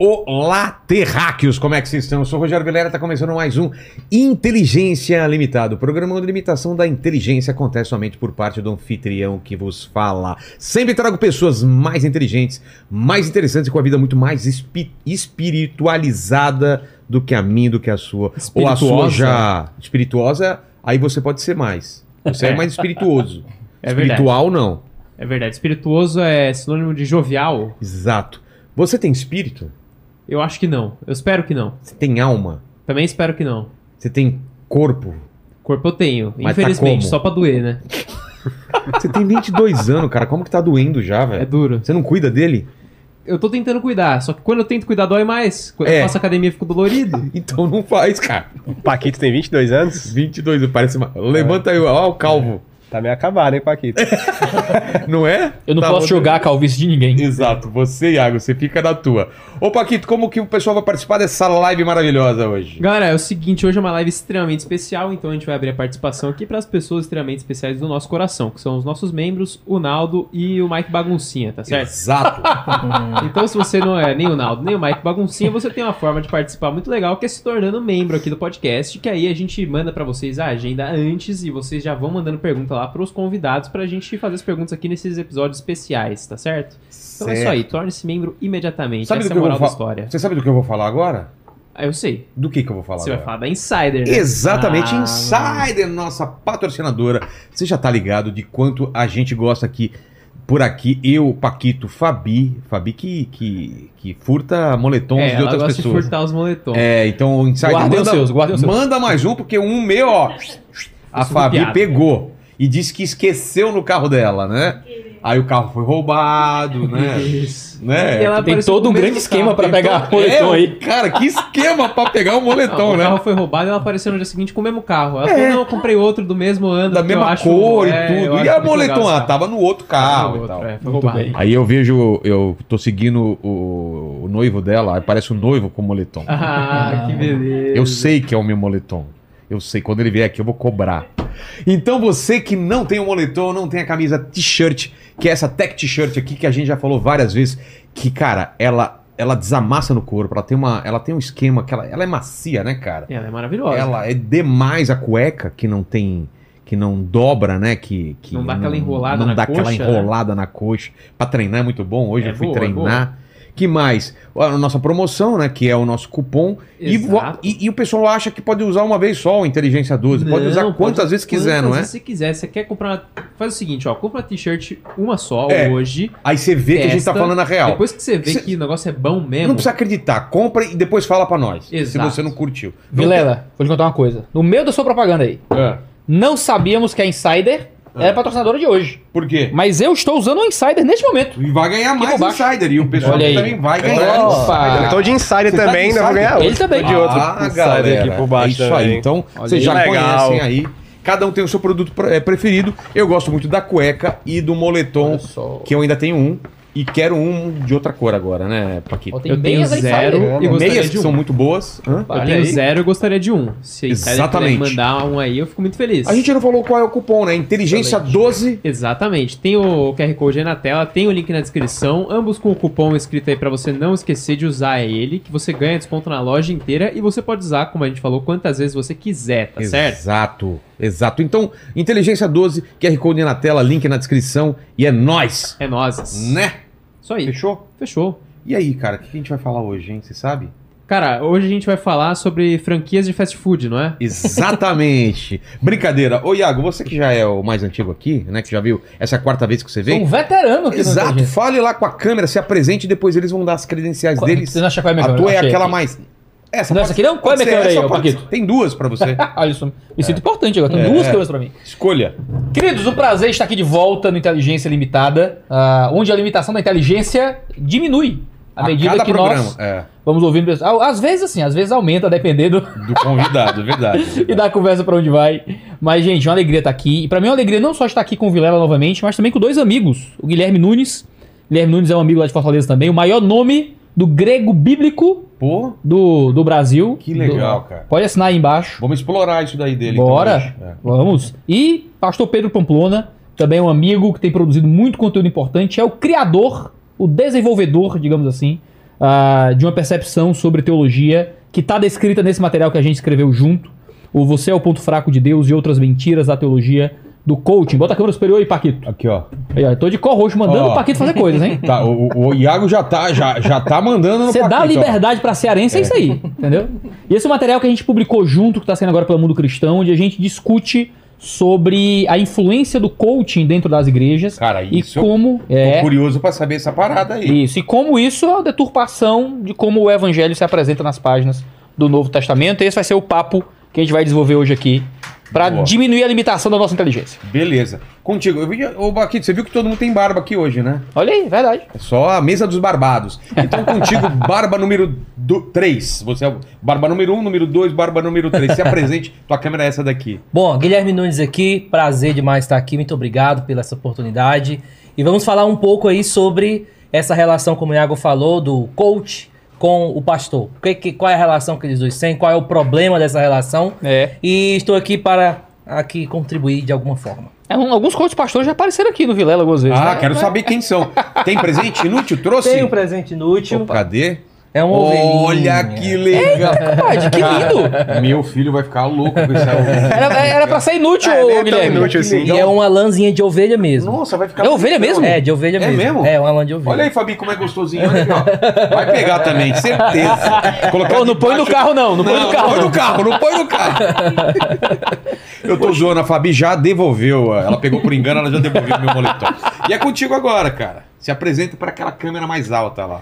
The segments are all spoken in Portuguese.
Olá, terráqueos! Como é que vocês estão? Eu sou o Rogério Vilera, está começando mais um Inteligência Limitada. O programa de limitação da inteligência acontece somente por parte do anfitrião que vos fala. Sempre trago pessoas mais inteligentes, mais interessantes e com a vida muito mais espi- espiritualizada do que a minha, do que a sua. Ou a sua Espirituosa? já espirituosa, aí você pode ser mais. Você é mais espirituoso. É verdade. Espiritual, não. É verdade. Espirituoso é sinônimo de jovial? Exato. Você tem espírito? Eu acho que não. Eu espero que não. Você tem alma? Também espero que não. Você tem corpo? Corpo eu tenho. Mas tá Infelizmente, como? só pra doer, né? Você tem 22 anos, cara. Como que tá doendo já, É velho? duro. Você não cuida dele? Eu tô tentando cuidar, só que quando eu tento cuidar, dói mais. Quando É. eu faço academia, eu fico dolorido. Então não faz, cara. O Paquito tem 22 anos? 22, parece uma... Levanta aí, ó, o calvo. Tá meio acabado, hein, Paquito? Não é? Eu não Tá posso jogar a calvície de ninguém. Exato, você, Iago, você fica na tua. Ô, Paquito, como que o pessoal vai participar dessa live maravilhosa hoje? Galera, é o seguinte, hoje é uma live extremamente especial, então a gente vai abrir a participação aqui para as pessoas extremamente especiais do nosso coração, que são os nossos membros, o Naldo e o Mike Baguncinha, tá certo? Exato. Então, se você não é nem o Naldo, nem o Mike Baguncinha, você tem uma forma de participar muito legal, que é se tornando membro aqui do podcast, que aí a gente manda pra vocês a agenda antes e vocês já vão mandando pergunta lá pros convidados pra gente fazer as perguntas aqui nesses episódios especiais, tá certo? Então é isso aí, torne-se membro imediatamente. Sabe Essa do é que a eu moral vou da falar? história. Você sabe do que eu vou falar agora? Ah, eu sei. Do que que eu vou falar Você vai agora? falar da Insider, né? Exatamente, Ah, Insider, nossa patrocinadora. Você já tá ligado de quanto a gente gosta aqui, por aqui, eu, Paquito, Fabi, Fabi que, que, que furta moletons É, de outras gosta pessoas. de furtar os moletons. É, então o Insider Guardem manda, os seus, guardem os seus. manda mais um, porque um meu, ó, a Fabi piada. pegou e disse que esqueceu no carro dela, né? Aí o carro foi roubado, né? Isso. né? E ela Tem todo um o grande esquema Tem pegar todo- o moletom É, aí. Cara, que esquema pra pegar o moletom, Não, né? O carro foi roubado e ela apareceu no dia seguinte com o mesmo carro. Ela É. falou, não, eu comprei outro do mesmo ano. Da mesma acho- cor é, e eu tudo. E a moletom, ah, tava no outro carro no e outro, tal. é, foi Muito roubado. bem. Aí eu vejo, eu tô seguindo o, o noivo dela, aí parece o noivo com moletom. Ah, que beleza. Eu sei que é o meu moletom. Eu sei, quando ele vier aqui eu vou cobrar. Então você que não tem o moletom, não tem a camisa t-shirt, que é essa tech t-shirt aqui que a gente já falou várias vezes, que cara, ela ela desamassa no corpo, ela tem uma, ela tem um esquema que ela, ela é macia, né, cara? Ela é maravilhosa. Ela é demais a cueca que não tem que não dobra, né, que, que Não dá aquela enrolada não na dá aquela coxa, né? enrolada na coxa. Pra treinar é muito bom. Hoje É eu fui boa, é treinar. Que mais? A nossa promoção, né? Que é o nosso cupom. E, e- e o pessoal acha que pode usar uma vez só o Inteligência 12. pode Não, usar pode quantas usar vezes quiser, quantas não é? você quiser. Você quer comprar. uma- Faz o seguinte, ó. Compra uma t-shirt uma só É. hoje. Aí você vê que a gente tá testa, falando a real. Depois que você vê Cê- que o negócio é bom mesmo. Não precisa acreditar. Compra e depois fala pra nós. Exato. Se você não curtiu. Não Vilela, vou te contar uma coisa. No meio da sua propaganda aí, É. não sabíamos que a Insider era patrocinadora de hoje. Por quê? Mas eu estou usando a Insider neste momento. E vai ganhar Que mais bobagem. Insider. E o pessoal Olha aí. também vai ganhar Opa. Insider. Eu tô de insider Você tá também, ainda vou insider? ganhar outro. Ele também. Tô de outro Ah, insider galera, aqui por baixo é isso também. aí. Então, Olha vocês aí. já Legal. conhecem aí. Cada um tem o seu produto eh, preferido. Eu gosto muito da cueca e do moletom, que eu ainda tenho um. E quero um de outra cor agora, né, Paquito? Eu tenho zero e gostaria Meias de que um. são muito boas. Hã? Eu tenho zero e gostaria de um. Se a Exatamente. puder mandar um aí, eu fico muito feliz. A gente não falou qual é o cupom, né? Inteligência 12. Exatamente. Tem o QR Code aí na tela, tem o link na descrição, ambos com o cupom escrito aí pra você não esquecer de usar ele, que você ganha desconto na loja inteira e você pode usar, como a gente falou, quantas vezes você quiser, tá certo? Exato, exato. Então, Inteligência 12, QR Code na tela, link na descrição. E é nóis, É nós. né? Isso aí. Fechou? Fechou. E aí, cara, o que a gente vai falar hoje, hein? Você sabe? Cara, hoje a gente vai falar sobre franquias de fast food, não é? Exatamente. Brincadeira. Ô, Iago, você que já é o mais antigo aqui, né? Que já viu essa quarta vez que você Sou um veterano aqui Exato. Fale lá com a câmera, se apresente e depois eles vão dar as credenciais deles. Você não acha qual é a minha A tua é aquela mais. Essa Não, essa aqui não? Qual é a pode minha câmera ser, aí, pode Paquito? Tem duas pra você. Ah, isso. Me sinto importante agora. Tem É. duas câmeras pra mim. Escolha. Queridos, um prazer estar aqui de volta no Inteligência Limitada, ah, onde a limitação da inteligência diminui à medida que programa. nós É, vamos ouvindo. pessoas. Às vezes, assim, às vezes aumenta, dependendo do convidado, verdade. e da conversa pra onde vai. Mas, gente, é uma alegria estar aqui. E pra mim é uma alegria não só estar aqui com o Vilela novamente, mas também com dois amigos. O Guilherme Nunes. Guilherme Nunes é um amigo lá de Fortaleza também. O maior nome do grego bíblico Pô, do, do Brasil. que legal, Do- cara. Pode assinar aí embaixo. Vamos explorar isso daí dele. Bora. então, hoje. É. Vamos. E Pastor Pedro Pamplona, também um amigo que tem produzido muito conteúdo importante, é o criador, o desenvolvedor, digamos assim, ah, de uma percepção sobre teologia que está descrita nesse material que a gente escreveu junto. O Você é o Ponto Fraco de Deus e Outras Mentiras da Teologia do Coaching. Bota a câmera superior aí, Paquito. Aqui, ó. Aí, ó, tô de cor roxo mandando Ó. o Paquito fazer coisas, hein? Tá, o, o- Iago já tá, já, já tá mandando no Você dá paquete, ó. liberdade pra cearense, é. isso aí, entendeu? E esse é o material que a gente publicou junto, que tá saindo agora pelo Mundo Cristão, onde a gente discute sobre a influência do coaching dentro das igrejas Cara, e isso eu como é curioso pra saber essa parada aí. isso e como isso é a deturpação de como o evangelho se apresenta nas páginas do Novo Testamento. Esse vai ser o papo que a gente vai desenvolver hoje aqui pra Boa. diminuir a limitação da nossa inteligência. Beleza. Contigo. Eu vi, ô, Baquito, você viu que todo mundo tem barba aqui hoje, né? Olha aí, verdade. É só a mesa dos barbados. Então, contigo, barba número 3. Você é o barba número 1, um, número 2, barba número 3. Se apresente, tua câmera é essa daqui. Bom, Guilherme Nunes aqui, prazer demais estar aqui, muito obrigado pela essa oportunidade. E vamos falar um pouco aí sobre essa relação, como o Iago falou, do coach com o pastor. Que- que- qual é a relação que eles dois têm, qual é o problema dessa relação. É. E estou aqui para aqui contribuir de alguma forma. É, um- alguns coaches pastores já apareceram aqui no Vilela algumas vezes. Ah, né? quero saber quem são. Tem presente inútil? Trouxe? Tem um presente inútil, Opa, cadê? É uma ovelhinha. Olha que legal. Que lindo. Meu filho vai ficar louco com esse Era, era pra ser inútil, É, ô, é tão Guilherme. inútil assim. E é uma lãzinha de ovelha mesmo. Nossa, vai ficar É ovelha mesmo? É, de ovelha É mesmo. mesmo? É, uma lã de ovelha. Olha aí, Fabi, como é gostosinho. Olha aqui, ó. Vai pegar também, certeza. Colocar Ô, não põe no carro não, não põe no carro Não põe não. no carro, não põe no carro. Eu tô zoando, a Fabi já devolveu. Ela pegou por engano, ela já devolveu meu moletom. E é contigo agora, cara. Se apresenta para aquela câmera mais alta lá.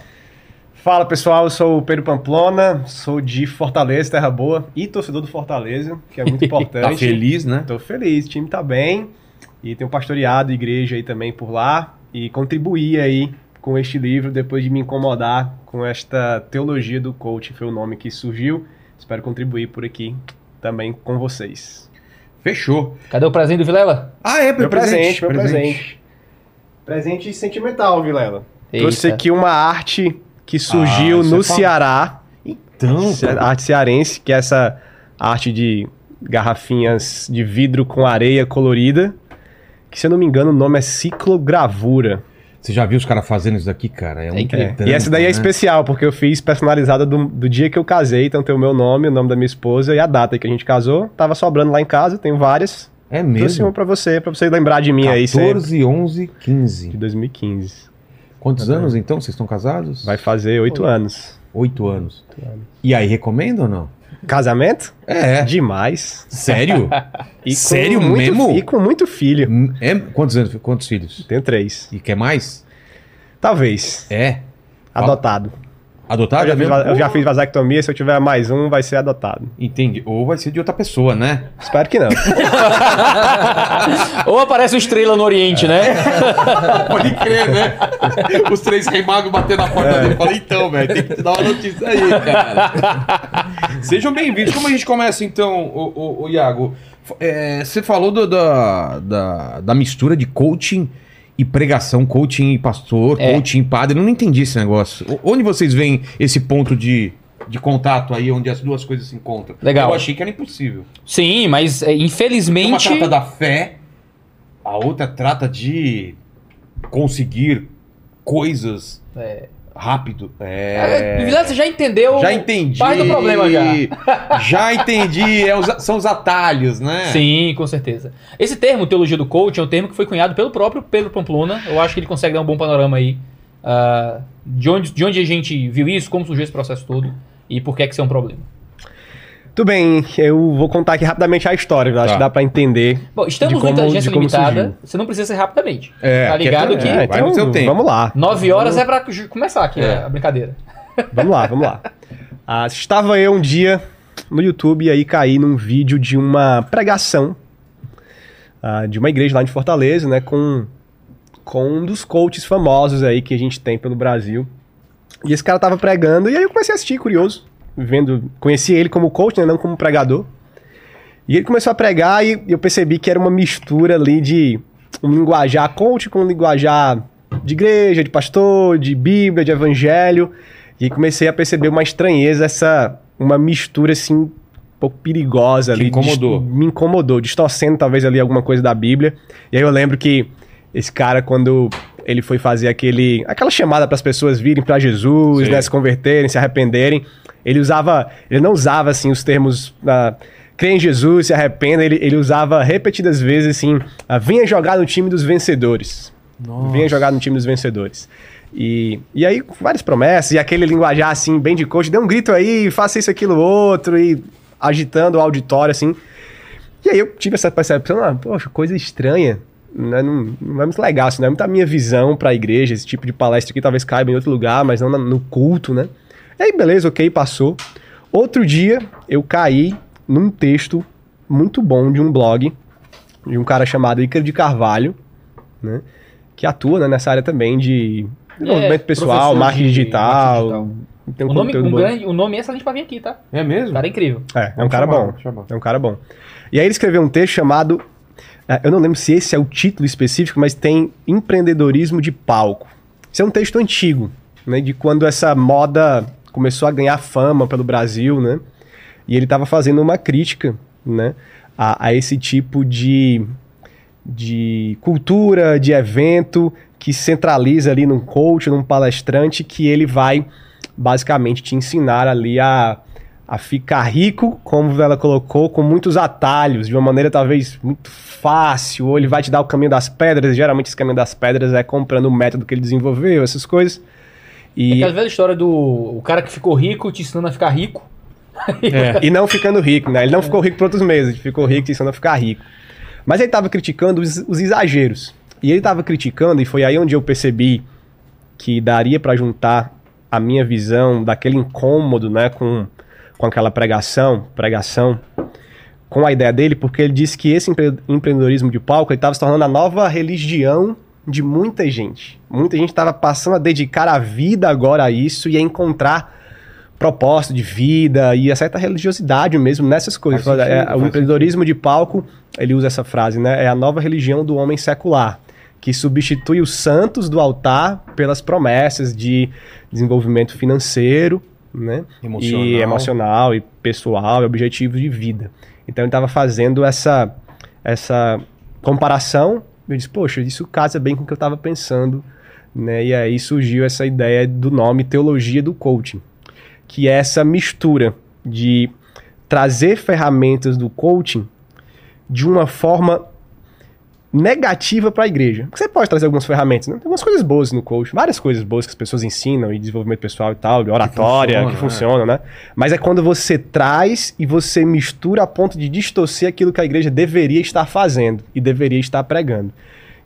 Fala pessoal, eu sou o Pedro Pamplona, sou de Fortaleza, Terra Boa e torcedor do Fortaleza, que é muito importante. Tá feliz, né? Tô feliz, o time tá bem e tenho pastoreado igreja aí também por lá e contribuí aí com este livro depois de me incomodar com esta teologia do coaching, foi o nome que surgiu. Espero contribuir por aqui também com vocês. Fechou. Cadê o presente do Vilela? Ah, é, Meu presente, meu presente. Presente sentimental, Vilela. Eita. Trouxe aqui uma arte que surgiu Ah, isso no é Ceará. Então, Ce- arte cearense, que é essa arte de garrafinhas de vidro com areia colorida, que se eu não me engano o nome é ciclogravura. você já viu os caras fazendo isso daqui, cara? É um É incrível. É. E essa daí é né? especial, porque eu fiz personalizada do, do dia que eu casei, então tem o meu nome, o nome da minha esposa e a data que a gente casou. Tava sobrando lá em casa, tenho várias. É Trouxe uma mesmo. pra você, pra você lembrar de mim aí sempre. 14, 11, 15. De 2015. Quantos anos então? Vocês estão casados? Vai fazer oito anos. Oito anos. E aí, recomenda ou não? Casamento? É. Demais. Sério? E Sério muito, mesmo? E com muito filho. É? Quantos anos? Quantos filhos? Tenho três. E quer mais? Talvez. É. Adotado. Adotado? eu, já é fiz, eu já fiz vasectomia, se eu tiver mais um, vai ser adotado. Entendi. Ou vai ser de outra pessoa, né? Espero que não. Ou aparece o estrela no Oriente, né? Pode crer, né? Os três rei magos batendo na porta dele. Falei, então, velho, tem que te dar uma notícia aí, cara. Sejam bem-vindos. Como a gente começa, então, o, o, o Iago? É, você falou do- da, da, da mistura de coaching e pregação, coaching e pastor, É. coaching e padre. Eu não entendi esse negócio. Onde vocês veem esse ponto de, de contato aí, onde as duas coisas se encontram? Legal. Eu achei que era impossível. Sim, mas é, Uma infelizmente. trata da fé, a outra trata de conseguir coisas É. rápido. É, É... Vilela, você já entendeu Já entendi. parte do problema já. Já entendi. É os- são os atalhos, né? Sim, com certeza. Esse termo, teologia do coach, é um termo que foi cunhado pelo próprio Pedro Pamplona. Eu acho que ele consegue dar um bom panorama aí ah, de, onde, de onde a gente viu isso, como surgiu esse processo todo e por que, é que isso é um problema. Tudo bem, eu vou contar aqui rapidamente a história, eu acho Tá. que dá pra entender. Bom, estamos De no como- Inteligência como Limitada. surgiu. Você não precisa ser rapidamente. É, tá aqui ligado é- que é, no tempo. Vamos lá, nove horas é pra começar aqui É. a brincadeira. vamos lá, vamos lá. Ah, estava eu um dia no YouTube e aí caí num vídeo de uma pregação ah, de uma igreja lá de Fortaleza, né, com, com um dos coaches famosos aí que a gente tem pelo Brasil. E esse cara tava pregando e aí eu comecei a assistir, curioso, vendo, conheci ele como coach, né, não como pregador. E ele começou a pregar e eu percebi que era uma mistura ali de um linguajar coach com um linguajar de igreja, de pastor, de Bíblia, de evangelho. E comecei a perceber uma estranheza, essa uma mistura assim um pouco perigosa ali. incomodou. me incomodou, distorcendo talvez ali alguma coisa da Bíblia. E aí eu lembro que esse cara quando ele foi fazer aquele, aquela chamada para as pessoas virem para Jesus, né, se converterem, se arrependerem. Ele usava, ele não usava assim os termos ah, crê em Jesus, se arrependa, ele, ele usava repetidas vezes assim, venha jogar no time dos vencedores. Venha jogar no time dos vencedores. E, e aí, várias promessas, e aquele linguajar assim, bem de coach, dê um grito aí, faça isso, aquilo, outro, e agitando o auditório, assim. E aí eu tive essa percepção, ah, poxa, coisa estranha? Não, não é muito legal, assim, não é muito a minha visão pra igreja, esse tipo de palestra aqui talvez caiba em outro lugar, mas não na- no culto, né? E aí, beleza, ok, passou. Outro dia, eu caí num texto muito bom de um blog, de um cara chamado Ícaro de Carvalho, né? Que atua né, nessa área também de desenvolvimento pessoal, professor marketing digital. marketing Tem um O nome, um grande, o nome é excelente pra vir aqui, tá? É mesmo? O cara é incrível. É, é um Vamos cara chamar, bom. chamar. É um cara bom. E aí ele escreveu um texto chamado. É, Eu não lembro se esse é o título específico, mas tem Empreendedorismo de Palco. Isso é um texto antigo, né? De quando essa moda começou a ganhar fama pelo Brasil, né? E ele estava fazendo uma crítica, né? A, a esse tipo de, de cultura, de evento que centraliza ali num coach, num palestrante, que ele vai basicamente te ensinar ali a, a ficar rico, como ela colocou, com muitos atalhos, de uma maneira talvez muito fácil, ou ele vai te dar o caminho das pedras, e geralmente esse caminho das pedras é comprando o método que ele desenvolveu, essas coisas. É E, aquela velha história do o cara que ficou rico te ensinando a ficar rico. É. e não ficando rico, né? Ele não ficou rico por outros meses, ele ficou rico ensinando a ficar rico. Mas ele estava criticando os, os exageros. E ele estava criticando, e foi aí onde eu percebi que daria para juntar a minha visão daquele incômodo, né, com, com aquela pregação, pregação, com a ideia dele, porque ele disse que esse empre- empreendedorismo de palco estava se tornando a nova religião de muita gente. Muita gente estava passando a dedicar a vida agora a isso e a encontrar propósito de vida e a certa religiosidade mesmo nessas coisas. Sentido, É, faz o empreendedorismo de palco, ele usa essa frase, né? É a nova religião do homem secular, que substitui os santos do altar pelas promessas de desenvolvimento financeiro, né? Emocional. E emocional e pessoal, e objetivos de vida. Então ele estava fazendo essa essa comparação. Eu disse, poxa, isso casa bem com o que eu estava pensando, né? E aí surgiu essa ideia do nome Teologia do Coaching, que é essa mistura de trazer ferramentas do coaching de uma forma negativa para a igreja. Porque você pode trazer algumas ferramentas, né? Tem algumas coisas boas no coaching, várias coisas boas que as pessoas ensinam e desenvolvimento pessoal e tal, de oratória, que funciona, funciona, né? Mas é quando você traz e você mistura a ponto de distorcer aquilo que a igreja deveria estar fazendo e deveria estar pregando.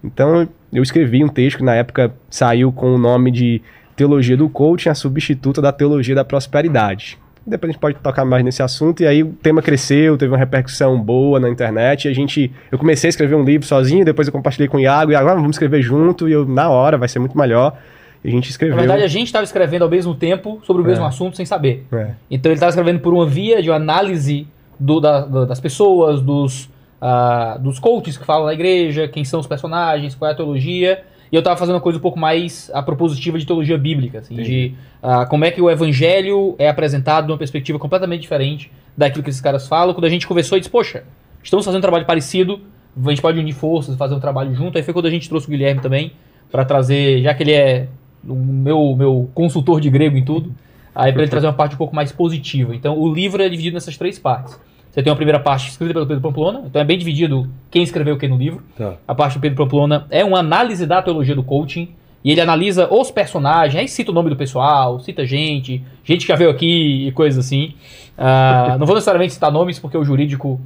Então, eu escrevi um texto que na época saiu com o nome de Teologia do Coaching, a substituta da Teologia da Prosperidade. Depois a gente pode tocar mais nesse assunto, e aí o tema cresceu, teve uma repercussão boa na internet, e a gente... Eu comecei a escrever um livro sozinho, depois eu compartilhei com o Iago, e agora vamos escrever junto, e eu, na hora, vai ser muito melhor. E a gente escreveu. Na verdade, a gente estava escrevendo ao mesmo tempo sobre o mesmo assunto sem saber. É. Então ele estava escrevendo por uma via de uma análise do- da- da- das pessoas, dos, ah, dos coaches que falam na igreja, quem são os personagens, qual é a teologia. E eu estava fazendo uma coisa um pouco mais a propositiva de teologia bíblica, assim, de ah, como é que o evangelho é apresentado de uma perspectiva completamente diferente daquilo que esses caras falam. Quando a gente conversou e disse, poxa, estamos fazendo um trabalho parecido, a gente pode unir forças, fazer um trabalho junto. Aí foi quando a gente trouxe o Guilherme também, para trazer, já que ele é o meu, meu consultor de grego em tudo, aí para ele trazer uma parte um pouco mais positiva. Então o livro é dividido nessas três partes. Você tem uma primeira parte escrita pelo Pedro Pamplona, então é bem dividido quem escreveu o que no livro. Tá. A parte do Pedro Pamplona é uma análise da teologia do coaching. E ele analisa os personagens, aí cita o nome do pessoal, cita gente, gente que já veio aqui e coisas assim. Ah, não vou necessariamente citar nomes, porque o jurídico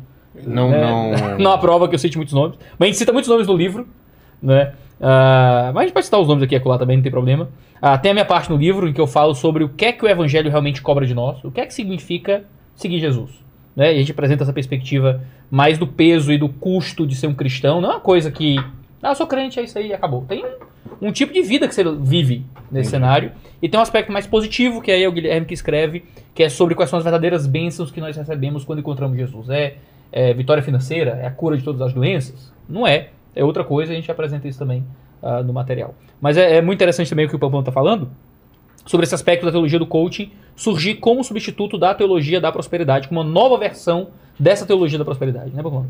Não, né, não. não aprova que eu cite muitos nomes. Mas a gente cita muitos nomes no livro, né? Ah, mas a gente pode citar os nomes aqui e acolá também, não tem problema. Ah, tem a minha parte no livro em que eu falo sobre o que é que o evangelho realmente cobra de nós, o que é que significa seguir Jesus. Né? E a gente apresenta essa perspectiva mais do peso e do custo de ser um cristão. Não é uma coisa que, ah, eu sou crente, é isso aí, acabou. Tem um, um tipo de vida que você vive nesse cenário. E tem um aspecto mais positivo, que aí é o Guilherme que escreve, que é sobre quais são as verdadeiras bênçãos que nós recebemos quando encontramos Jesus. É, é vitória financeira? É a cura de todas as doenças? Não é. É outra coisa, a gente apresenta isso também ah, no material. Mas é, é muito interessante também o que o Pampão está falando, sobre esse aspecto da teologia do coaching surgir como substituto da teologia da prosperidade, como uma nova versão dessa teologia da prosperidade, né, Pampão?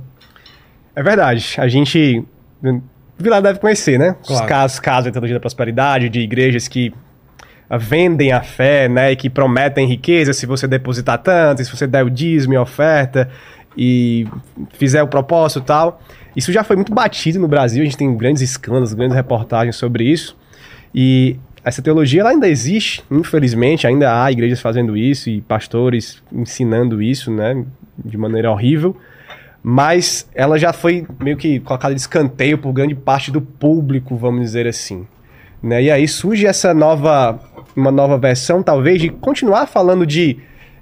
É verdade. A gente o Vilar deve conhecer, né? Os Claro. casos, casos da teologia da prosperidade, de igrejas que vendem a fé, né? E que prometem riqueza se você depositar tanto, se você der o dízimo e a oferta e fizer o propósito e tal. Isso já foi muito batido no Brasil, a gente tem grandes escândalos, grandes reportagens sobre isso. E essa teologia ela ainda existe, infelizmente, ainda há igrejas fazendo isso e pastores ensinando isso, né, de maneira horrível. Mas ela já foi meio que colocada de escanteio por grande parte do público, vamos dizer assim. Né? E aí surge essa nova, uma nova versão, talvez, de continuar falando de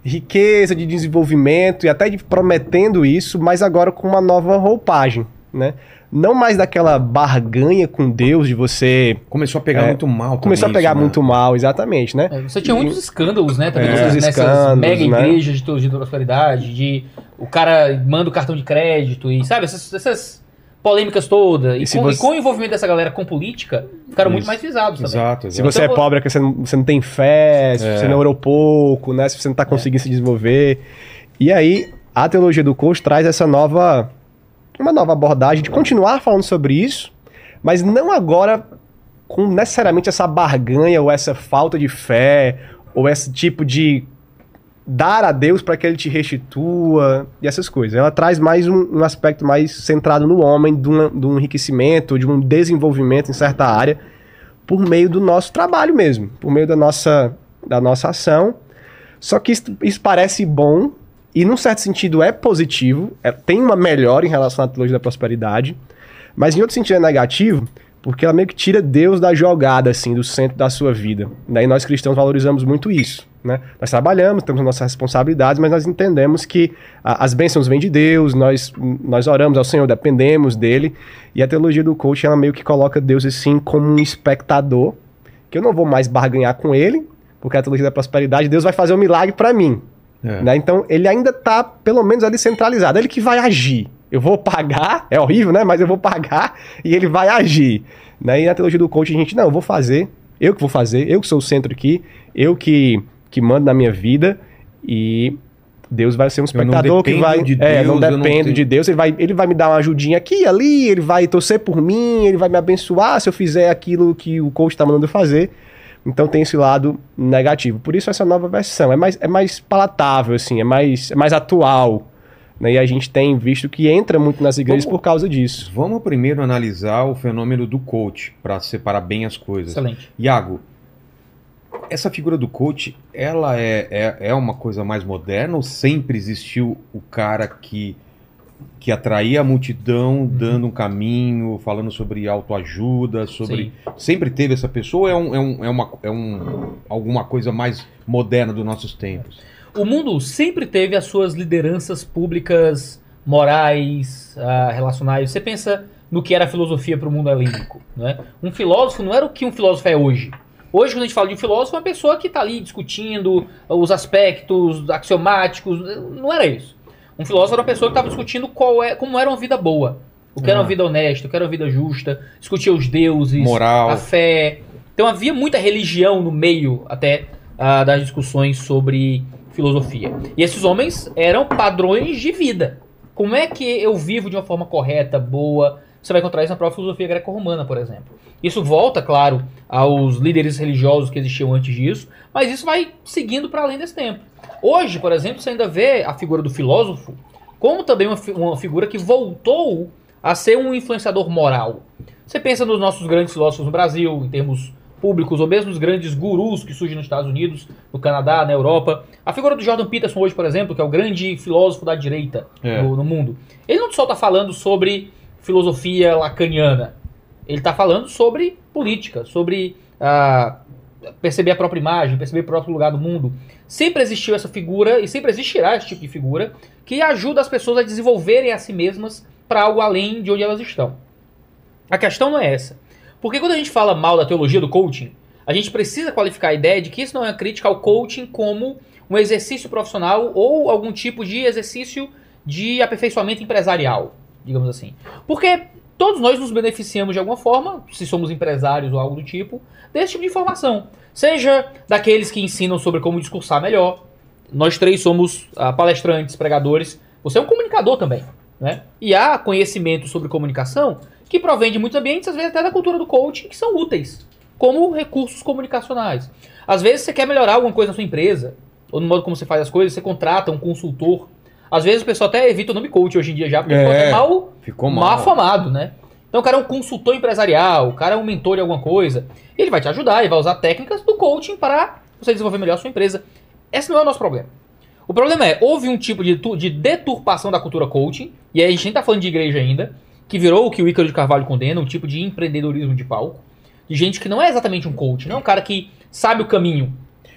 riqueza, de desenvolvimento e até de prometendo isso, mas agora com uma nova roupagem, né? Não mais daquela barganha com Deus de você Começou a pegar É, muito mal. começou a pegar isso, né? muito mal, exatamente, né? É, Você tinha muitos escândalos, né? Também É, nessas, escândalos, mega né? igrejas de teologia da prosperidade, de o cara manda o cartão de crédito e sabe, essas, essas polêmicas todas. E, E se com, você- e com o envolvimento dessa galera com política, ficaram muito mais visados também. Exato, Se exato. você é Então, pobre é porque você não, você não tem fé, se É. você não orou pouco, né? Se você não tá conseguindo se desenvolver. E aí, a teologia do coach traz essa nova. Uma nova abordagem de continuar falando sobre isso, mas não agora com necessariamente essa barganha ou essa falta de fé, ou esse tipo de dar a Deus para que ele te restitua e essas coisas. Ela traz mais um, um aspecto mais centrado no homem, de um, de um enriquecimento, de um desenvolvimento em certa área, por meio do nosso trabalho mesmo, por meio da nossa, da nossa ação. Só que isso, isso parece bom e, num certo sentido, é positivo, é- tem uma melhora em relação à teologia da prosperidade, mas em outro sentido é negativo, porque ela meio que tira Deus da jogada, assim, do centro da sua vida. Daí nós cristãos valorizamos muito isso, né? Nós trabalhamos, temos nossas responsabilidades, mas nós entendemos que a- as bênçãos vêm de Deus, nós, nós oramos ao Senhor, dependemos dele, e a teologia do coach, ela meio que coloca Deus, assim, como um espectador, que eu não vou mais barganhar com ele, porque a teologia da prosperidade, Deus vai fazer um milagre para mim, É. né? Então ele ainda tá, pelo menos, ali centralizado. Ele que vai agir. Eu vou pagar, é horrível, né? Mas eu vou pagar e ele vai agir. Né? E na teologia do coach, a gente, não, eu vou fazer, eu que vou fazer, eu que sou o centro aqui, eu que, que mando na minha vida e Deus vai ser um não espectador que vai. de é, não Deus, eu não dependo tenho- de Deus, ele vai, ele vai me dar uma ajudinha aqui, ali, ele vai torcer por mim, ele vai me abençoar se eu fizer aquilo que o coach está mandando eu fazer. Então tem esse lado negativo. Por isso essa nova versão é mais, é mais palatável, assim, é mais, é mais atual. Né? E a gente tem visto que entra muito nas igrejas Vamos- por causa disso. Vamos primeiro analisar o fenômeno do coach, para separar bem as coisas. Excelente. Iago, essa figura do coach, ela é, é, é uma coisa mais moderna ou sempre existiu o cara que, que atraía a multidão, Uhum. dando um caminho, falando sobre autoajuda, sobre... Sempre teve essa pessoa ou é, um, é, um, é, uma, é um, alguma coisa mais moderna dos nossos tempos? O mundo sempre teve as suas lideranças públicas, morais, ah, relacionais. Você pensa no que era a filosofia para o mundo helênico. Né? Um filósofo não era o que um filósofo é hoje. Hoje, quando a gente fala de um filósofo, é uma pessoa que está ali discutindo os aspectos axiomáticos. Não era isso. Um filósofo era uma pessoa que estava discutindo qual é, como era uma vida boa. O que era Ah. uma vida honesta, o que era uma vida justa, discutia os deuses, Moral. a fé. Então havia muita religião no meio até ah, das discussões sobre filosofia. E esses homens eram padrões de vida. Como é que eu vivo de uma forma correta, boa? Você vai encontrar isso na própria filosofia greco-romana, por exemplo. Isso volta, claro, aos líderes religiosos que existiam antes disso, mas isso vai seguindo para além desse tempo. Hoje, por exemplo, você ainda vê a figura do filósofo como também uma, uma figura que voltou a ser um influenciador moral. Você pensa nos nossos grandes filósofos no Brasil, em termos públicos, ou mesmo os grandes gurus que surgem nos Estados Unidos, no Canadá, na Europa. A figura do Jordan Peterson hoje, por exemplo, que é o grande filósofo da direita É. no, no mundo. Ele não só está falando sobre filosofia lacaniana. Ele está falando sobre política, sobre ah, perceber a própria imagem, perceber o próprio lugar do mundo. Sempre existiu essa figura e sempre existirá esse tipo de figura que ajuda as pessoas a desenvolverem a si mesmas para algo além de onde elas estão. A questão não é essa. Porque quando a gente fala mal da teologia do coaching, a gente precisa qualificar a ideia de que isso não é uma crítica ao coaching como um exercício profissional ou algum tipo de exercício de aperfeiçoamento empresarial, digamos assim. Porque todos nós nos beneficiamos de alguma forma, se somos empresários ou algo do tipo, desse tipo de informação. Seja daqueles que ensinam sobre como discursar melhor. Nós três somos ah, palestrantes, pregadores. Você é um comunicador também. Né? E há conhecimento sobre comunicação que provém de muitos ambientes, às vezes até da cultura do coaching, que são úteis, como recursos comunicacionais. Às vezes você quer melhorar alguma coisa na sua empresa, ou no modo como você faz as coisas, você contrata um consultor. Às vezes o pessoal até evita o nome coach hoje em dia já, porque É, ficou até mal, Ficou mal mal. afamado, né? Então o cara é um consultor empresarial, o cara é um mentor de alguma coisa. Ele vai te ajudar, ele vai usar técnicas do coaching para você desenvolver melhor a sua empresa. Esse não é o nosso problema. O problema é, houve um tipo de, de deturpação da cultura coaching, e aí a gente nem tá falando de igreja ainda, que virou o que o Ícaro de Carvalho condena, um tipo de empreendedorismo de palco, de gente que não é exatamente um coach, não é um cara que sabe o caminho,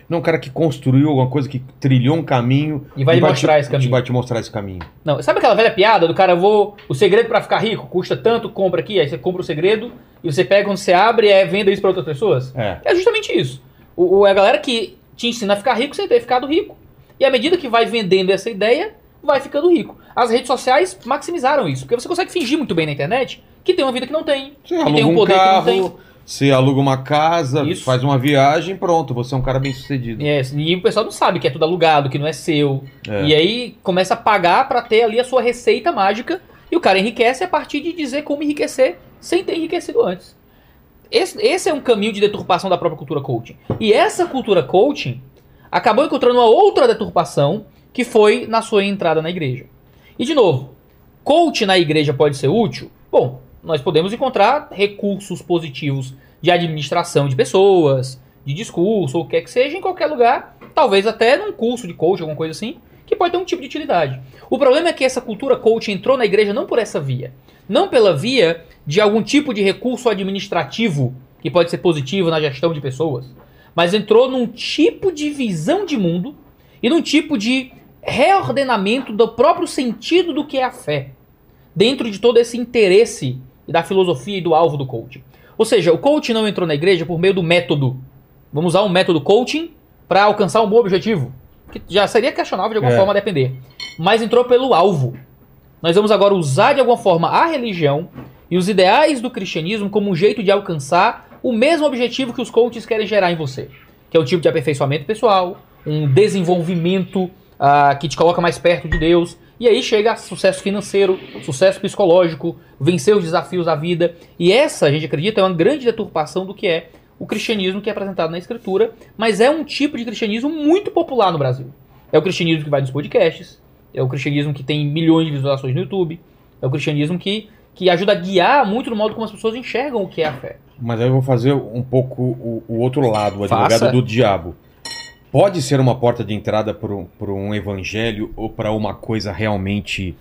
Não, um cara que construiu alguma coisa, que trilhou um caminho. E vai lhe mostrar te, esse caminho. Vai te mostrar esse caminho. Não, sabe aquela velha piada do cara, vou. O segredo pra ficar rico custa tanto, compra aqui, aí você compra o segredo e você pega quando você abre e é venda isso pra outras pessoas? É. É justamente isso. O, o- é a galera que te ensina a ficar rico sem ter ficado rico. E à medida que vai vendendo essa ideia, vai ficando rico. As redes sociais maximizaram isso, porque você consegue fingir muito bem na internet que tem uma vida que não tem, Você que tem um um poder que não tem. Você aluga uma casa, Isso. faz uma viagem, pronto, você é um cara bem sucedido. É, e o pessoal não sabe que é tudo alugado, que não é seu. É. E aí começa a pagar pra ter ali a sua receita mágica. E o cara enriquece a partir de dizer como enriquecer sem ter enriquecido antes. Esse, esse é um caminho de deturpação da própria cultura coaching. E essa cultura coaching acabou encontrando uma outra deturpação que foi na sua entrada na igreja. E de novo, coach na igreja pode ser útil? Bom, nós podemos encontrar recursos positivos de administração de pessoas, de discurso, ou o que quer que seja, em qualquer lugar, talvez até num curso de coach, alguma coisa assim, que pode ter um tipo de utilidade. O problema é que essa cultura coach entrou na igreja não por essa via, não pela via de algum tipo de recurso administrativo que pode ser positivo na gestão de pessoas, mas entrou num tipo de visão de mundo e num tipo de reordenamento do próprio sentido do que é a fé, dentro de todo esse interesse e da filosofia e do alvo do coaching. Ou seja, o coaching não entrou na igreja por meio do método. Vamos usar um método coaching para alcançar um bom objetivo, que já seria questionável de alguma É. forma a depender. Mas entrou pelo alvo. Nós vamos agora usar de alguma forma a religião e os ideais do cristianismo como um jeito de alcançar o mesmo objetivo que os coaches querem gerar em você, que é o tipo de aperfeiçoamento pessoal, um desenvolvimento ah, que te coloca mais perto de Deus, e aí chega sucesso financeiro, sucesso psicológico, vencer os desafios da vida. E essa, a gente acredita, é uma grande deturpação do que é o cristianismo que é apresentado na escritura, mas é um tipo de cristianismo muito popular no Brasil. É o cristianismo que vai nos podcasts, é o cristianismo que tem milhões de visualizações no YouTube, é o cristianismo que, que ajuda a guiar muito no modo como as pessoas enxergam o que é a fé. Mas aí eu vou fazer um pouco o, o outro lado, o Faça. advogado do diabo. Pode ser uma porta de entrada para um, um evangelho ou para uma coisa realmente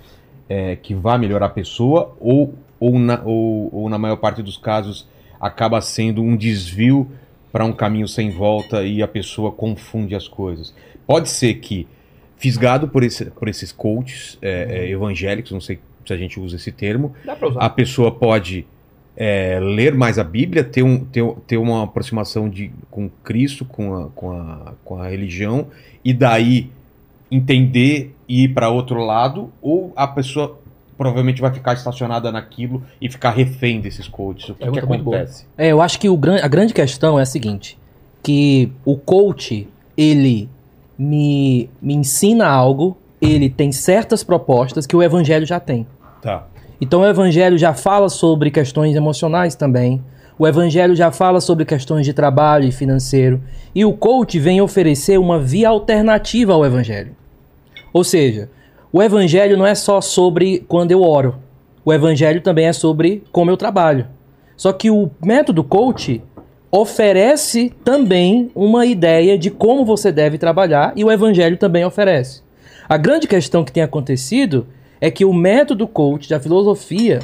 é, que vá melhorar a pessoa, ou, ou, na, ou, ou na maior parte dos casos acaba sendo um desvio para um caminho sem volta e a pessoa confunde as coisas. Pode ser que, fisgado por, esse, por esses coaches é, é, evangélicos, não sei se a gente usa esse termo, a pessoa pode é, ler mais a Bíblia, ter, um, ter, ter uma aproximação de, com Cristo, com a, com, a, com a religião, e daí entender e ir para outro lado, ou a pessoa provavelmente vai ficar estacionada naquilo e ficar refém desses coaches. O que, que muito boa. acontece? É, eu acho que o a grande questão é a seguinte: que o coach, ele me, me ensina algo, ele tem certas propostas que o evangelho já tem. Tá. Então o evangelho já fala sobre questões emocionais também. O evangelho já fala sobre questões de trabalho e financeiro. E o coach vem oferecer uma via alternativa ao evangelho. Ou seja, o evangelho não é só sobre quando eu oro. O evangelho também é sobre como eu trabalho. Só que o método coach oferece também uma ideia de como você deve trabalhar e o evangelho também oferece. A grande questão que tem acontecido é que o método coach da filosofia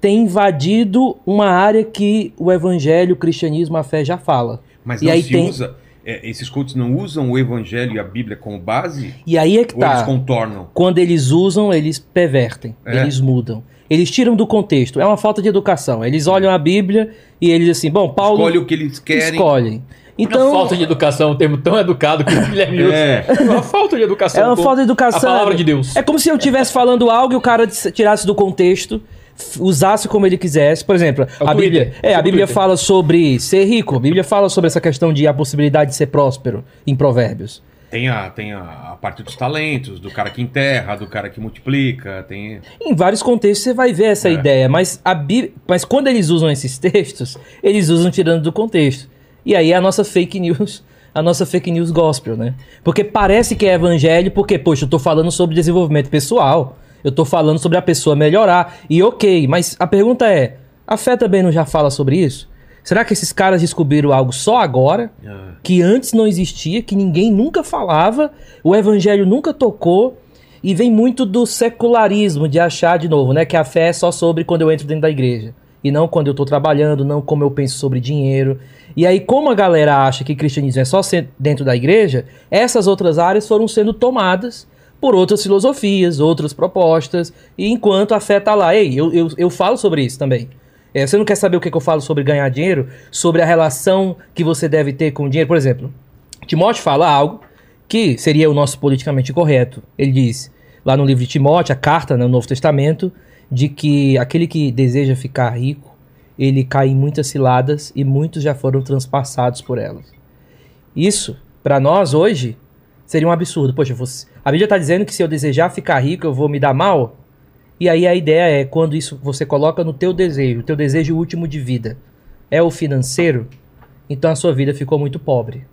tem invadido uma área que o evangelho, o cristianismo, a fé já fala. Mas E não aí se tem- usa. é, esses coaches não usam o evangelho e a Bíblia como base? E aí é que Ou eles tá. contornam? Quando eles usam, eles pervertem, É. eles mudam. Eles tiram do contexto. É uma falta de educação. Eles olham a Bíblia e eles assim, bom, Paulo Escolhe o que eles querem. escolhe. Então, Então, falta de educação, um termo tão educado que o Guilherme usa. É. Uma falta de educação. é uma falta de educação. A palavra de Deus. É como se eu estivesse falando algo e o cara tirasse do contexto, usasse como ele quisesse. Por exemplo, É a Twitter. Bíblia, é, a Bíblia Twitter. fala sobre ser rico. A Bíblia fala sobre essa questão de a possibilidade de ser próspero em Provérbios. Tem, a, tem a, a parte dos talentos, do cara que enterra, do cara que multiplica, tem... Em vários contextos você vai ver essa É. ideia, mas, a Bí- mas quando eles usam esses textos, eles usam tirando do contexto. E aí é a nossa fake news, a nossa fake news gospel, né? Porque parece que é evangelho, porque, poxa, eu tô falando sobre desenvolvimento pessoal, eu tô falando sobre a pessoa melhorar, e ok, mas a pergunta é, a fé também não já fala sobre isso? Será que esses caras descobriram algo só agora? Ah, que antes não existia, que ninguém nunca falava, o evangelho nunca tocou, e vem muito do secularismo, de achar de novo, né, que a fé é só sobre quando eu entro dentro da igreja, e não quando eu tô trabalhando, não como eu penso sobre dinheiro. E aí, como a galera acha que cristianismo é só dentro da igreja, essas outras áreas foram sendo tomadas por outras filosofias, outras propostas, e enquanto a fé tá lá, ei, eu, eu, eu falo sobre isso também. É, você não quer saber o que, que eu falo sobre ganhar dinheiro? Sobre a relação que você deve ter com o dinheiro? Por exemplo, Timóteo fala algo que seria o nosso politicamente correto. Ele diz, lá no livro de Timóteo, a carta né, no Novo Testamento, de que aquele que deseja ficar rico, ele cai em muitas ciladas e muitos já foram transpassados por elas. Isso, para nós hoje, seria um absurdo. Poxa, você- a Bíblia está dizendo que se eu desejar ficar rico, eu vou me dar mal? E aí a ideia é quando isso você coloca no teu desejo, o teu desejo último de vida é o financeiro, então a sua vida ficou muito pobre.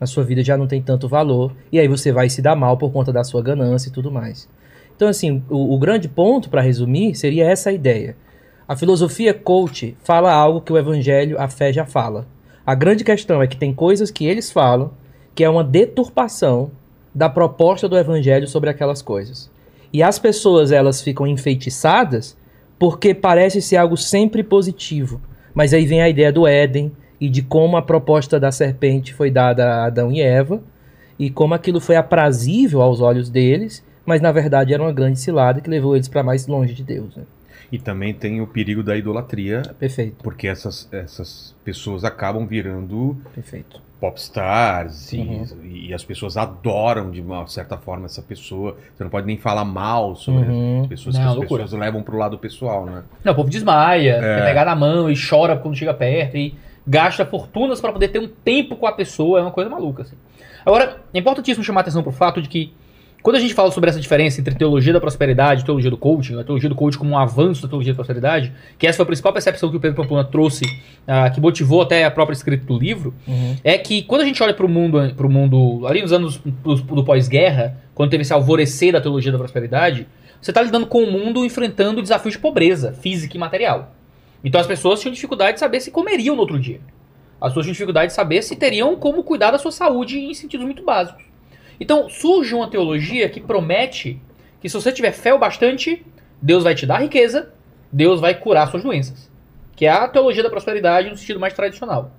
A sua vida já não tem tanto valor e aí você vai se dar mal por conta da sua ganância e tudo mais. Então assim, o, o grande ponto para resumir seria essa ideia. A filosofia coach fala algo que o evangelho, a fé já fala. A grande questão é que tem coisas que eles falam que é uma deturpação da proposta do evangelho sobre aquelas coisas. E as pessoas elas ficam enfeitiçadas porque parece ser algo sempre positivo. Mas aí vem a ideia do Éden e de como a proposta da serpente foi dada a Adão e Eva e como aquilo foi aprazível aos olhos deles, mas na verdade era uma grande cilada que levou eles para mais longe de Deus. né? E também tem o perigo da idolatria, Perfeito, porque essas, essas pessoas acabam virando perfeito. popstars Uhum. e, e as pessoas adoram de uma certa forma essa pessoa. Você não pode nem falar mal sobre Uhum. as pessoas, Não, que as loucura. pessoas levam pro lado pessoal, né? Não, o povo desmaia, É. quer pegar na mão e chora quando chega perto e gasta fortunas pra poder ter um tempo com a pessoa, é uma coisa maluca, assim. Agora, é importantíssimo chamar a atenção pro fato de que quando a gente fala sobre essa diferença entre teologia da prosperidade e teologia do coaching, a teologia do coaching como um avanço da teologia da prosperidade, que essa foi a principal percepção que o Pedro Pamplona trouxe, ah, que motivou até a própria escrita do livro, Uhum. é que quando a gente olha para o mundo, pro mundo ali nos anos do, do pós-guerra, quando teve esse alvorecer da teologia da prosperidade, você está lidando com o mundo enfrentando desafios de pobreza física e material. Então as pessoas tinham dificuldade de saber se comeriam no outro dia. As pessoas tinham dificuldade de saber se teriam como cuidar da sua saúde em sentidos muito básicos. Então surge uma teologia que promete que se você tiver fé o bastante, Deus vai te dar riqueza, Deus vai curar suas doenças. Que é a teologia da prosperidade no sentido mais tradicional.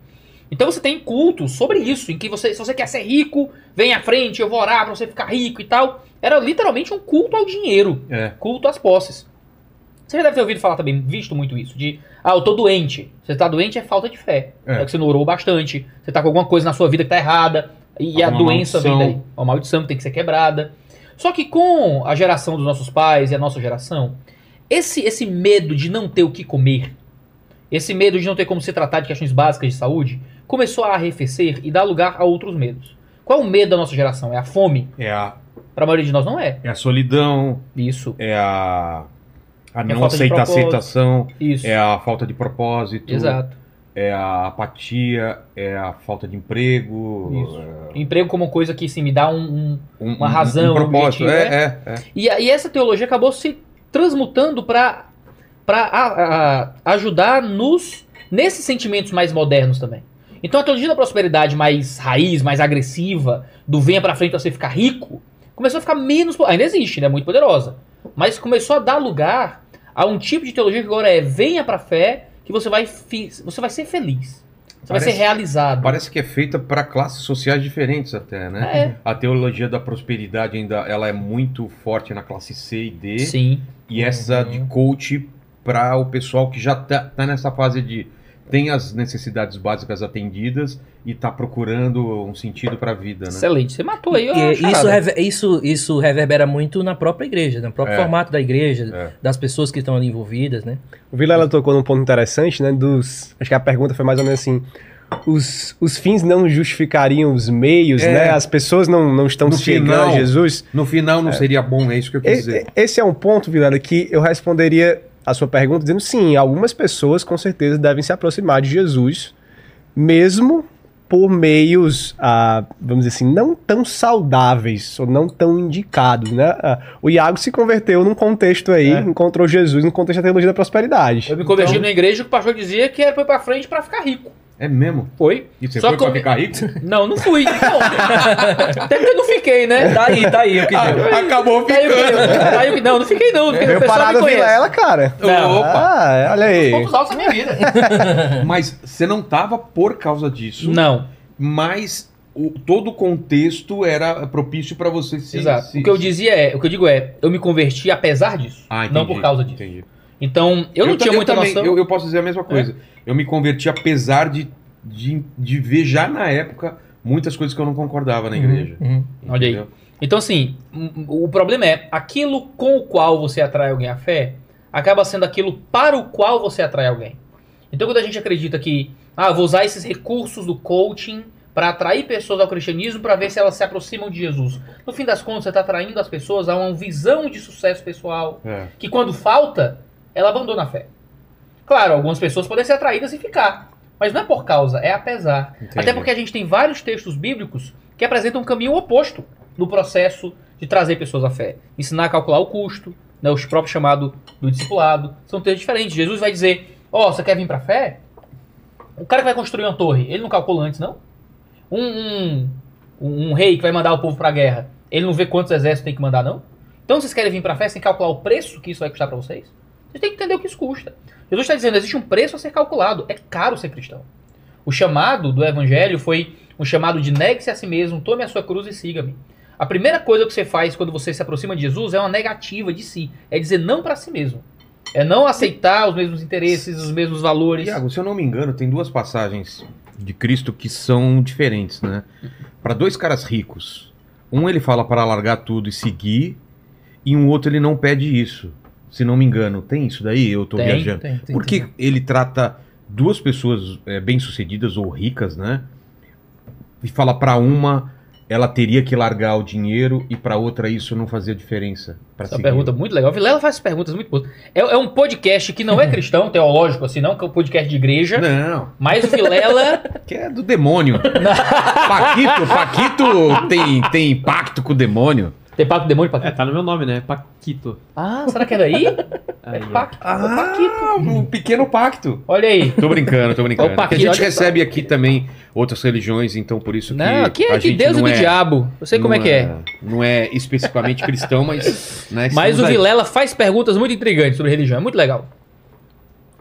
Então você tem cultos sobre isso, em que você, se você quer ser rico, vem à frente, eu vou orar pra você ficar rico e tal. Era literalmente um culto ao dinheiro, É. culto às posses. Você já deve ter ouvido falar também, visto muito isso, de ah, eu tô doente. Você tá doente é falta de fé. É. É, que você não orou bastante, você tá com alguma coisa na sua vida que tá errada, e a Alguma doença vem maldição. daí. Uma maldição tem que ser quebrada. Só que com a geração dos nossos pais e a nossa geração, esse, esse medo de não ter o que comer, esse medo de não ter como se tratar de questões básicas de saúde, começou a arrefecer e dar lugar a outros medos. Qual é o medo da nossa geração? É a fome? É a, Para a maioria de nós não é. é a solidão, Isso, é a, a É não falta de aceita, aceitação, isso. é a falta de propósito, Exato. É a apatia, é a falta de emprego, é Emprego como coisa que se me dá um, um- um, Uma razão, um propósito. um objetivo, é, é, é. E, e essa teologia acabou se transmutando para ajudar nos nesses sentimentos mais modernos também. Então a teologia da prosperidade mais raiz, mais agressiva, do venha pra frente pra você ficar rico, começou a ficar menos. Ainda existe, né? Muito poderosa. Mas começou a dar lugar a um tipo de teologia que agora é venha pra fé, que você vai, fi- você vai ser feliz. Você vai Parece- ser realizado. Parece que é feita para classes sociais diferentes até, né? É. A teologia da prosperidade ainda ela é muito forte na classe C e D. Sim. E essa Uhum. de coach para o pessoal que já tá, tá nessa fase de tem as necessidades básicas atendidas e tá procurando um sentido para a vida, né? Excelente. Você matou aí. E- isso, rever- isso, isso reverbera muito na própria igreja, no próprio É. formato da igreja, É. das pessoas que estão ali envolvidas, né? O Vilela tocou num ponto interessante, né? Dos. Acho que a pergunta foi mais ou menos assim: os, os fins não justificariam os meios, É. né? As pessoas não, não estão No chegando final, a Jesus. No final não seria bom, é isso que eu quis E- dizer. Esse é um ponto, Vilela, que eu responderia a sua pergunta dizendo sim, algumas pessoas com certeza devem se aproximar de Jesus, mesmo por meios, ah, vamos dizer assim, não tão saudáveis ou não tão indicados, né? Ah, o Iago se converteu num contexto aí, É. encontrou Jesus no contexto da teologia da prosperidade. Eu me converti Então, numa igreja que o pastor dizia que era pra ir pra frente pra ficar rico. É mesmo? Foi. E você Só foi que pra eu- ficar rico? Não, não fui. Não. Até porque eu não fiquei, né? Tá aí, tá aí o que Ah, deu. acabou Tá aí. Tá aí Não, não fiquei não. Porque o Veio pessoal parar me conhece. Vilela, cara. Não. Opa. Ah, olha aí. Pontos altos da minha vida. Mas você não tava por causa disso. Não, Mas o- todo o contexto era propício pra você se. exato. se- O que eu dizia é, o que eu digo é, eu me converti apesar disso, Ah, não entendi, por causa disso. entendi. Então, eu não ta- tinha muita também, noção. Eu, eu posso dizer a mesma coisa. Eu me converti apesar de, de, de ver já na época muitas coisas que eu não concordava na igreja. Uhum. Olha aí. Entendeu? Então, assim, o problema é, aquilo com o qual você atrai alguém à fé, acaba sendo aquilo para o qual você atrai alguém. Então, quando a gente acredita que, ah, vou usar esses recursos do coaching para atrair pessoas ao cristianismo para ver se elas se aproximam de Jesus. No fim das contas, você está atraindo as pessoas a uma visão de sucesso pessoal, É. que quando falta, ela abandona a fé. Claro, algumas pessoas podem ser atraídas e ficar, mas não é por causa, é apesar. Entendi. Até porque a gente tem vários textos bíblicos que apresentam um caminho oposto no processo de trazer pessoas à fé. Ensinar a calcular o custo, né, os próprios chamados do discipulado, são textos diferentes. Jesus vai dizer, ó, você quer vir pra fé? O cara que vai construir uma torre, ele não calcula antes, não? Um, um, um- rei que vai mandar o povo pra guerra, ele não vê quantos exércitos tem que mandar, não? Então vocês querem vir pra fé sem calcular o preço que isso vai custar pra vocês? Vocês têm que entender o que isso custa. Jesus está dizendo, existe um preço a ser calculado. É caro ser cristão. O chamado do evangelho foi um chamado de negue-se a si mesmo, tome a sua cruz e siga-me. A primeira coisa que você faz quando você se aproxima de Jesus é uma negativa de si. É dizer não para si mesmo. É não aceitar os mesmos interesses, os mesmos valores. Iago, se eu não me engano, tem duas passagens de Cristo que são diferentes, né? Para dois caras ricos. Um ele fala para largar tudo e seguir, e um outro ele não pede isso. Se não me engano, tem isso daí? Eu tô Tem, viajando. Tem, tem, Por que ele trata duas pessoas é, bem-sucedidas ou ricas, né? E fala para uma ela teria que largar o dinheiro e para outra isso não fazia diferença. Essa seguir. pergunta é muito legal. Vilela faz perguntas muito boas. É, é um podcast que não é cristão, teológico, assim, não, que é um podcast de igreja. Não, Mas o Vilela. que é do demônio. Paquito, Paquito tem, tem pacto com o demônio. Tem pacto do demônio, É, Paquito? tá no meu nome, né? Paquito. Ah, será que é daí? Aí, É pacto. Ah, um pequeno pacto. Olha aí. Tô brincando, tô brincando. Ô, Porque a Paquito, gente recebe aqui também outras religiões, então por isso que Não, aqui é a de Deus e do é- diabo. Eu sei como é que é. Não é especificamente cristão, mas... Né, Mas o aí. Vilela faz perguntas muito intrigantes sobre religião. É muito legal.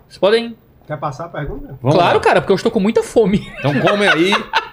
Vocês podem. Quer passar a pergunta? Vamos claro, lá. cara, porque eu estou com muita fome. Então come aí.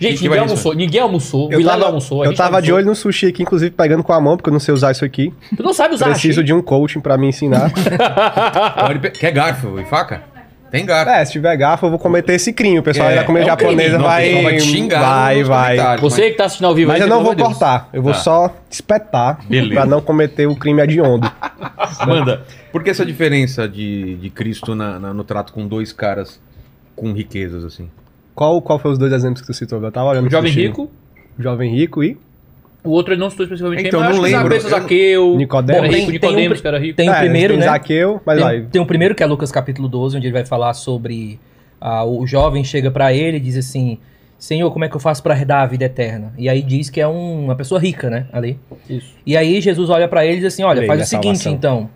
Gente, ninguém almoçou. Ninguém almoçou. O Eu Vilela tava, almoçou. eu tava de almoçou. olho no sushi aqui, inclusive pegando com a mão, porque eu não sei usar isso aqui. Tu não sabe usar Preciso hashi. de um coaching pra me ensinar. Quer garfo e faca? Tem garfo. é, se tiver garfo, eu vou cometer esse crime. O pessoal É, aí da comida é um japonesa vai. vai te xingar vai, vai. Você que tá assistindo ao vivo Mas aí, eu não vou de Deus. cortar. Eu vou Tá. só espetar Beleza. pra não cometer o crime hediondo. Manda. Por que essa diferença de, de Cristo na- na- no trato com dois caras com riquezas, assim? Qual, qual foi os dois exemplos que tu citou? Eu tava olhando O jovem rico, O jovem rico e. o outro ele não citou especificamente Então, quem, mas não acho que lembro. Zaqueu, Eu não- Zaqueu, Nicodemo. Bom, Tem- rico, tem Nicodemos, um- que era rico. Tem o É, primeiro, tem né? Zaqueu, mas Tem, vai. tem o primeiro que é Lucas capítulo 12, onde ele vai falar sobre ah, o jovem chega pra ele e diz assim: Senhor, como é que eu faço pra herdar a vida eterna? E aí diz que é um- uma pessoa rica, né? Ali. Isso. E aí Jesus olha pra ele e diz assim: Olha, Lei faz o seguinte, salvação. então.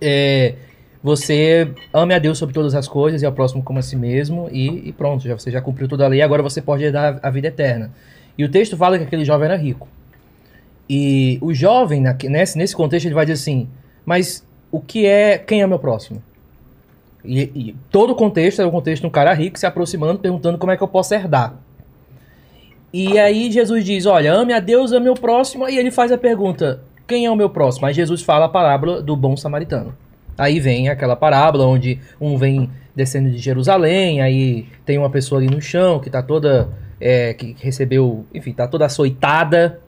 É, você ame a Deus sobre todas as coisas e ao próximo como a si mesmo, e, e pronto, já, você já cumpriu toda a lei, agora você pode herdar a vida eterna. E o texto fala que aquele jovem era rico. E o jovem, naque- nesse, nesse contexto, ele vai dizer assim: Mas o que é. Quem é meu próximo? E, e todo o contexto é o contexto de um cara rico se aproximando, perguntando como é que eu posso herdar. E aí Jesus diz: Olha, ame a Deus, ame o próximo. E ele faz a pergunta: Quem é o meu próximo? Aí Jesus fala a parábola do bom samaritano. Aí vem aquela parábola onde um vem descendo de Jerusalém, aí tem uma pessoa ali no chão que tá toda. é, que recebeu, enfim, tá toda açoitada.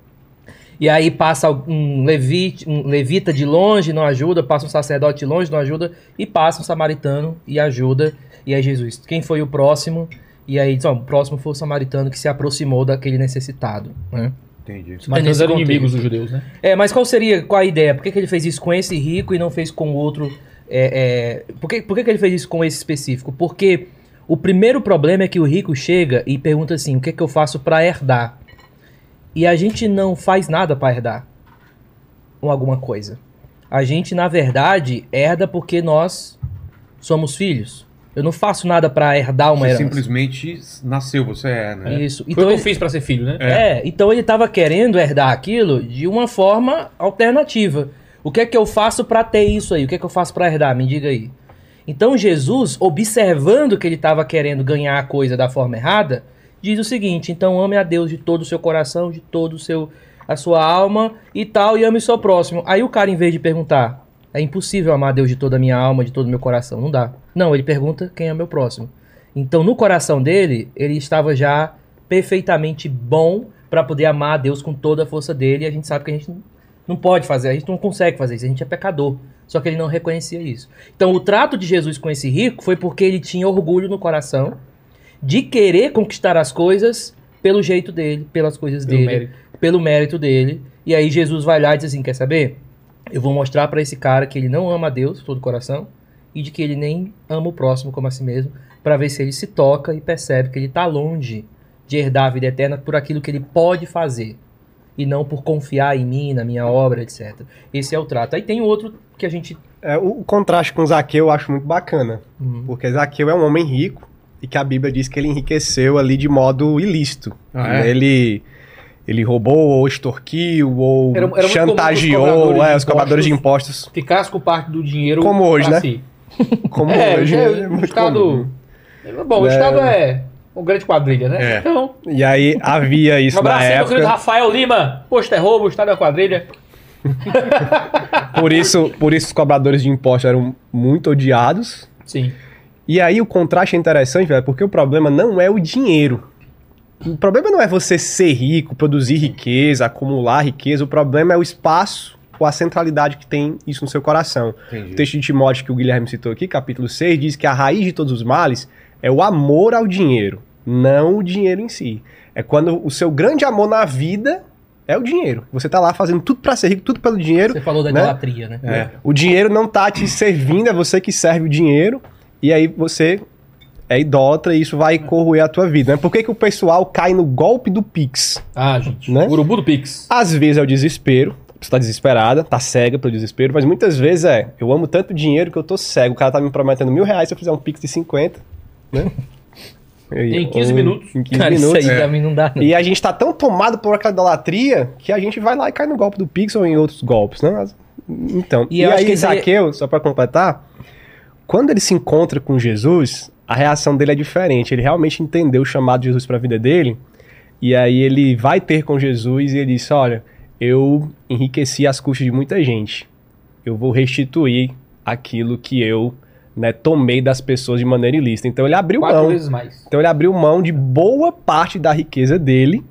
E aí passa um, levite, um levita de longe, não ajuda, passa um sacerdote de longe, não ajuda, e passa um samaritano e ajuda. E aí Jesus, quem foi o próximo? E aí diz, ó, o próximo foi o samaritano que se aproximou daquele necessitado. Né? Entendi. Mas todos eram contexto. inimigos dos judeus, né? É, mas qual seria, qual a ideia? Por que, que ele fez isso com esse rico e não fez com o outro? É, é, por que, por que, que ele fez isso com esse específico? Porque o primeiro problema é que o rico chega e pergunta assim: o que, que eu faço para herdar? E a gente não faz nada para herdar ou alguma coisa. A gente, na verdade, herda porque nós somos filhos. Eu não faço nada para herdar uma Você herança. simplesmente nasceu, você é, né? Isso. Foi o Então que eu fiz pra ser filho, né? é, então ele estava querendo herdar aquilo de uma forma alternativa. O que é que eu faço para ter isso aí? O que é que eu faço para herdar? Me diga aí. Então Jesus, observando que ele estava querendo ganhar a coisa da forma errada, diz o seguinte: então ame a Deus de todo o seu coração, de todo o seu a sua alma e tal, e ame o seu próximo. Aí o cara, em vez de perguntar, é impossível amar a Deus de toda a minha alma, de todo o meu coração, não dá. Não, ele pergunta quem é meu próximo. Então, no coração dele, ele estava já perfeitamente bom para poder amar a Deus com toda a força dele, e a gente sabe que a gente não- pode fazer, a gente não consegue fazer isso, a gente é pecador. Só que ele não reconhecia isso. Então, o trato de Jesus com esse rico foi porque ele tinha orgulho no coração de querer conquistar as coisas pelo jeito dele, pelas coisas Pelo dele, mérito. pelo mérito dele. E aí Jesus vai lá e diz assim: quer saber? Eu vou mostrar para esse cara que ele não ama a Deus de todo o coração e de que ele nem ama o próximo como a si mesmo, para ver se ele se toca e percebe que ele está longe de herdar a vida eterna por aquilo que ele pode fazer e não por confiar em mim, na minha obra, etc. Esse é o trato. Aí tem outro que a gente É, o, contraste com Zaqueu eu acho muito bacana. Uhum. Porque Zaqueu é um homem rico e que a Bíblia diz que ele enriqueceu ali de modo ilícito. Ah, é? Ele, ele roubou ou extorquiu ou Era- era comum que os chantageou cobradores é, de os cobradores de impostos. Ficasse com parte do dinheiro Como hoje, né? si. Como É, hoje é, é o Estado... comum. Bom, o É. Estado é uma grande quadrilha, né? É. Então, E aí havia um isso na abraço aí, meu querido. Rafael Lima. Posto é roubo, o Estado é quadrilha. Por isso, por isso os cobradores de impostos eram muito odiados. Sim. E aí o contraste é interessante, velho, porque o problema não é o dinheiro. O problema não é você ser rico, produzir riqueza, acumular riqueza. O problema é o espaço ou a centralidade que tem isso no seu coração. O Entendi. texto de Timóteo que o Guilherme citou aqui, capítulo 6, diz que a raiz de todos os males é o amor ao dinheiro, não o dinheiro em si. É quando o seu grande amor na vida é o dinheiro. Você tá lá fazendo tudo pra ser rico, tudo pelo dinheiro. Você falou da né? idolatria, né? É. O dinheiro não tá te servindo, é você que serve o dinheiro, e aí você é idólatra e isso vai corroer a tua vida. Né? Por que, que o pessoal cai no golpe do Pix? Ah, gente. Né? Urubu do Pix. Às vezes é o desespero, você tá desesperada, tá cega pelo desespero, mas muitas vezes é, eu amo tanto dinheiro que eu tô cego, o cara tá me prometendo mil reais se eu fizer um Pix de 50, né? E- Em 15 ou- minutos. Em 15 Cara, minutos. isso aí é. pra mim não dá. não. E a gente tá tão tomado por aquela idolatria que a gente vai lá e cai no golpe do Pix ou em outros golpes, né? Mas- Então, E e, aí que esse aí- Zaqueu, só pra completar, quando ele se encontra com Jesus, a reação dele é diferente. Ele realmente entendeu o chamado de Jesus pra vida dele, e aí ele vai ter com Jesus e ele diz: Olha, eu enriqueci as custas de muita gente. Eu vou restituir aquilo que eu né, tomei das pessoas de maneira ilícita. Então ele abriu Quatro mão. vezes mais. Então ele abriu mão de boa parte da riqueza dele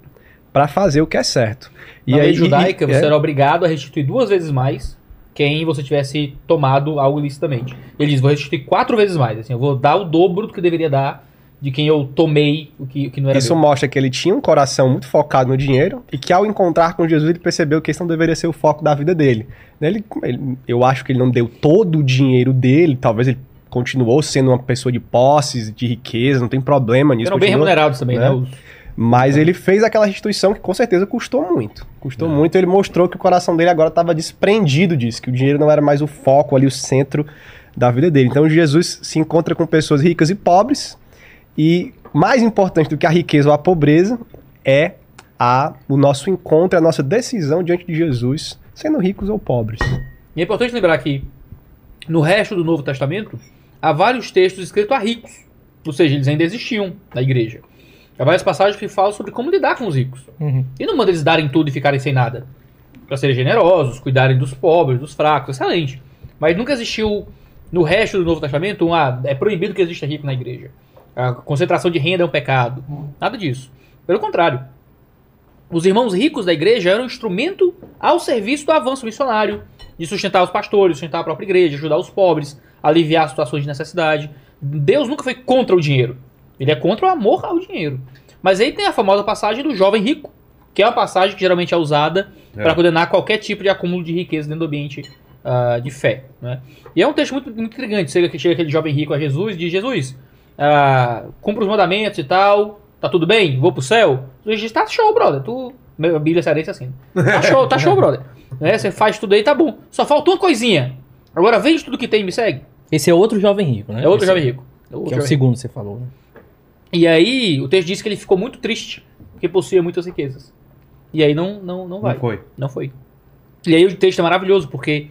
para fazer o que é certo. Na lei judaica, e- você é, era obrigado a restituir duas vezes mais quem você tivesse tomado algo ilicitamente. Ele diz, vou restituir quatro vezes mais. Assim, eu vou dar o dobro do que deveria dar de quem eu tomei o que, o que não era isso meu. mostra que ele tinha um coração muito focado no dinheiro e que ao encontrar com Jesus ele percebeu que esse não deveria ser o foco da vida dele. Ele, ele- eu acho que ele não deu todo o dinheiro dele, talvez ele continuou sendo uma pessoa de posses, de riqueza, não tem problema nisso. Eram bem remunerados também, né? né? Os- Mas ele fez aquela restituição que com certeza custou muito. Custou muito, ele mostrou que o coração dele agora estava desprendido disso, que o dinheiro não era mais o foco ali, o centro da vida dele. Então Jesus se encontra com pessoas ricas e pobres, e mais importante do que a riqueza ou a pobreza é a, o nosso encontro, a nossa decisão diante de Jesus, sendo ricos ou pobres. E é importante lembrar que no resto do Novo Testamento há vários textos escritos a ricos. Ou seja, eles ainda existiam na igreja. Há várias passagens que falam sobre como lidar com os ricos. Uhum. E não manda eles darem tudo e ficarem sem nada. Para serem generosos, cuidarem dos pobres, dos fracos, excelente. Mas nunca existiu no resto do Novo Testamento um, ah, é proibido que exista rico na igreja. A concentração de renda é um pecado. Nada disso. Pelo contrário. os irmãos ricos da igreja eram um instrumento ao serviço do avanço missionário, de sustentar os pastores, sustentar a própria igreja, ajudar os pobres, aliviar situações de necessidade. Deus nunca foi contra o dinheiro. Ele é contra o amor ao dinheiro. Mas aí tem a famosa passagem do jovem rico, que é uma passagem que geralmente é usada É. para condenar qualquer tipo de acúmulo de riqueza dentro do ambiente ah, de fé. Né? E é um texto muito, muito intrigante. Chega, chega aquele jovem rico a Jesus e diz: Jesus, ah, cumpra os mandamentos e tal, tá tudo bem? Vou pro céu? Jesus diz: tá show, brother. Tu, a Bíblia é assim. Tá show, tá show, brother. Né? Você faz tudo aí, tá bom. Só falta uma coisinha. Agora vende tudo que tem e me segue. Esse é outro jovem rico, né? É outro Esse- jovem rico. É outro Que é o segundo que você falou, né? E aí, o texto diz que ele ficou muito triste, porque possuía muitas riquezas. E aí não, não, não vai. Não foi. Não foi. E aí o texto é maravilhoso, porque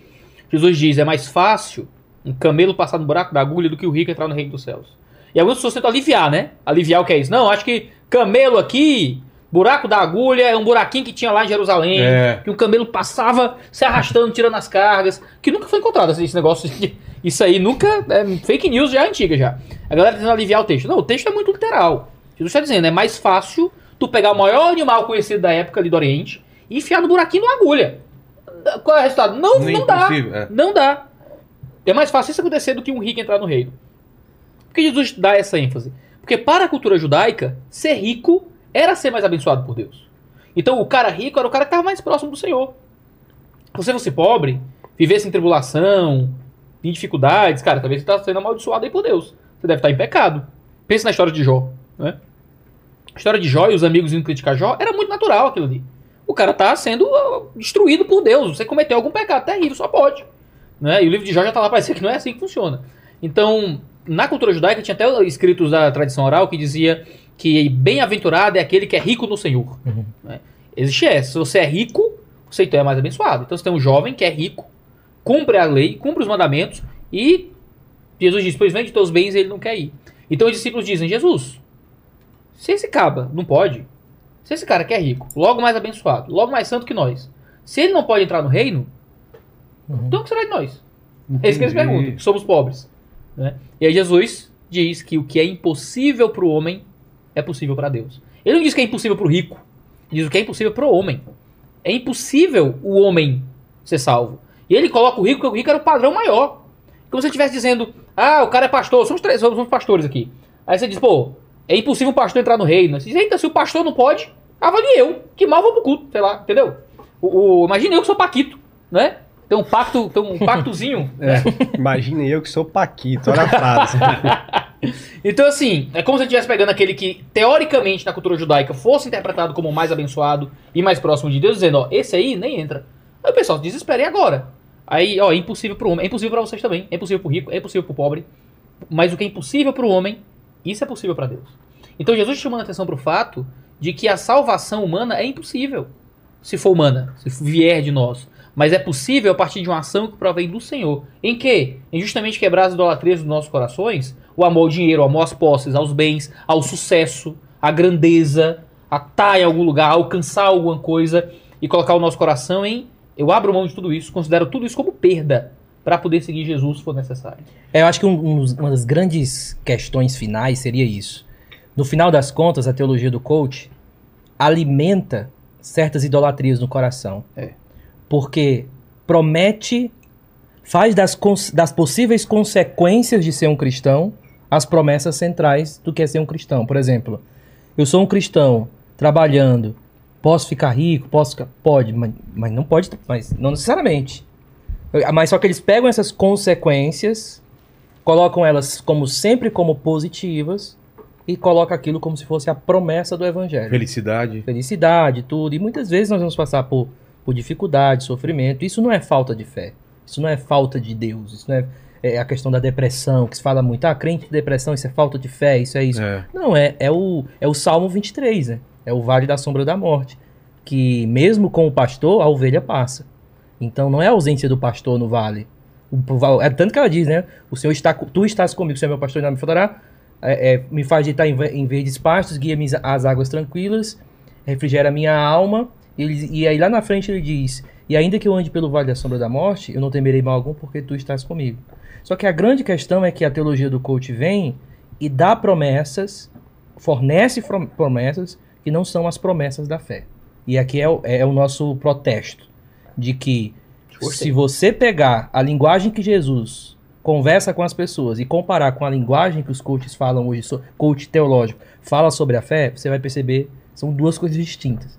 Jesus diz, é mais fácil um camelo passar no buraco da agulha do que o rico entrar no reino dos céus. E algumas pessoas tentam aliviar, né? Aliviar o que é isso? Não, acho que camelo aqui, buraco da agulha, é um buraquinho que tinha lá em Jerusalém, É. que o camelo passava se arrastando, tirando as cargas, que nunca foi encontrado esse negócio. de- Isso aí nunca. É fake news já é antiga já. A galera tentando aliviar o texto. Não, o texto é muito literal. Jesus está dizendo, é mais fácil tu pegar o maior animal conhecido da época ali do Oriente e enfiar no buraquinho da agulha. Qual é o resultado? Não, Nem não dá. é. Não dá. É mais fácil isso acontecer do que um rico entrar no reino. Que Jesus dá essa ênfase? Porque para a cultura judaica, ser rico era ser mais abençoado por Deus. Então o cara rico era o cara que estava mais próximo do Senhor. Se você fosse pobre, vivesse em tribulação, em dificuldades, cara, talvez você está sendo amaldiçoado aí por Deus. Você deve estar em pecado. Pensa na história de Jó, né? A história de Jó e os amigos indo criticar Jó era muito natural aquilo ali. O cara tá sendo ah, destruído por Deus. Você cometeu algum pecado terrível, só pode. Né? E o livro de Jó já tá lá para dizer que não é assim que funciona. Então, na cultura judaica tinha até escritos da tradição oral que dizia que bem-aventurado é aquele que é rico no Senhor. Né? Existe essa. Se você é rico, você então é mais abençoado. Então você tem um jovem que é rico, cumpre a lei, cumpre os mandamentos e Jesus diz, pois vende teus bens e ele não quer ir. Então os discípulos dizem, Jesus, se esse caba não pode, se esse cara que é rico, logo mais abençoado, logo mais santo que nós, se ele não pode entrar no reino, então o que será de nós? É isso que eles Entendi. perguntam, somos pobres. Né? E aí Jesus diz que o que é impossível para o homem é possível para Deus. Ele não diz que é impossível para o rico, ele diz o que é impossível para o homem. É impossível o homem ser salvo. E ele coloca o rico, porque o rico era o padrão maior. Como se ele estivesse dizendo, ah, o cara é pastor, somos, três, somos pastores aqui. Aí você diz, pô, é impossível um pastor entrar no reino. Você diz, eita, se o pastor não pode, avalie eu, que mal vou pro culto, sei lá, entendeu? O, o, imagina eu que sou Paquito, né? Tem um pacto, tem um pactozinho. É, imagina eu que sou Paquito, olha a frase. Então, assim, é como se ele estivesse pegando aquele que, teoricamente, na cultura judaica, fosse interpretado como o mais abençoado e mais próximo de Deus, dizendo, ó, esse aí nem entra. Aí o pessoal desespera, e agora? Aí, ó, é impossível pro homem, é impossível pra vocês também, é impossível pro rico, é impossível pro pobre, mas o que é impossível pro homem, isso é possível pra Deus. Então Jesus chamando a atenção pro fato de que a salvação humana é impossível, se for humana, se vier de nós. Mas é possível a partir de uma ação que provém do Senhor. Em que? Em justamente quebrar as idolatrias dos nossos corações, o amor ao dinheiro, o amor às posses, aos bens, ao sucesso, à grandeza, a estar em algum lugar, a alcançar alguma coisa e colocar o nosso coração em eu abro mão de tudo isso, considero tudo isso como perda para poder seguir Jesus se for necessário. É, eu acho que um- um uma das grandes questões finais seria isso. No final das contas, a teologia do coach alimenta certas idolatrias no coração. É. Porque promete, faz das, das possíveis consequências de ser um cristão as promessas centrais do que é ser um cristão. Por exemplo, eu sou um cristão trabalhando, posso ficar rico, posso ficar... Pode, mas, mas não pode, mas não necessariamente. Mas só que eles pegam essas consequências, colocam elas como sempre como positivas e colocam aquilo como se fosse a promessa do evangelho. Felicidade. Felicidade, tudo. E muitas vezes nós vamos passar por, por dificuldade, sofrimento. Isso não é falta de fé. Isso não é falta de Deus. Isso não é, é a questão da depressão, que se fala muito, ah, crente de depressão, isso é falta de fé, isso é isso. É. Não, é, é, o, é o Salmo 23, né? É o vale da sombra da morte. Que mesmo com o pastor, a ovelha passa. Então não é a ausência do pastor no vale. O- é tanto que ela diz, né? O Senhor está, tu estás comigo, o Senhor é meu pastor e nada me faltará. É, é, me faz deitar em, em verdes pastos, guia-me às águas tranquilas, refrigera a minha alma. Ele- e aí lá na frente ele diz: E ainda que eu ande pelo vale da sombra da morte, eu não temerei mal algum, porque tu estás comigo. Só que a grande questão é que a teologia do coach vem e dá promessas, fornece promessas que não são as promessas da fé. E aqui é, o- é o nosso protesto. De que Gostei. se você pegar a linguagem que Jesus conversa com as pessoas e comparar com a linguagem que os coaches falam hoje, coach teológico, fala sobre a fé, você vai perceber são duas coisas distintas.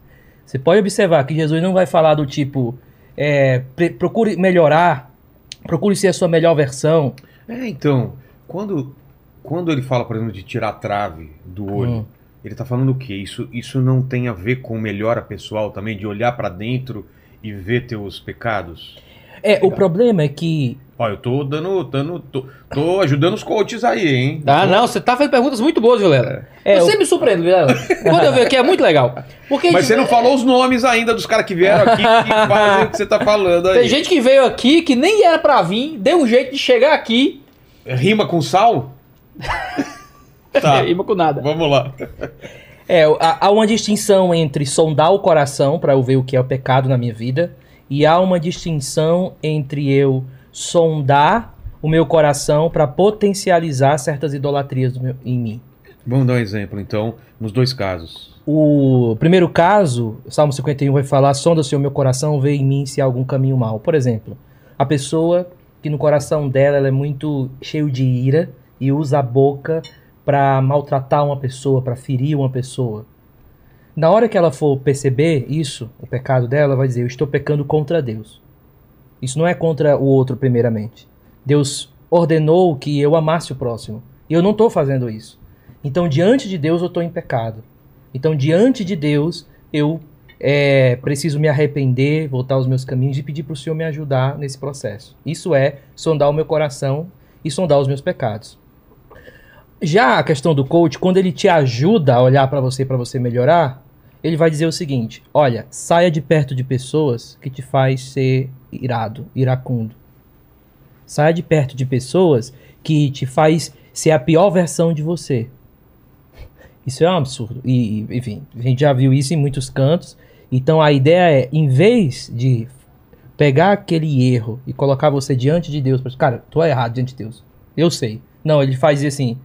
Você pode observar que Jesus não vai falar do tipo, é, procure melhorar, procure ser a sua melhor versão. É, então, quando, quando ele fala, por exemplo, de tirar a trave do olho, Hum. ele tá falando o quê? Isso, isso não tem a ver com melhora pessoal também, de olhar pra dentro e ver teus pecados? É, o problema é que Ó, eu tô dando, dando tô, tô ajudando os coaches aí, hein? Ah, não, você tá fazendo perguntas muito boas, Vilela. É, eu o- sempre me surpreendo, Vilela. Quando eu venho aqui é muito legal. Porque Mas você não falou os nomes ainda dos caras que vieram aqui que fazem o que você tá falando aí. Tem gente que veio aqui que nem era pra vir, deu um jeito de chegar aqui Rima com sal? tá, e com nada. vamos lá. É, há há uma distinção entre sondar o coração para eu ver o que é o pecado na minha vida, e há uma distinção entre eu sondar o meu coração para potencializar certas idolatrias do meu- em mim. Vamos dar um exemplo, então, nos dois casos. O primeiro caso, Salmo 51 vai falar: sonda-se o meu coração, vê em mim se há algum caminho mal. Por exemplo, a pessoa que no coração dela ela é muito cheio de ira e usa a boca para maltratar uma pessoa, para ferir uma pessoa. Na hora que ela for perceber isso, o pecado dela, vai dizer: Eu estou pecando contra Deus. Isso não é contra o outro, primeiramente. Deus ordenou que eu amasse o próximo. E eu não estou fazendo isso. Então, diante de Deus, eu estou em pecado. Então, diante de Deus, eu é, preciso me arrepender, voltar aos meus caminhos e pedir para o Senhor me ajudar nesse processo. Isso é sondar o meu coração e sondar os meus pecados. Já a questão do coach, quando ele te ajuda a olhar para você para você melhorar, ele vai dizer o seguinte: olha, saia de perto de pessoas que te faz ser irado, iracundo. Saia de perto de pessoas que te faz ser a pior versão de você. Isso é um absurdo. E, enfim, a gente já viu isso em muitos cantos. Então a ideia é, em vez de pegar aquele erro e colocar você diante de Deus, cara, tu é errado diante de Deus. Eu sei. Não, ele faz assim.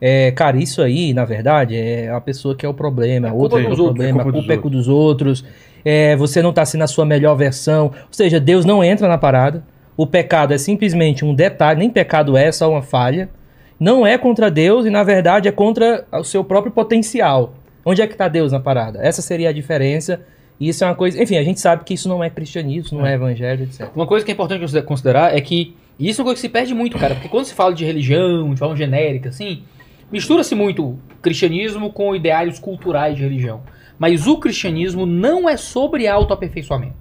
É, cara, isso aí, na verdade, é a pessoa que é o problema, é culpa outro que é o outros, problema, é a culpa é dos outros. É, você não está sendo a sua melhor versão. Ou seja, Deus não entra na parada. O pecado é simplesmente um detalhe, nem pecado é, é só uma falha. Não é contra Deus e, na verdade, é contra o seu próprio potencial. Onde é que está Deus na parada? Essa seria a diferença. E isso é uma coisa. Enfim, a gente sabe que isso não é cristianismo, não é evangelho, etc. Uma coisa que é importante consider- considerar é que e isso é uma coisa que se perde muito, cara, porque quando se fala de religião, de forma genérica, assim, mistura-se muito cristianismo com ideários culturais de religião. Mas o cristianismo não é sobre autoaperfeiçoamento.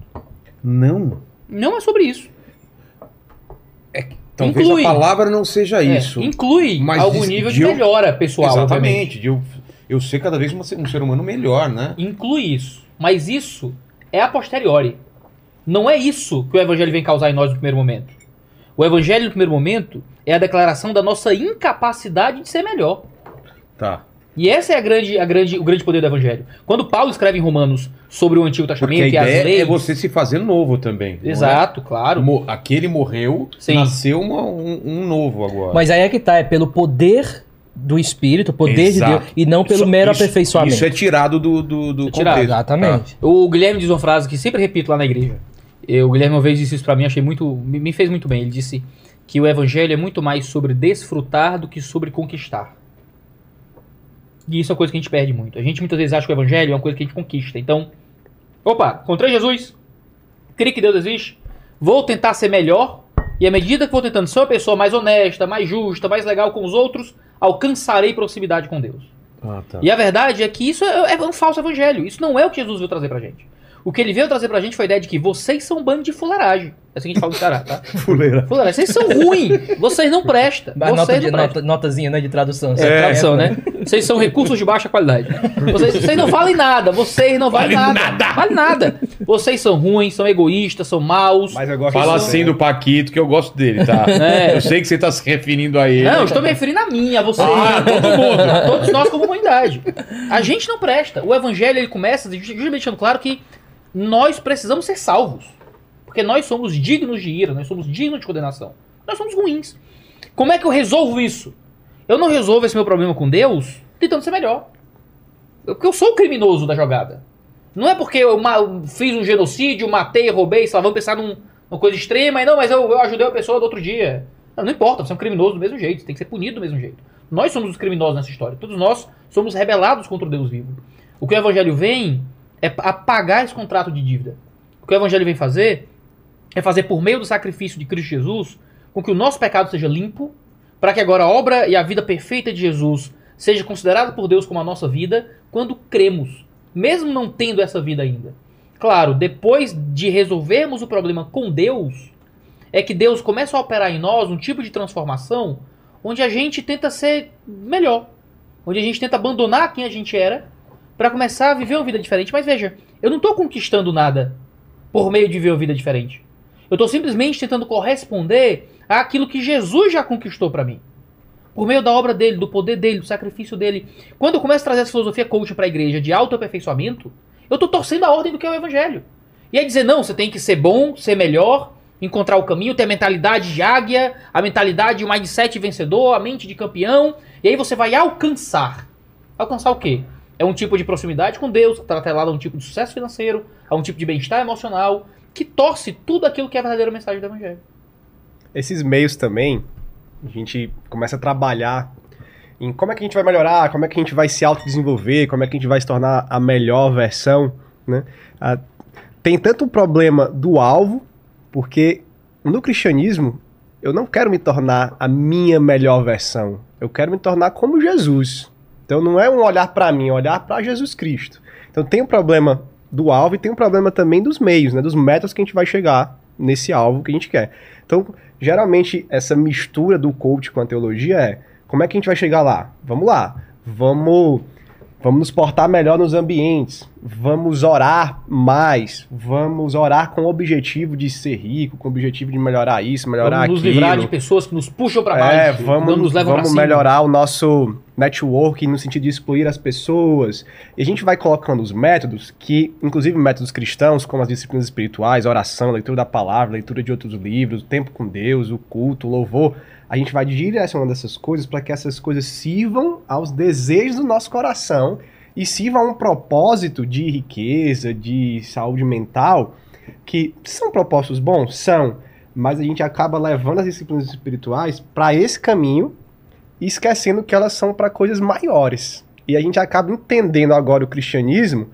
Não. Não é sobre isso. Talvez Inclui. a palavra não seja É, isso. inclui Mas algum diz- nível de de eu- melhora pessoal. Exatamente. de eu, eu ser cada vez um ser, um ser humano melhor, né? Inclui isso. Mas isso é a posteriori. Não é isso que o evangelho vem causar em nós no primeiro momento. O evangelho no primeiro momento é a declaração da nossa incapacidade de ser melhor. Tá. E essa é a grande, a grande, o grande poder do evangelho. Quando Paulo escreve em Romanos sobre o Antigo Porque a Testamento e as ideia leis. é você se fazer novo também. é? Exato, claro. Mo- Aquele morreu, Sim. nasceu uma- um, um novo agora. Mas aí é que tá, é pelo poder do Espírito, poder Exato. de Deus, e não pelo Isso- mero isso- aperfeiçoamento. Isso é tirado do, do, do É tirado, contexto. Exatamente. O Guilherme diz uma frase que sempre repito lá na igreja. Eu, o Guilherme uma vez disse isso pra mim, achei muito. Me, me fez muito bem. Ele disse que o evangelho é muito mais sobre desfrutar do que sobre conquistar. E isso é uma coisa que a gente perde muito. A gente muitas vezes acha que o evangelho é uma coisa que a gente conquista. Então, opa, encontrei Jesus, creio que Deus existe, vou tentar ser melhor, e à medida que vou tentando ser uma pessoa mais honesta, mais justa, mais legal com os outros, alcançarei proximidade com Deus. Ah, tá. E a verdade é que isso é, é um falso evangelho. Isso não é o que Jesus veio trazer pra gente. O que ele veio trazer pra gente foi a ideia de que vocês são um bando de fuleiragem. É assim que a gente fala no Ceará, tá? Fuleira. Fuleiragem. Vocês são ruins. Vocês não prestam. Mas nota Vocês de- não prestam. nota- notazinha, né, de tradução. É, tradução, né? Vocês são recursos de baixa qualidade. Vocês, vocês não valem nada. Vocês não valem Vale nada. nada. Vale nada. Vocês são ruins, são egoístas, são maus. Mas eu gosto Fala assim né? do Paquito, que eu gosto dele, tá? É. Eu sei que você tá se referindo a ele. Não, eu estou me referindo a mim, a vocês. Ah, todo mundo. A todos nós como humanidade. A gente não presta. O evangelho ele começa justamente deixando claro que nós precisamos ser salvos. Porque nós somos dignos de ira, nós somos dignos de condenação. Nós somos ruins. Como é que eu resolvo isso? Eu não resolvo esse meu problema com Deus tentando ser melhor. Eu- Porque eu sou o criminoso da jogada. Não é porque eu fiz um genocídio, matei, roubei, sei lá, vamos pensar num- numa coisa extrema, e não, mas eu, eu ajudei a pessoa do outro dia. Não, não importa, você é um criminoso do mesmo jeito, tem que ser punido do mesmo jeito. Nós somos os criminosos nessa história, todos nós somos rebelados contra o Deus vivo. O que o Evangelho vem é apagar esse contrato de dívida. O que o Evangelho vem fazer é fazer por meio do sacrifício de Cristo Jesus com que o nosso pecado seja limpo, para que agora a obra e a vida perfeita de Jesus seja considerada por Deus como a nossa vida quando cremos, mesmo não tendo essa vida ainda. Claro, depois de resolvermos o problema com Deus, é que Deus começa a operar em nós um tipo de transformação onde a gente tenta ser melhor, onde a gente tenta abandonar quem a gente era para começar a viver uma vida diferente. Mas veja, eu não estou conquistando nada por meio de viver uma vida diferente. Eu estou simplesmente tentando corresponder àquilo que Jesus já conquistou para mim. Por meio da obra dele, do poder dele, do sacrifício dele. Quando eu começo a trazer essa filosofia coach para a igreja de autoaperfeiçoamento, eu estou torcendo a ordem do que é o evangelho. E é dizer, não, você tem que ser bom, ser melhor, encontrar o caminho, ter a mentalidade de águia, a mentalidade, o mindset vencedor, a mente de campeão, e aí você vai alcançar. Alcançar o quê? É um tipo de proximidade com Deus, está a um tipo de sucesso financeiro, a um tipo de bem-estar emocional, que torce tudo aquilo que é a verdadeira mensagem do Evangelho. Esses meios também, a gente começa a trabalhar em como é que a gente vai melhorar, como é que a gente vai se autodesenvolver, como é que a gente vai se tornar a melhor versão, né? Ah, tem tanto o problema do alvo, porque no cristianismo eu não quero me tornar a minha melhor versão, eu quero me tornar como Jesus. Então não é um olhar para mim, é um olhar para Jesus Cristo. Então tem o problema do alvo e tem o problema também dos meios, né, dos métodos que a gente vai chegar nesse alvo que a gente quer. Então, geralmente essa mistura do coach com a teologia é como é que a gente vai chegar lá? Vamos lá, vamos vamos nos portar melhor nos ambientes, vamos orar mais, vamos orar com o objetivo de ser rico, com o objetivo de melhorar isso, melhorar Vamos nos aquilo. livrar de pessoas que nos puxam para É, baixo, vamos, não nos levam vamos melhorar o nosso network no sentido de excluir as pessoas. E a gente vai colocando os métodos, que, inclusive métodos cristãos, como as disciplinas espirituais, oração, leitura da palavra, leitura de outros livros, o tempo com Deus, o culto, o louvor. A gente vai direcionando essas coisas para que essas coisas sirvam aos desejos do nosso coração e sirvam a um propósito de riqueza, de saúde mental, que são propósitos bons? São mas a gente acaba levando as disciplinas espirituais para esse caminho e esquecendo que elas são para coisas maiores. E a gente acaba entendendo agora o cristianismo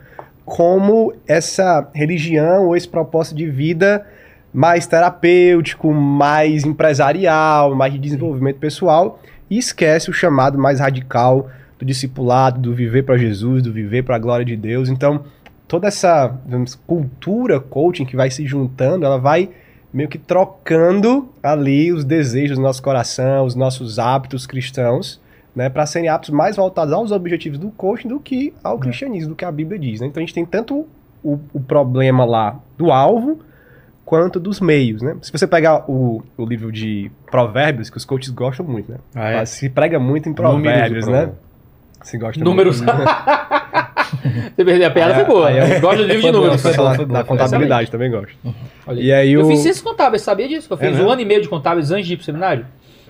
como essa religião ou esse propósito de vida mais terapêutico, mais empresarial, mais de desenvolvimento pessoal e esquece o chamado mais radical do discipulado, do viver para Jesus, do viver para a glória de Deus. Então, toda essa digamos, cultura coaching que vai se juntando, ela vai meio que trocando ali os desejos do nosso coração, os nossos hábitos cristãos, né, para serem hábitos mais voltados aos objetivos do coaching do que ao cristianismo, do que a Bíblia diz. Né? Então a gente tem tanto o, o problema lá do alvo quanto dos meios, né? Se você pegar o, o livro de provérbios, que os coaches gostam muito, né? Ah, é? Se prega muito em provérbios, né? Se gosta Números. muito. Você perdeu a piada, foi boa. aí eu- Gosto de livro de números. foi bom, Da- foi contabilidade também gosto. Olha, E aí eu o- fiz ciências contábeis, sabia disso? que Eu fiz É um mesmo? ano e meio de contábeis antes de ir pro seminário.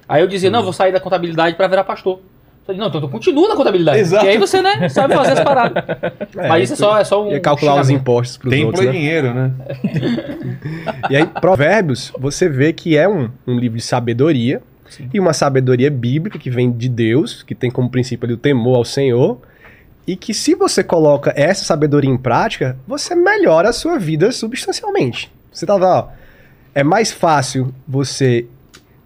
Aí eu dizia, não, vou sair da contabilidade pra virar pastor. Falei, não, então tu continua na contabilidade. Exato. E aí você, né, sabe fazer as paradas. Mas isso é só, é só um. Ia calcular os impostos pros Templo outros, é né? dinheiro, né? E aí, Provérbios, você vê que é um, um livro de sabedoria, e uma sabedoria bíblica que vem de Deus, que tem como princípio ali o temor ao Senhor, e que se você coloca essa sabedoria em prática, você melhora a sua vida substancialmente. Você tá vendo, ó, é mais fácil você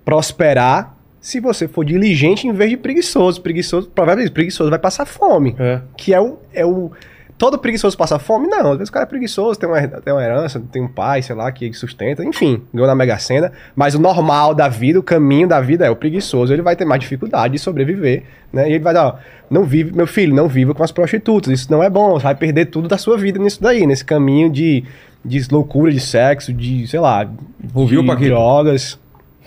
prosperar se você for diligente em vez de preguiçoso. Preguiçoso, diz, preguiçoso vai passar fome É. que é o, é o. Todo preguiçoso passa fome? Não, às vezes o cara é preguiçoso, tem uma, tem uma herança, tem um pai, sei lá, que sustenta, enfim, ganhou na Mega Sena. Mas o normal da vida, o caminho da vida é o preguiçoso, ele vai ter mais dificuldade de sobreviver, né? E ele vai dar, ó, não vive, meu filho, não viva com as prostitutas, isso não é bom, você vai perder tudo da sua vida nisso daí, nesse caminho de, de loucura, de sexo, de, sei lá, Ouviu, de Paquito? drogas.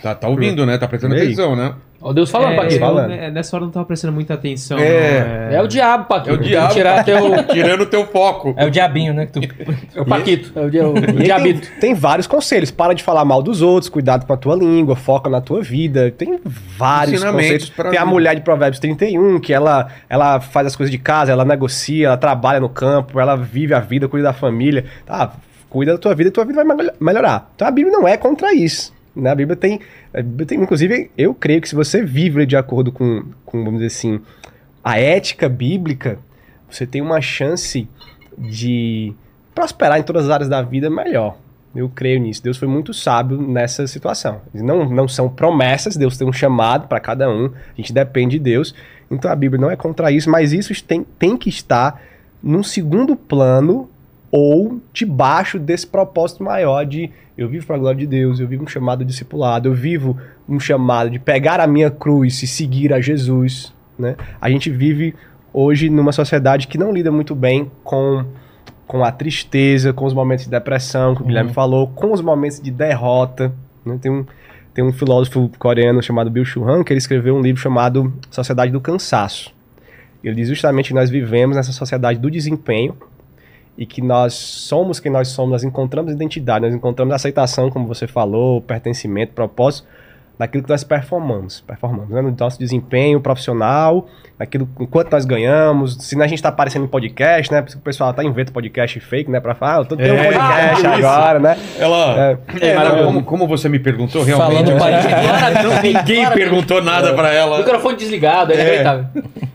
Tá, tá ouvindo, né? Tá prestando atenção, né? Ó, Deus falando, é, Paquito. fala. eu, né, nessa hora eu não tava prestando muita atenção. É. não, É o diabo, Paquito. É o diabo Tirar teu... tirando o teu foco. É o diabinho, né? Que tu... É o Paquito. É o, dia- o aí tem, diabito. tem vários conselhos. Para de falar mal dos outros, cuidado com a tua língua, foca na tua vida. Tem vários pra Tem a vida. mulher de Provérbios 31, que ela, ela faz as coisas de casa, ela negocia, ela trabalha no campo, ela vive a vida, cuida da família. Tá, cuida da tua vida e tua vida vai mel- melhorar. Então a Bíblia não é contra isso. Né? A Bíblia tem, Bíblia tem. Inclusive, eu creio que se você vive de acordo com, com, vamos dizer assim, a ética bíblica, você tem uma chance de prosperar em todas as áreas da vida melhor. Eu creio nisso. Deus foi muito sábio nessa situação. Não, não são promessas, Deus tem um chamado para cada um, a gente depende de Deus. Então a Bíblia não é contra isso, mas isso tem, tem que estar num segundo plano ou debaixo desse propósito maior de eu vivo para a glória de Deus, eu vivo um chamado discipulado, eu vivo um chamado de pegar a minha cruz e seguir a Jesus. Né? A gente vive hoje numa sociedade que não lida muito bem com, com a tristeza, com os momentos de depressão, que o Guilherme falou, com os momentos de derrota. né? Tem, um, tem um filósofo coreano chamado Bill Chul-han que ele escreveu um livro chamado Sociedade do Cansaço. Ele diz justamente que nós vivemos nessa sociedade do desempenho e que nós somos quem nós somos, nós encontramos identidade, nós encontramos aceitação, como você falou, pertencimento, propósito, naquilo que nós performamos, performamos, né? no nosso desempenho profissional, naquilo enquanto nós ganhamos, se a gente está aparecendo em podcast, né? Por isso que o pessoal tá inventa podcast fake, né? Para falar, ah, eu tô tendo um É, podcast isso. agora, né? Ela. É. É, mas não, eu- como, como você me perguntou, realmente. Falando eu- para Não, ninguém perguntou nada pra ela. Microfone desligado, é É. inacreditável.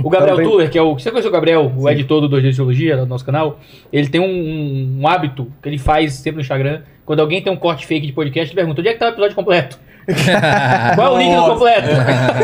O Gabriel Também- Tuller, que é o. Você conhece o Gabriel, o editor do 2D de Teologia, do nosso canal? Ele tem um, um hábito que ele faz sempre no Instagram. Quando alguém tem um corte fake de podcast, ele pergunta: onde é que tá o episódio completo? Qual é o link do completo?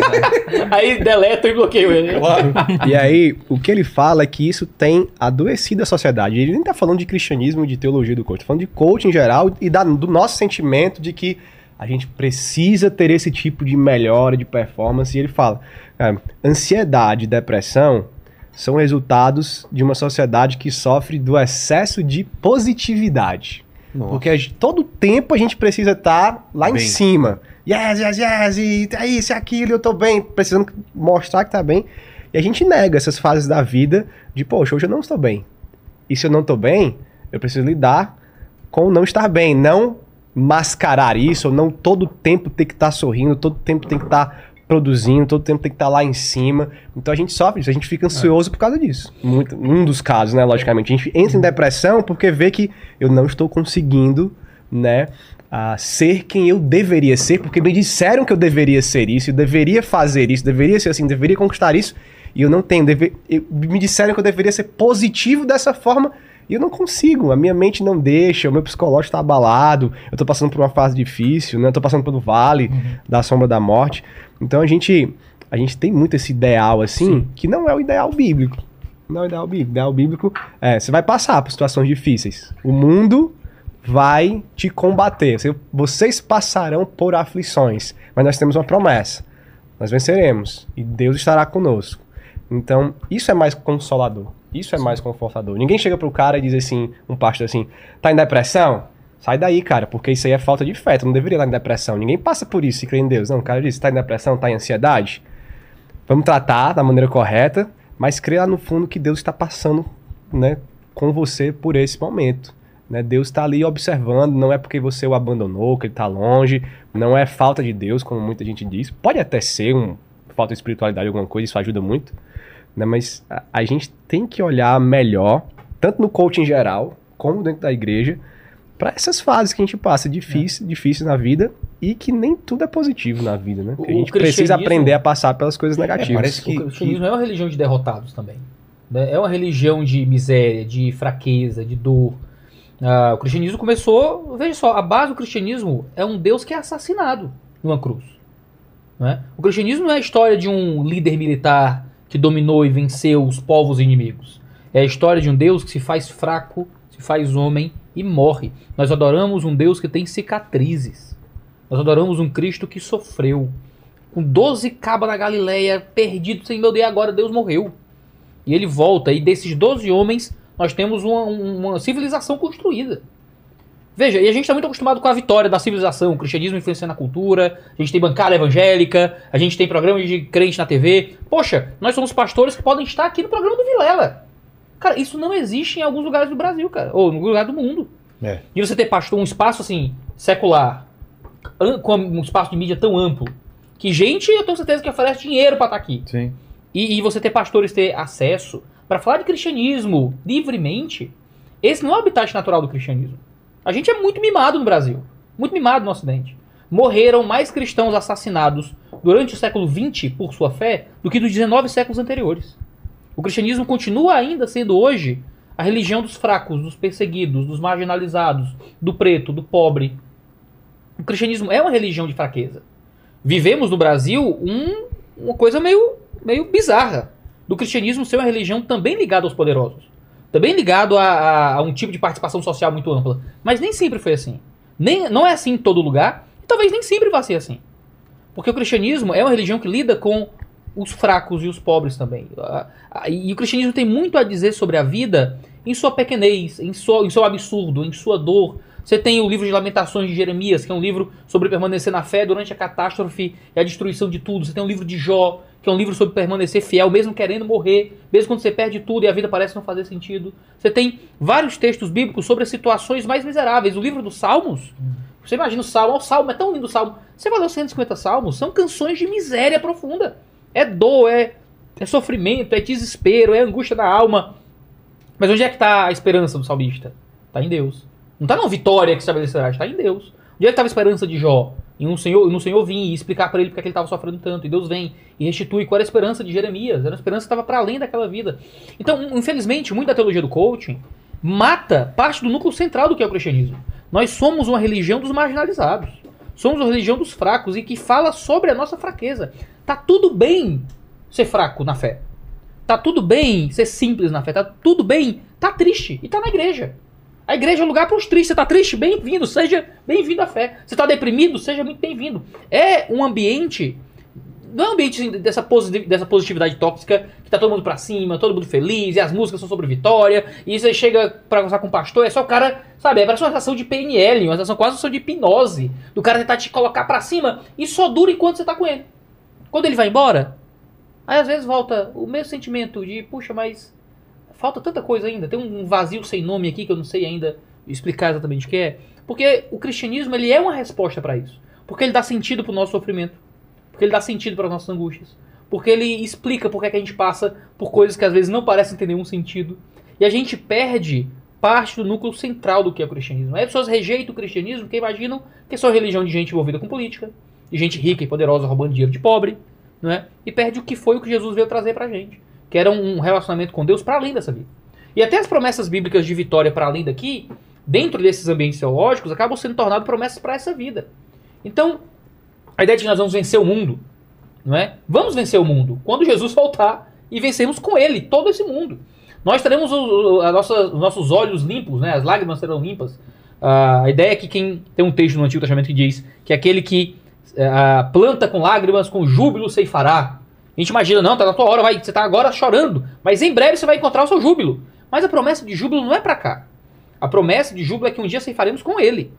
Aí deleta e bloqueio ele. Claro. E aí, o que ele fala é que isso tem adoecido a sociedade. Ele nem tá falando de cristianismo e de teologia do coach, tá falando de coach em geral e da- do nosso sentimento de que a gente precisa ter esse tipo de melhora de performance. E ele fala: cara, ansiedade e depressão são resultados de uma sociedade que sofre do excesso de positividade. Nossa. Porque gente- todo tempo a gente precisa estar lá em Bem. cima. Yes, yes, yes, e é isso, é aquilo, eu tô bem, precisando mostrar que tá bem. E a gente nega essas fases da vida de, poxa, hoje eu não estou bem. E se eu não estou bem, eu preciso lidar com não estar bem, não mascarar isso, ou não todo tempo ter que estar sorrindo, todo tempo tem que estar produzindo, todo tempo tem que estar lá em cima. Então a gente sofre disso, a gente fica ansioso por causa disso. Muito, um dos casos, né, logicamente. A gente entra em depressão porque vê que eu não estou conseguindo, né, a ser quem eu deveria ser, porque me disseram que eu deveria ser isso, eu deveria fazer isso, deveria ser assim, deveria conquistar isso, e eu não tenho. Deve, eu- me disseram que eu deveria ser positivo dessa forma, e eu não consigo. A minha mente não deixa, o meu psicológico está abalado, eu tô passando por uma fase difícil, né? Eu tô passando pelo vale da sombra da morte. Então a gente, a gente tem muito esse ideal assim, que não é o ideal bíblico. Não é o ideal bíblico. O ideal bíblico é, você vai passar por situações difíceis. O mundo vai te combater. Você- Vocês passarão por aflições, mas nós temos uma promessa. Nós venceremos e Deus estará conosco. Então, isso é mais consolador. Isso é mais confortador. Ninguém chega pro cara e diz assim, um pastor assim, tá em depressão? Sai daí, cara, porque isso aí é falta de fé. Tu não deveria estar em depressão. Ninguém passa por isso e crê em Deus. Não, o cara diz, tá em depressão, tá em ansiedade? Vamos tratar da maneira correta, mas crê lá no fundo que Deus está passando, né, com você por esse momento. Né? Deus está ali observando, não é porque você o abandonou, que ele está longe, não é falta de Deus, como muita gente diz. Pode até ser um falta de espiritualidade, alguma coisa, isso ajuda muito, né? mas a, a gente tem que olhar melhor, tanto no coaching geral, como dentro da igreja, para essas fases que a gente passa difícil, difícil na vida e que nem tudo é positivo na vida, né? Que a gente precisa aprender a passar pelas coisas negativas. parece que- O cristianismo é uma religião de derrotados também. né? É uma religião de miséria, de fraqueza, de dor. Ah, o cristianismo começou. Veja só, a base do cristianismo é um Deus que é assassinado numa cruz. não é? O cristianismo não é a história de um líder militar que dominou e venceu os povos inimigos. É a história de um Deus que se faz fraco, se faz homem e morre. Nós adoramos um Deus que tem cicatrizes. Nós adoramos um Cristo que sofreu. Com 12 cabas na Galileia, perdido, sem meu Deus, agora Deus morreu. E ele volta, e desses 12 homens, nós temos uma, uma civilização construída. Veja, e a gente está muito acostumado com a vitória da civilização, o cristianismo influenciando a cultura, a gente tem bancada evangélica, a gente tem programa de crente na TV. Poxa, nós somos pastores que podem estar aqui no programa do Vilela. Cara, isso não existe em alguns lugares do Brasil, cara, ou no lugar do mundo. É. De você ter pastor, um espaço assim, secular, com um espaço de mídia tão amplo, que gente, eu tenho certeza que oferece dinheiro pra estar aqui. Sim. E, e você ter pastores ter acesso para falar de cristianismo livremente, esse não é o habitat natural do cristianismo. A gente é muito mimado no Brasil, muito mimado no Ocidente. Morreram mais cristãos assassinados durante o século XX por sua fé do que dos 19 séculos anteriores. O cristianismo continua ainda sendo hoje a religião dos fracos, dos perseguidos, dos marginalizados, do preto, do pobre. O cristianismo é uma religião de fraqueza. Vivemos no Brasil um- uma coisa meio, meio bizarra do cristianismo ser uma religião também ligada aos poderosos. Também ligado a, a- a um tipo de participação social muito ampla. Mas nem sempre foi assim. Nem, não é assim em todo lugar e talvez nem sempre vá ser assim. Porque o cristianismo é uma religião que lida com os fracos e os pobres também. E o cristianismo tem muito a dizer sobre a vida em sua pequenez, em, sua, em seu absurdo, em sua dor. Você tem o livro de Lamentações de Jeremias, que é um livro sobre permanecer na fé durante a catástrofe e a destruição de tudo. Você tem o livro de Jó, que é um livro sobre permanecer fiel, mesmo querendo morrer, mesmo quando você perde tudo e a vida parece não fazer sentido. Você tem vários textos bíblicos sobre as situações mais miseráveis. O livro dos Salmos, você imagina o Salmo, o Salmo é tão lindo o Salmo. Você vai ler os 150 Salmos, são canções de miséria profunda. É dor, é, é sofrimento, é desespero, é angústia da alma. Mas onde é que está a esperança do salmista? Está em Deus. Não está na vitória que estabelecerá, está em Deus. Onde é que estava a esperança de Jó? Em um senhor, no Senhor vir e explicar para ele porque é ele estava sofrendo tanto. E Deus vem e restitui qual era a esperança de Jeremias. Era a esperança que estava para além daquela vida. Então, infelizmente, muito da teologia do coaching mata parte do núcleo central do que é o cristianismo. Nós somos uma religião dos marginalizados. Somos uma religião dos fracos e que fala sobre a nossa fraqueza. Tá tudo bem ser fraco na fé. Tá tudo bem ser simples na fé. Tá tudo bem tá triste e tá na igreja. A igreja é lugar para os tristes. Você tá triste? Bem-vindo. Seja bem-vindo à fé. Você tá deprimido? Seja muito bem-vindo. É um ambiente não é um ambiente assim, dessa, posi- dessa positividade tóxica que tá todo mundo pra cima, todo mundo feliz, e as músicas são sobre vitória, e você chega pra conversar com o pastor, é só o cara, sabe, é parece uma sensação de PNL, uma sensação quase uma sensação de hipnose, do cara tentar te colocar pra cima, e só dura enquanto você tá com ele. Quando ele vai embora, aí às vezes volta o mesmo sentimento de, puxa, mas falta tanta coisa ainda, tem um vazio sem nome aqui que eu não sei ainda explicar exatamente o que é, porque o cristianismo ele é uma resposta pra isso, porque ele dá sentido pro nosso sofrimento. Porque ele dá sentido para as nossas angústias. Porque ele explica por que é que a gente passa por coisas que às vezes não parecem ter nenhum sentido. E a gente perde parte do núcleo central do que é o cristianismo. Aí as pessoas rejeitam o cristianismo porque imaginam que é só religião de gente envolvida com política, de gente rica e poderosa roubando dinheiro de pobre, não é? E perde o que foi o que Jesus veio trazer pra gente, que era um relacionamento com Deus para além dessa vida. E até as promessas bíblicas de vitória para além daqui, dentro desses ambientes teológicos, acabam sendo tornadas promessas para essa vida. Então, a ideia de que nós vamos vencer o mundo, não é? Vamos vencer o mundo quando Jesus voltar e vencermos com ele todo esse mundo. Nós teremos o- o- a nossa- os nossos olhos limpos, né? As lágrimas serão limpas. Ah, a ideia é que quem tem um texto no Antigo Testamento que diz que aquele que ah, planta com lágrimas, com júbilo ceifará. A gente imagina, não, tá na tua hora, vai, você tá agora chorando, mas em breve você vai encontrar o seu júbilo. Mas a promessa de júbilo não é pra cá. A promessa de júbilo é que um dia ceifaremos com ele.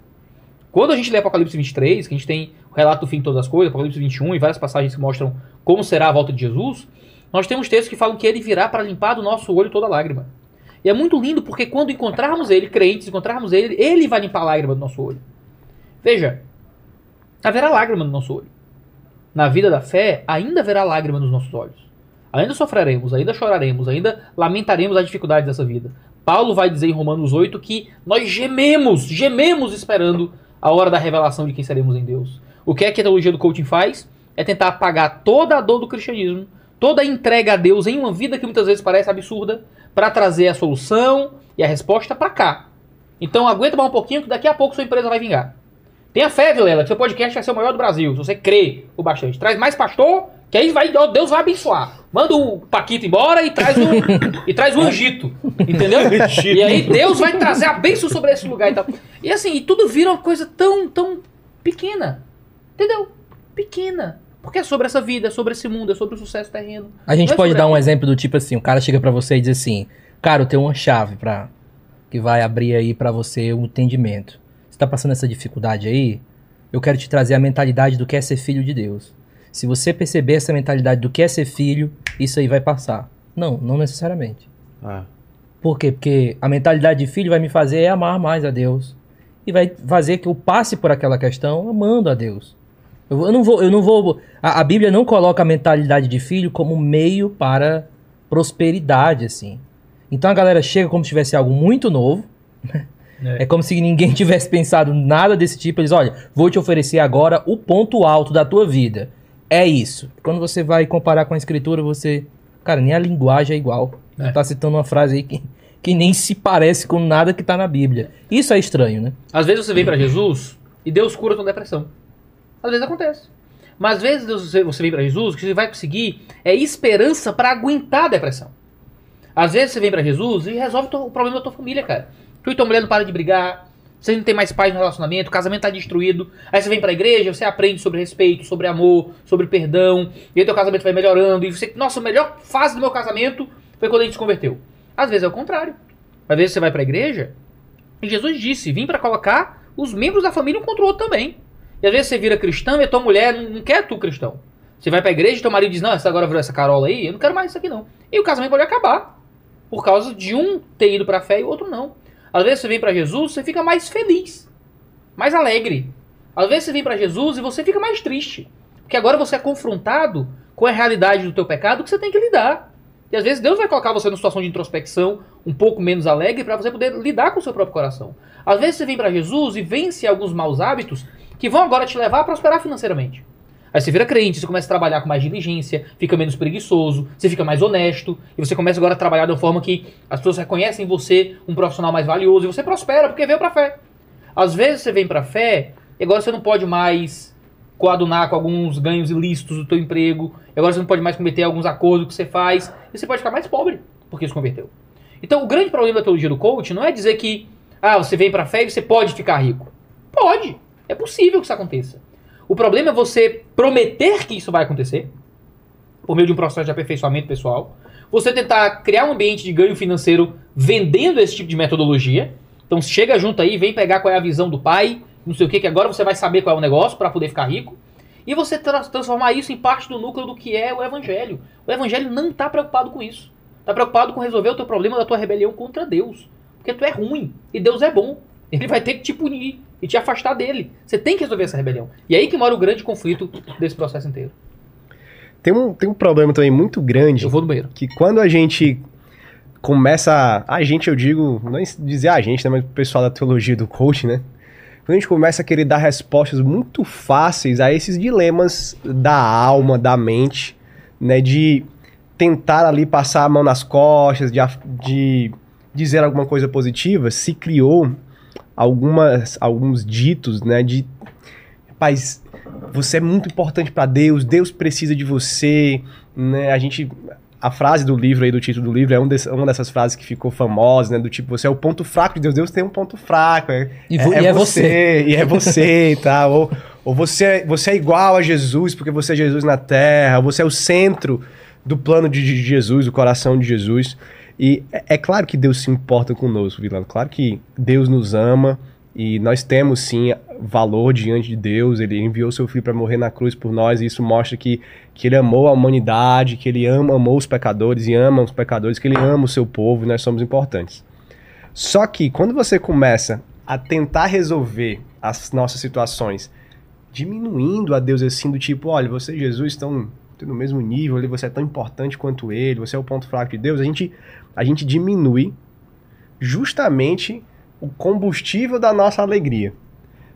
Quando a gente lê Apocalipse 23, que a gente tem o relato do fim de todas as coisas, Apocalipse 21 e várias passagens que mostram como será a volta de Jesus, nós temos textos que falam que ele virá para limpar do nosso olho toda lágrima. E é muito lindo porque quando encontrarmos ele, crentes, encontrarmos ele, ele vai limpar a lágrima do nosso olho. Veja, haverá lágrima no nosso olho. Na vida da fé, ainda haverá lágrima nos nossos olhos. Ainda sofreremos, ainda choraremos, ainda lamentaremos as dificuldades dessa vida. Paulo vai dizer em Romanos 8 que nós gememos, gememos esperando a hora da revelação de quem seremos em Deus. O que é que a teologia do coaching faz? É tentar apagar toda a dor do cristianismo, toda a entrega a Deus em uma vida que muitas vezes parece absurda, para trazer a solução e a resposta para cá. Então aguenta mais um pouquinho que daqui a pouco sua empresa vai vingar. Tenha fé, Vilela, que seu podcast vai ser o maior do Brasil, se você crê o bastante. Traz mais pastor, que aí vai, Deus vai abençoar. Manda o Paquito embora e traz o, e traz o Angito. Entendeu? e aí Deus vai trazer a bênção sobre esse lugar e tal. E assim, e tudo vira uma coisa tão, tão pequena. Entendeu? Pequena. Porque é sobre essa vida, é sobre esse mundo, é sobre o sucesso terreno. A gente é pode dar um exemplo do tipo assim, o cara chega pra você e diz assim, cara, eu tenho uma chave para que vai abrir aí pra você o entendimento. Tá passando essa dificuldade aí, eu quero te trazer a mentalidade do que é ser filho de Deus. Se você perceber essa mentalidade do que é ser filho, isso aí vai passar. Não, não necessariamente. Ah. Por quê? Porque a mentalidade de filho vai me fazer amar mais a Deus. E vai fazer que eu passe por aquela questão amando a Deus. Eu, eu não vou. Eu não vou a, a Bíblia não coloca a mentalidade de filho como meio para prosperidade, assim. Então a galera chega como se tivesse algo muito novo. É. como se ninguém tivesse pensado nada desse tipo. Eles, olha, vou te oferecer agora o ponto alto da tua vida. É isso. Quando você vai comparar com a escritura, você. Cara, nem a linguagem é igual. É. Você tá citando uma frase aí que, que nem se parece com nada que tá na Bíblia. Isso é estranho, né? Às vezes você vem pra Jesus e Deus cura tua depressão. Às vezes acontece. Mas às vezes Deus- você- vem pra Jesus, o que você vai conseguir é esperança pra aguentar a depressão. Às vezes você vem pra Jesus e resolve o problema da tua família, cara. Tu e tua mulher não para de brigar, você não tem mais paz no relacionamento, o casamento tá destruído. Aí você vem pra igreja, você aprende sobre respeito, sobre amor, sobre perdão, e aí teu casamento vai melhorando. E você, nossa, a melhor fase do meu casamento foi quando a gente se converteu. Às vezes é o contrário. Às vezes você vai pra igreja e Jesus disse: vim pra colocar os membros da família um contra o outro também. E às vezes você vira cristão e a tua mulher não quer tu cristão. Você vai pra igreja e teu marido diz: Não, essa agora virou essa Carola aí, eu não quero mais isso aqui não. E o casamento pode acabar. Por causa de um ter ido pra fé e o outro não. Às vezes você vem pra Jesus, você fica mais feliz, mais alegre. Às vezes você vem pra Jesus e você fica mais triste. Porque agora você é confrontado com a realidade do teu pecado que você tem que lidar. E às vezes Deus vai colocar você numa situação de introspecção um pouco menos alegre para você poder lidar com o seu próprio coração. Às vezes você vem pra Jesus e vence alguns maus hábitos que vão agora te levar a prosperar financeiramente. Aí você vira crente, você começa a trabalhar com mais diligência, fica menos preguiçoso, você fica mais honesto, e você começa agora a trabalhar de uma forma que as pessoas reconhecem em você um profissional mais valioso, e você prospera porque veio pra fé. Às vezes você vem pra fé, e agora você não pode mais coadunar com alguns ganhos ilícitos do teu emprego, e agora você não pode mais cometer alguns acordos que você faz, e você pode ficar mais pobre porque se converteu. Então o grande problema da teologia do coach não é dizer que ah, você vem pra fé e você pode ficar rico. Pode. É possível que isso aconteça. O problema é você prometer que isso vai acontecer, por meio de um processo de aperfeiçoamento pessoal. Você tentar criar um ambiente de ganho financeiro vendendo esse tipo de metodologia. Então chega junto aí, vem pegar qual é a visão do pai, não sei o que, que agora você vai saber qual é o negócio para poder ficar rico. E você tra- transformar isso em parte do núcleo do que é o evangelho. O evangelho não está preocupado com isso. Está preocupado com resolver o teu problema da tua rebelião contra Deus. Porque tu é ruim e Deus é bom. Ele vai ter que te punir e te afastar dele. Você tem que resolver essa rebelião. E aí que mora o grande conflito desse processo inteiro. Tem um, tem um problema também muito grande. Eu vou no banheiro. que quando a gente começa. A gente, eu digo, não é dizer a gente, né, mas o pessoal da teologia do coach, né? Quando a gente começa a querer dar respostas muito fáceis a esses dilemas da alma, da mente, né? De tentar ali passar a mão nas costas, de, de dizer alguma coisa positiva, se criou algumas, alguns ditos, né? De rapaz, você é muito importante para Deus, Deus precisa de você, né? A gente a frase do livro aí, do título do livro, é um desse- uma dessas frases que ficou famosa, né? Do tipo, você é o ponto fraco de Deus. Deus tem um ponto fraco. É, E vo- e é você. E é você e tal. Ou, ou você, é- você é igual a Jesus, porque você é Jesus na terra. Ou você é o centro do plano de de Jesus, o coração de Jesus. E é, é claro que Deus se importa conosco, Vilano. Claro que Deus nos ama e nós temos sim valor diante de Deus. Ele enviou seu filho para morrer na cruz por nós e isso mostra que, que ele amou a humanidade, que ele ama, amou os pecadores e ama os pecadores, que ele ama o seu povo e nós somos importantes. Só que quando você começa a tentar resolver as nossas situações diminuindo a Deus assim do tipo, olha, você e Jesus estão no mesmo nível, você é tão importante quanto ele, você é o ponto fraco de Deus, a gente, a gente diminui justamente o combustível da nossa alegria.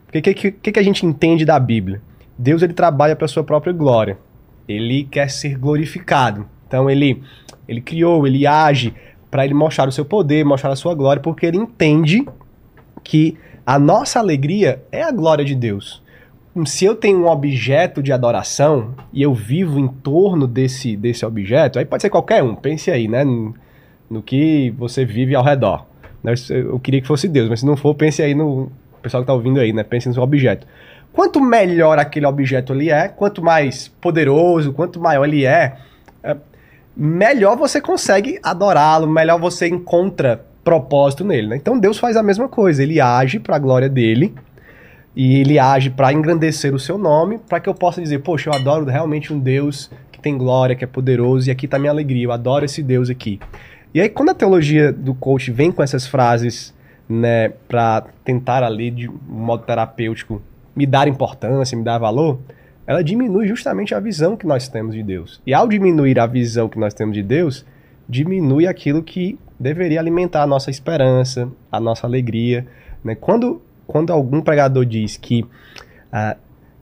Porque o que, que, que a gente entende da Bíblia? Deus ele trabalha para sua própria glória. Ele quer ser glorificado. Então ele ele criou, ele age para ele mostrar o seu poder, mostrar a sua glória, porque ele entende que a nossa alegria é a glória de Deus. Se eu tenho um objeto de adoração e eu vivo em torno desse, desse objeto, aí pode ser qualquer um, pense aí, né? No, que você vive ao redor. né? Eu queria que fosse Deus, mas se não for, pense aí no pessoal que está ouvindo aí, né? Pense no seu objeto. Quanto melhor aquele objeto ali é, quanto mais poderoso, quanto maior ele é, é, melhor você consegue adorá-lo, melhor você encontra propósito nele. Né? Então Deus faz a mesma coisa, ele age para a glória dele, e ele age para engrandecer o seu nome, para que eu possa dizer, poxa, eu adoro realmente um Deus que tem glória, que é poderoso, e aqui está minha alegria, eu adoro esse Deus aqui. E aí, quando a teologia do coach vem com essas frases, né, para tentar ali, de um modo terapêutico, me dar importância, me dar valor, ela diminui justamente a visão que nós temos de Deus. E ao diminuir a visão que nós temos de Deus, diminui aquilo que deveria alimentar a nossa esperança, a nossa alegria. Né? Quando, quando algum pregador diz que ah,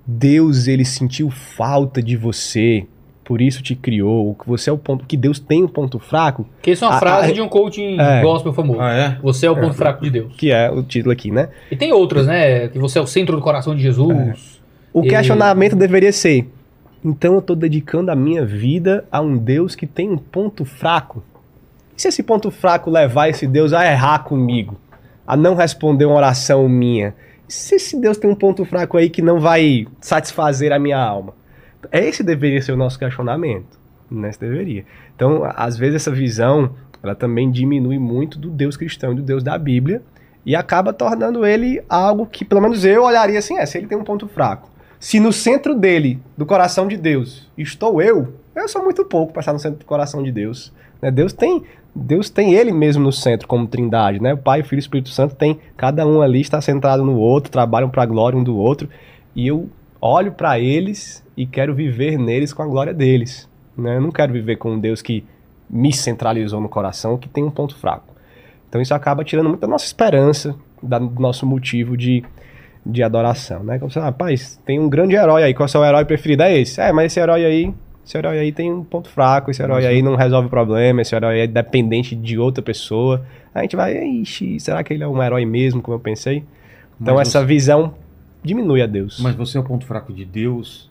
Deus ele sentiu falta de você, por isso te criou, ou que você é o ponto, que Deus tem um ponto fraco, Que isso é uma A- frase a- de um coaching É. gospel famoso. Ah, é? Você é o ponto fraco de Deus. que é o título aqui, né? E tem outras, né? Que você é o centro do coração de Jesus. O E- questionamento deveria ser: então eu estou dedicando a minha vida a um Deus que tem um ponto fraco? E se esse ponto fraco levar esse Deus a errar comigo, a não responder uma oração minha? E se esse Deus tem um ponto fraco aí que não vai satisfazer a minha alma? Esse deveria ser o nosso questionamento. Né? Esse deveria. Então, às vezes, essa visão ela também diminui muito do Deus cristão e do Deus da Bíblia e acaba tornando ele algo que, pelo menos eu olharia assim: é, se ele tem um ponto fraco. Se no centro dele, do coração de Deus, estou eu, eu sou muito pouco para estar no centro do coração de Deus. né? Deus tem Deus tem ele mesmo no centro como trindade, né? O Pai, o Filho e o Espírito Santo tem cada um ali está centrado no outro, trabalham para a glória um do outro, e eu olho para eles e quero viver neles com a glória deles, né? Eu não quero viver com um Deus que me centralizou no coração, que tem um ponto fraco. Então isso acaba tirando muito da nossa esperança, da- do nosso motivo de, de adoração, né? Como você, rapaz, tem um grande herói aí, qual é o seu herói preferido? É esse. É, mas esse herói aí, esse herói aí tem um ponto fraco, esse herói aí não resolve o problema, esse herói aí é dependente de outra pessoa. Aí a gente vai, ixi, será que ele é um herói mesmo, como eu pensei? Então Mas essa visão diminui a Deus. Mas você é o ponto fraco de Deus,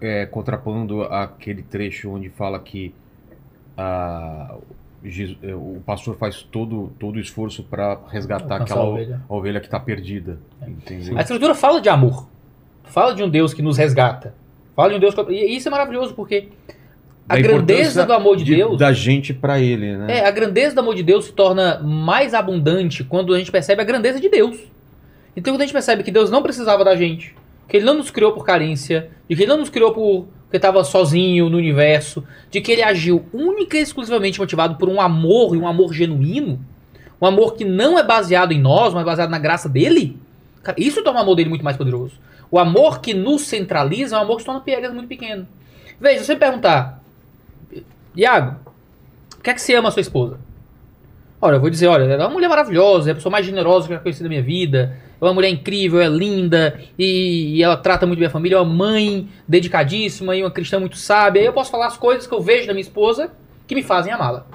é, contrapondo aquele trecho onde fala que Jesus- é, o pastor faz todo, todo o esforço para resgatar Alcançar aquela a ovelha. a ovelha que está perdida. Entendeu? A escritura fala de amor. Fala de um Deus que nos resgata. Fala de um Deus que... E isso é maravilhoso porque a Da grandeza do amor de, Deus... Da gente para ele, né? É, a grandeza do amor de Deus se torna mais abundante quando a gente percebe a grandeza de Deus. Então quando a gente percebe que Deus não precisava da gente, que Ele não nos criou por carência, de que Ele não nos criou por porque estava sozinho no universo, de que Ele agiu única e exclusivamente motivado por um amor e um amor genuíno, um amor que não é baseado em nós, mas baseado na graça dele. Cara, isso torna o amor dele muito mais poderoso. O amor que nos centraliza é um amor que se torna piegas muito pequeno. Veja, se você perguntar, Iago, o que é que você ama a sua esposa? Olha, eu vou dizer, olha, ela é uma mulher maravilhosa, é a pessoa mais generosa que eu já conheci da minha vida. É uma mulher incrível, é linda, e, e ela trata muito bem a família, é uma mãe dedicadíssima e uma cristã muito sábia. Aí eu posso falar as coisas que eu vejo da minha esposa que me fazem amá-la.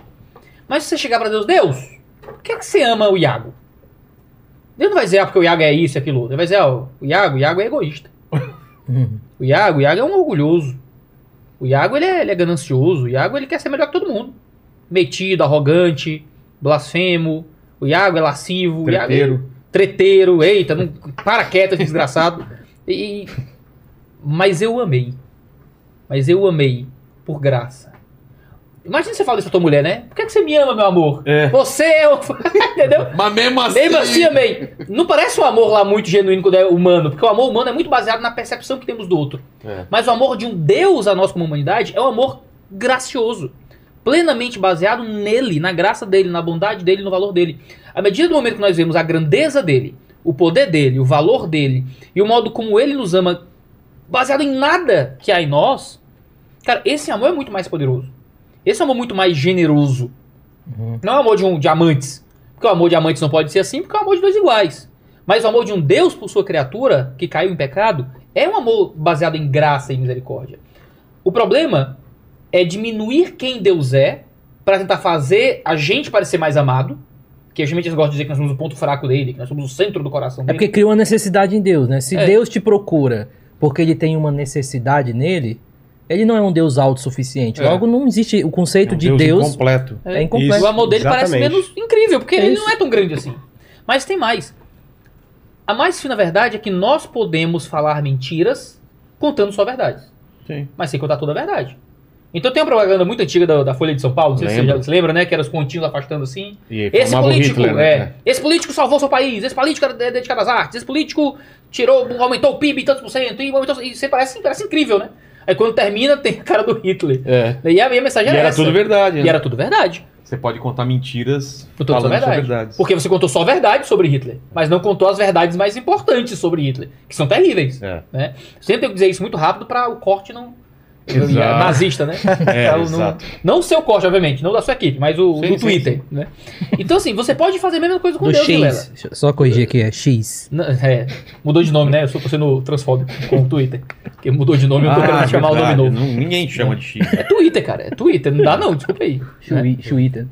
Mas se você chegar pra Deus, Deus, por que é que você ama o Iago? Deus não vai dizer, ah, porque o Iago é isso e aquilo. Ele vai dizer, ó, o Iago, o Iago é egoísta. O Iago, o Iago é um orgulhoso. O Iago, ele é, ele é ganancioso. O Iago, ele quer ser melhor que todo mundo. Metido, arrogante, blasfemo. O Iago é lascivo. O Iago é Treteiro. Treteiro. Eita, não, para quieto, desgraçado. E, mas eu amei. Mas eu amei por graça. Imagina você falar isso pra tua mulher, né? Por que, que você me ama, meu amor? É. Você é o... Entendeu? Mas mesmo assim. Mesmo assim, amei. Não parece um amor lá muito genuíno quando é humano, porque o amor humano é muito baseado na percepção que temos do outro. É. Mas o amor de um Deus a nós como humanidade é um amor gracioso. Plenamente baseado nele, na graça dele, na bondade dele, no valor dele. À medida do momento que nós vemos a grandeza dele, o poder dele, o valor dele e o modo como ele nos ama, baseado em nada que há em nós, cara, esse amor é muito mais poderoso. Esse é amor muito mais generoso. Não é o amor de um de amantes. Porque o amor de amantes não pode ser assim, porque é o amor de dois iguais. Mas o amor de um Deus por sua criatura, que caiu em pecado, é um amor baseado em graça e misericórdia. O problema é diminuir quem Deus é para tentar fazer a gente parecer mais amado. Que a gente gosta de dizer que nós somos o ponto fraco dele, que nós somos o centro do coração É dele. porque cria uma necessidade em Deus, né? Se É. Deus te procura porque ele tem uma necessidade nele, ele não é um Deus autossuficiente. É. Logo, não existe o conceito É um de Deus. incompleto. é incompleto. Isso. O amor dele parece Exatamente. menos incrível, porque ele Isso. não é tão grande assim. Mas tem mais. A mais fina verdade é que nós podemos falar mentiras contando só verdades. Sim. Mas sem contar toda a verdade. Então tem uma propaganda muito antiga da, da Folha de São Paulo, não sei se você já se lembra, né? Que era os pontinhos afastando assim. E Esse político, Hitler, né? é, esse político salvou seu país, esse político era de- dedicado às artes, esse político tirou, aumentou o PIB em tantos por cento, e, aumentou, e você parece, parece incrível, né? Aí quando termina, tem a cara do Hitler. É. E a minha mensagem E era era essa. tudo verdade, né? E era tudo verdade. Você pode contar mentiras falando verdade. verdades. Porque você contou só verdade sobre Hitler, mas não contou as verdades mais importantes sobre Hitler, que são terríveis. É. Né? Sempre tenho que dizer isso muito rápido para o corte não. Exato. Nazista, né? É, Pra o- exato. Não, não o seu corte, obviamente, não da sua equipe, mas o Sim, do sim, Twitter. Né? Então, assim, você pode fazer a mesma coisa com Do Deus. X. Só corrigir aqui, é X. Não, É, mudou de nome, né? Eu sou sendo transfóbico com o Twitter. Porque mudou de nome, eu tô querendo chamar o nome Ah, novo. Não- ninguém chama de X. É Twitter, cara. É Twitter. Não dá, não. Desculpa aí. Chui- Twitter.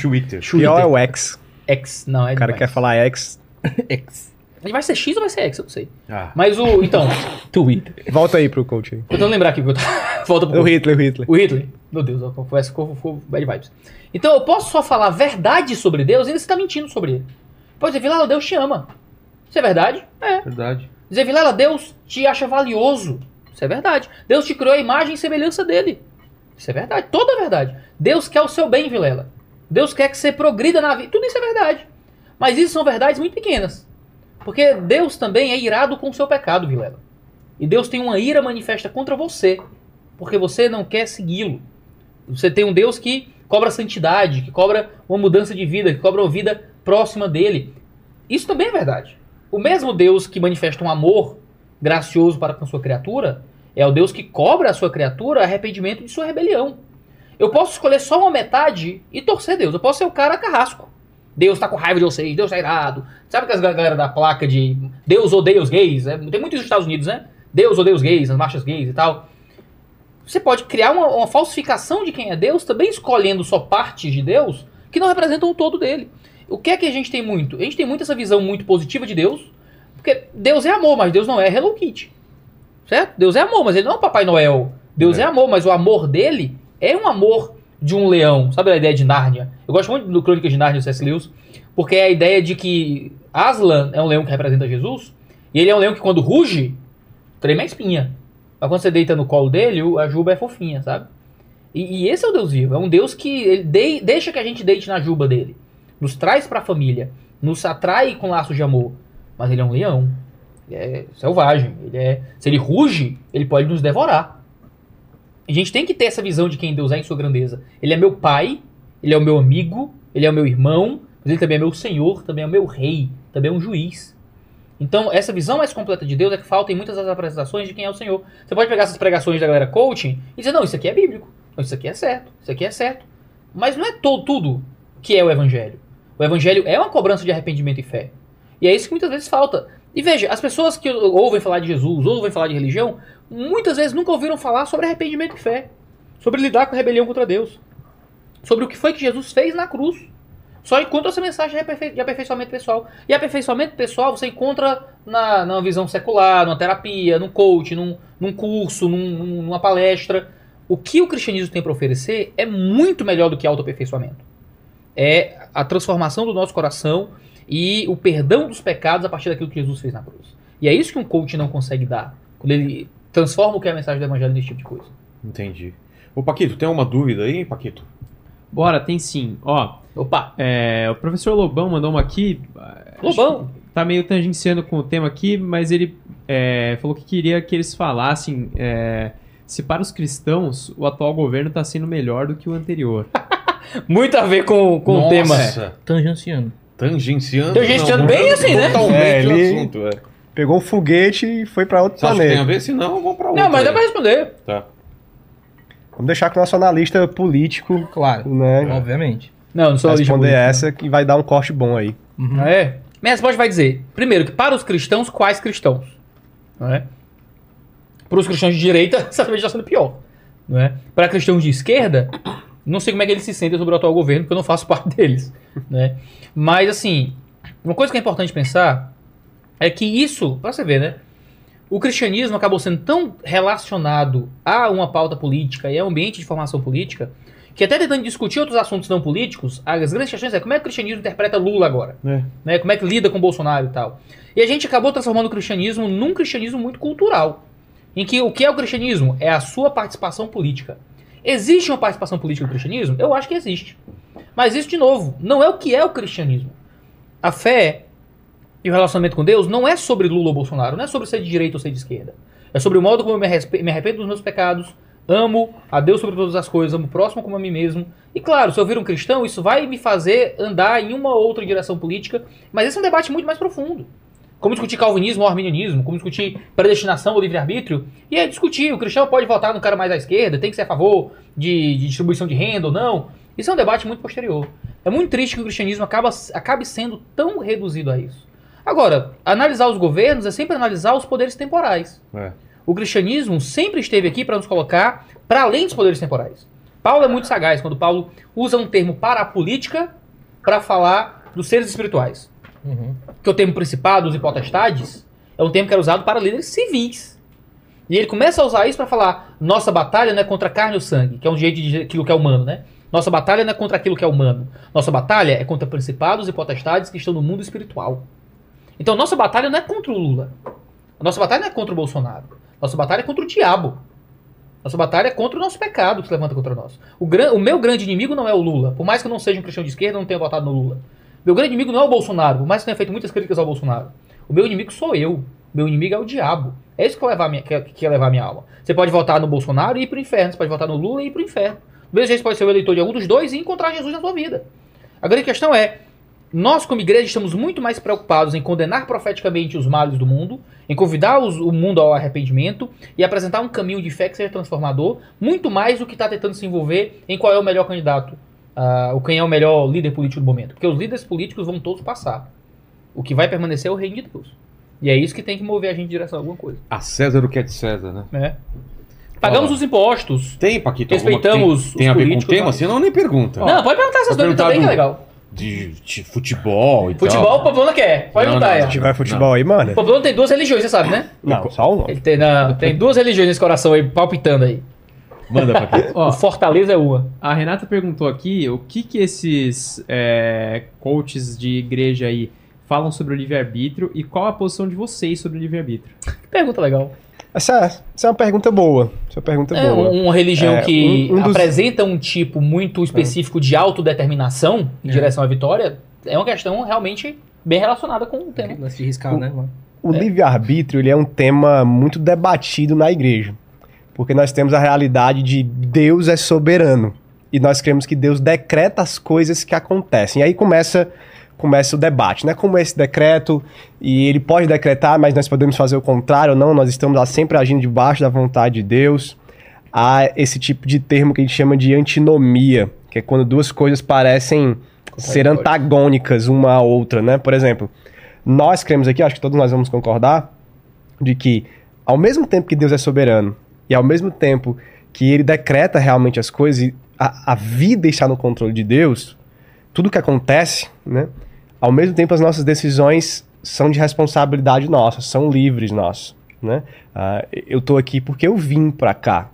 Twitter. Pior é o X. X. Não, é O cara demais. quer falar X. X. Ele vai ser X ou vai ser X? Eu não sei. Ah, Mas o. Então, Twitter. Volta aí pro coach aí. eu tentando lembrar aqui eu tava. Volta pro. O Hitler, o Hitler. O Hitler. Meu Deus, eu confesso que ficou- ficou bad vibes. Então eu posso só falar verdade sobre Deus e ainda você tá mentindo sobre ele. Pode dizer, Vilela, Deus te ama. Isso é verdade? É. verdade. Dizer, Vilela, Deus te acha valioso. Isso é verdade. Deus te criou a imagem e semelhança dele. Isso é verdade. Toda é verdade. Deus quer o seu bem, Vilela. Deus quer que você progrida na vida. Tudo isso é verdade. Mas isso são verdades muito pequenas. Porque Deus também é irado com o seu pecado, Vilela. E Deus tem uma ira manifesta contra você. Porque você não quer segui-lo. Você tem um Deus que cobra santidade, que cobra uma mudança de vida, que cobra uma vida próxima dele. Isso também é verdade. O mesmo Deus que manifesta um amor gracioso para com sua criatura é o Deus que cobra a sua criatura arrependimento de sua rebelião. Eu posso escolher só uma metade e torcer Deus. Eu posso ser o cara carrasco. Deus tá com raiva de vocês, Deus tá irado. Sabe que as galera da placa de Deus odeia os gays? né? Tem muito isso nos Estados Unidos, né? Deus odeia os gays, as marchas gays e tal. Você pode criar uma, uma falsificação de quem é Deus, também escolhendo só partes de Deus que não representam o todo dele. O que é que a gente tem muito? A gente tem muito essa visão muito positiva de Deus, porque Deus é amor, mas Deus não é Hello Kitty. Certo? Deus é amor, mas ele não é o Papai Noel. Deus é. É. amor, mas o amor dele é um amor de um leão. Sabe a ideia de Nárnia? Eu gosto muito do Crônicas de Nárnia do C.S. Lewis, porque é a ideia de que Aslan é um leão que representa Jesus, e ele é um leão que quando ruge, treme a espinha. Mas quando você deita no colo dele, a juba é fofinha, sabe? E, e esse é o Deus vivo. É um Deus que dei- deixa que a gente deite na juba dele. Nos traz pra família. Nos atrai com laços de amor. Mas ele é um leão. Ele é selvagem. Ele é, se ele ruge, ele pode nos devorar. A gente tem que ter essa visão de quem Deus é em sua grandeza. Ele é meu pai, ele é o meu amigo, ele é o meu irmão, mas ele também é meu senhor, também é o meu rei, também é um juiz. Então, essa visão mais completa de Deus é que falta em muitas das apresentações de quem é o Senhor. Você pode pegar essas pregações da galera coaching e dizer, não, isso aqui é bíblico, não, isso aqui é certo, isso aqui é certo. Mas não é to- tudo que é o evangelho. O evangelho é uma cobrança de arrependimento e fé. E é isso que muitas vezes falta. E veja, as pessoas que ouvem falar de Jesus, ouvem falar de religião, muitas vezes nunca ouviram falar sobre arrependimento e fé. Sobre lidar com a rebelião contra Deus. Sobre o que foi que Jesus fez na cruz. Só encontra essa mensagem de aperfei- de aperfeiçoamento pessoal. E aperfeiçoamento pessoal você encontra na, numa visão secular, numa terapia, num coach, num, num curso, num- numa palestra. O que o cristianismo tem para oferecer é muito melhor do que autoaperfeiçoamento. É a transformação do nosso coração e o perdão dos pecados a partir daquilo que Jesus fez na cruz. E é isso que um coach não consegue dar. Quando ele transforma o que é a mensagem do evangelho nesse tipo de coisa. Entendi. Ô, Paquito, tem uma dúvida aí, Paquito? Bora, tem sim. Ó, Opa! é, o professor Lobão mandou uma aqui. Lobão! Tá meio tangenciando com o tema aqui, mas ele é, falou que queria que eles falassem é, se para os cristãos o atual governo está sendo melhor do que o anterior. Muito a ver com, com o Nossa, tema. Tangenciando. Tangenciando. Tangenciando bem assim, né? Totalmente É, o ele- assunto, é. Pegou um foguete e foi pra outro Você acha que tem a planeta. ver? Se não, vamos pra outro. Não, mas dá pra responder. Tá. Vamos deixar com o nosso analista político, Claro. né? Obviamente. Não, não sou lista Responder política, essa que vai dar um corte bom aí. Uhum. não. É. Minha resposta vai dizer, primeiro, que para os cristãos, quais cristãos? Não é? Para os cristãos de direita, certamente está sendo pior. Não é? Para cristãos de esquerda, não sei como é que eles se sentem sobre o atual governo, porque eu não faço parte deles. Né? Mas, assim, uma coisa que é importante pensar é que isso, pra você ver, né? O cristianismo acabou sendo tão relacionado a uma pauta política e a um ambiente de formação política que até tentando discutir outros assuntos não políticos, as grandes questões é como é que o cristianismo interpreta Lula agora? É. Né? Como é que lida com Bolsonaro e tal. E a gente acabou transformando o cristianismo num cristianismo muito cultural. Em que o que é o cristianismo? É a sua participação política. Existe uma participação política do cristianismo? Eu acho que existe. Mas isso, de novo, não é o que é o cristianismo. A fé e o relacionamento com Deus não é sobre Lula ou Bolsonaro, não é sobre ser de direita ou ser de esquerda. É sobre o modo como eu me, arrependo dos meus pecados, amo a Deus sobre todas as coisas, amo o próximo como a mim mesmo. E claro, se eu vir um cristão, isso vai me fazer andar em uma ou outra direção política, mas esse é um debate muito mais profundo. Como discutir calvinismo ou arminianismo, como discutir predestinação ou livre-arbítrio. E é discutir, o cristão pode votar no cara mais à esquerda, tem que ser a favor de, de distribuição de renda ou não. Isso é um debate muito posterior. É muito triste que o cristianismo acaba, acabe sendo tão reduzido a isso. Agora, analisar os governos é sempre analisar os poderes temporais. É. O cristianismo sempre esteve aqui para nos colocar para além dos poderes temporais. Paulo é muito sagaz quando Paulo usa um termo parapolítica para falar dos seres espirituais. Uhum. Que o termo principados e potestades é um termo que era usado para líderes civis. E ele começa a usar isso para falar: nossa batalha não é contra carne ou sangue, que é um jeito de dizer aquilo que é humano, né? Nossa batalha não é contra aquilo que é humano. Nossa batalha é contra principados e potestades que estão no mundo espiritual. Então, nossa batalha não é contra o Lula. Nossa batalha não é contra o Bolsonaro. Nossa batalha é contra o diabo. Nossa batalha é contra o nosso pecado que se levanta contra nós. O, gran- o meu grande inimigo não é o Lula. Por mais que eu não seja um cristão de esquerda, eu não tenha votado no Lula. Meu grande inimigo não é o Bolsonaro. Por mais que tenha feito muitas críticas ao Bolsonaro. O meu inimigo sou eu. Meu inimigo é o diabo. É isso que, levar a minha, que, que levar minha alma. Você pode votar no Bolsonaro e ir pro inferno. Você pode votar no Lula e ir pro inferno. Mesmo jeito, você pode ser o eleitor de algum dos dois e encontrar Jesus na sua vida. A grande questão é, nós como igreja estamos muito mais preocupados em condenar profeticamente os males do mundo, em convidar os- o mundo ao arrependimento e apresentar um caminho de fé que seja transformador, muito mais do que está tentando se envolver em qual é o melhor candidato, ah, ou quem é o melhor líder político do momento. Porque os líderes políticos vão todos passar. O que vai permanecer é o reino de Deus. E é isso que tem que mover a gente em direção a alguma coisa. A César o que é de César, né? né? Pagamos Ó. os impostos. Tem, Paquito? Respeitamos alguma- os Tem, tem a ver com o tema? mas- Senão nem pergunta. Não, pode perguntar essas Vou coisas também, que é legal. De, de futebol e Futebol, o tal. Pavlona quer. Pode Não, perguntar, não, é. não. Se tiver futebol aí, mano. O Pavlona tem duas religiões, você sabe, né? Não, só um. Ele tem, na- tem duas religiões nesse coração aí, palpitando aí. Manda, Paquito. Ó, O Fortaleza é uma. a Renata perguntou aqui o que que esses é, coaches de igreja aí falam sobre o livre-arbítrio e qual a posição de vocês sobre o livre-arbítrio. Pergunta legal. Essa, essa é uma pergunta boa. Essa é uma pergunta É boa. uma religião É, que um- um dos- apresenta um tipo muito específico de autodeterminação em É. direção à vitória é uma questão realmente bem relacionada com o tema. Lance de riscar, né, mano? O livre-arbítrio ele é um tema muito debatido na igreja. Porque nós temos a realidade de Deus é soberano. E nós cremos que Deus decreta as coisas que acontecem. E aí começa, começa o debate, né? Como é esse decreto, e ele pode decretar, mas nós podemos fazer o contrário ou não, nós estamos lá sempre agindo debaixo da vontade de Deus. Há esse tipo de termo que a gente chama de antinomia, que é quando duas coisas parecem ser antagônicas uma à outra, né? Por exemplo, nós cremos aqui, acho que todos nós vamos concordar, de que ao mesmo tempo que Deus é soberano e ao mesmo tempo que ele decreta realmente as coisas e a, a vida está no controle de Deus, tudo que acontece, né? Ao mesmo tempo as nossas decisões são de responsabilidade nossa, são livres nossas, né? Ah, eu tô aqui porque eu vim pra cá.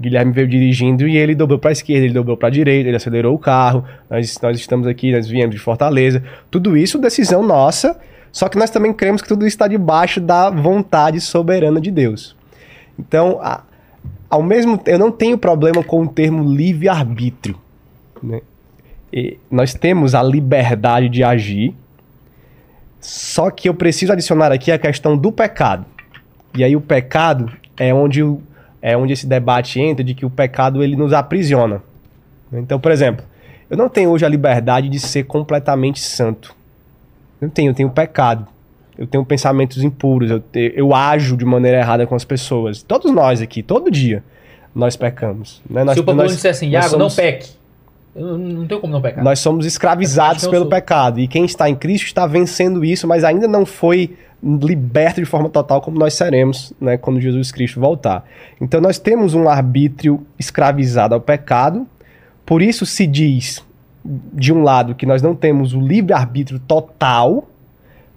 Guilherme veio dirigindo e ele dobrou para a esquerda, ele dobrou para a direita, ele acelerou o carro. Nós, nós estamos aqui, nós viemos de Fortaleza. Tudo isso decisão nossa, só que nós também cremos que tudo isso está debaixo da vontade soberana de Deus. Então, a- ao mesmo eu não tenho problema com o termo livre-arbítrio. né? E nós temos a liberdade de agir, só que eu preciso adicionar aqui a questão do pecado. E aí o pecado é onde, é onde esse debate entra de que o pecado ele nos aprisiona. Então, por exemplo, eu não tenho hoje a liberdade de ser completamente santo. Não tenho, eu tenho pecado. Eu tenho pensamentos impuros, eu, te- eu ajo de maneira errada com as pessoas. Todos nós aqui, todo dia, nós pecamos. Né? Nós, Se o Pavlona nós- disser assim, Iago, não somos- peque. Eu não, não tenho como não pecar. nós somos escravizados pelo sou. pecado. E quem está em Cristo está vencendo isso, mas ainda não foi liberto de forma total como nós seremos, né, quando Jesus Cristo voltar. Então nós temos um arbítrio escravizado ao pecado. Por isso se diz, de um lado, que nós não temos o livre-arbítrio total,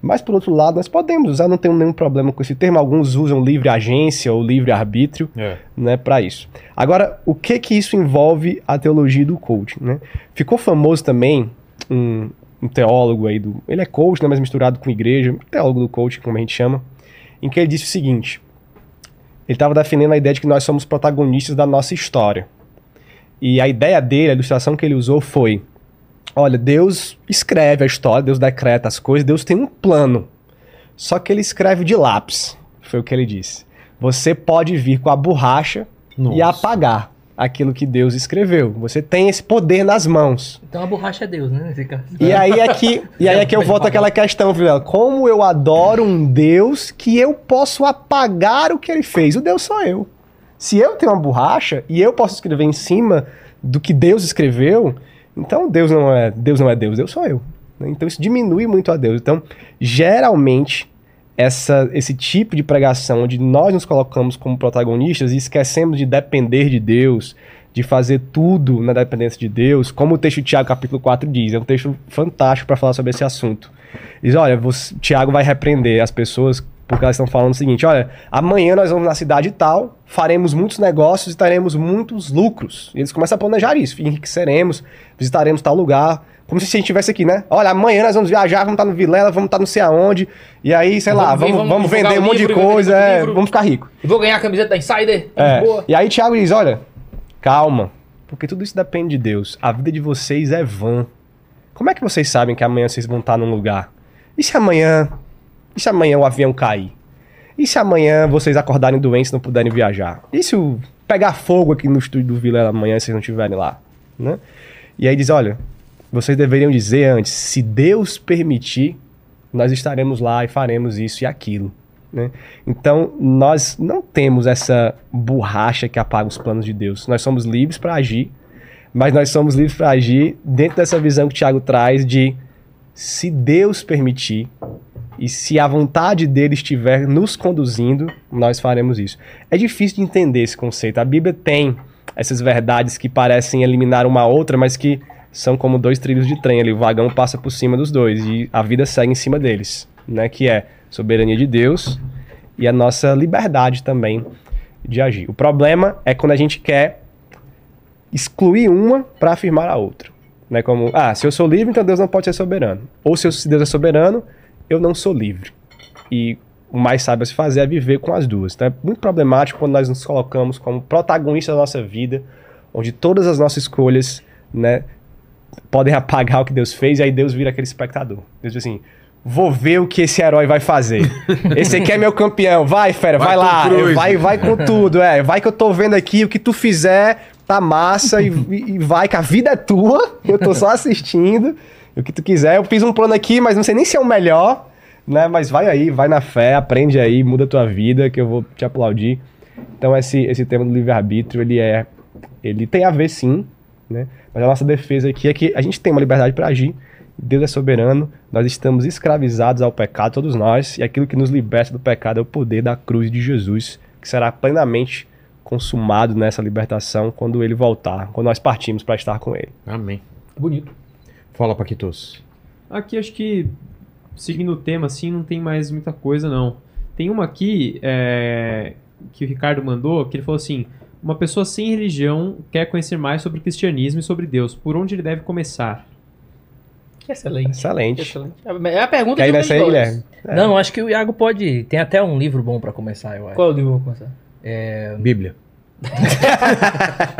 mas por outro lado nós podemos usar, não tenho nenhum problema com esse termo. Alguns usam livre agência ou livre arbítrio É. né, para isso. Agora, o que que isso envolve a teologia do coaching, né? Ficou famoso também um, um teólogo aí do, ele é coach, né, mas misturado com igreja, teólogo do coaching, como a gente chama, em que ele disse o seguinte: ele estava defendendo a ideia de que nós somos protagonistas da nossa história. E a ideia dele, a ilustração que ele usou foi: olha, Deus escreve a história, Deus decreta as coisas, Deus tem um plano. Só que ele escreve de lápis, foi o que ele disse. Você pode vir com a borracha e Nossa. apagar aquilo que Deus escreveu. Você tem esse poder nas mãos. Então a borracha é Deus, né? Nesse caso. E aí é que, e aí é que eu volto àquela questão, Vilela. Como eu adoro um Deus que eu posso apagar o que ele fez. O Deus sou eu. Se eu tenho uma borracha e eu posso escrever em cima do que Deus escreveu, então Deus não é Deus, não é Deus, Deus sou eu. né? Então isso diminui muito a Deus. Então, geralmente, essa, esse tipo de pregação onde nós nos colocamos como protagonistas e esquecemos de depender de Deus, de fazer tudo na dependência de Deus, como o texto de Tiago capítulo 4 diz, é um texto fantástico para falar sobre esse assunto. Diz, olha, você, Tiago vai repreender as pessoas porque elas estão falando o seguinte, olha, amanhã nós vamos na cidade tal, faremos muitos negócios e teremos muitos lucros. E eles começam a planejar isso, enriqueceremos, visitaremos tal lugar, como se a gente estivesse aqui, né? Olha, amanhã nós vamos viajar, vamos estar no Vilela, vamos estar não sei aonde, e aí, sei lá, Vamos ver, vamos, vamos vender um monte de livro, coisa, é, vamos ficar ricos. E vou ganhar a camiseta da Insider. É. Boa. E aí Tiago diz, olha, calma, porque tudo isso depende de Deus. A vida de vocês é vã. Como é que vocês sabem que amanhã vocês vão estar num lugar? E se amanhã, e se amanhã o avião cair? E se amanhã vocês acordarem doentes e não puderem viajar? E se o pegar fogo aqui no estúdio do Vila amanhã vocês não estiverem lá? Né? E aí diz, olha, vocês deveriam dizer antes, se Deus permitir, nós estaremos lá e faremos isso e aquilo. né? Então, nós não temos essa borracha que apaga os planos de Deus. Nós somos livres para agir, mas nós somos livres para agir dentro dessa visão que o Tiago traz de se Deus permitir e se a vontade dele estiver nos conduzindo, nós faremos isso. É difícil de entender esse conceito. A Bíblia tem essas verdades que parecem eliminar uma outra, mas que são como dois trilhos de trem ali. O vagão passa por cima dos dois e a vida segue em cima deles, né? Que é soberania de Deus e a nossa liberdade também de agir. O problema é quando a gente quer excluir uma para afirmar a outra. Né? Como, ah, se eu sou livre, então Deus não pode ser soberano. Ou se eu- se Deus é soberano, eu não sou livre. E o mais sábio a se fazer é viver com as duas. Então é muito problemático quando nós nos colocamos como protagonistas da nossa vida, onde todas as nossas escolhas, né, podem apagar o que Deus fez, e aí Deus vira aquele espectador. Deus diz assim: vou ver o que esse herói vai fazer. Esse aqui é meu campeão, vai, fera, vai, Vai, lá, vai, vai com tudo, é. Vai que eu tô vendo aqui, o que tu fizer tá massa e- e vai, que a vida é tua, eu tô só assistindo. O que tu quiser, eu fiz um plano aqui, mas não sei nem se é o melhor, né? Mas vai aí, vai na fé, aprende aí, muda a tua vida, que eu vou te aplaudir. Então esse, esse tema do livre-arbítrio, ele é. Ele tem a ver sim, né? Mas a nossa defesa aqui é que a gente tem uma liberdade para agir. Deus é soberano, nós estamos escravizados ao pecado, todos nós, e aquilo que nos liberta do pecado é o poder da cruz de Jesus, que será plenamente consumado nessa libertação quando ele voltar, quando nós partimos para estar com ele. Amém. Bonito. Fala, Paquitos. Aqui acho que, seguindo o tema, assim, não tem mais muita coisa, não. Tem uma aqui é, que o Ricardo mandou, que ele falou assim: uma pessoa sem religião quer conhecer mais sobre o cristianismo e sobre Deus. Por onde ele deve começar? Excelente. Excelente. Excelente. É a pergunta Guilherme? dólares. É. Não, acho que o Iago pode. Tem até um livro bom pra começar, eu acho. Qual é o livro eu vou começar? Bíblia.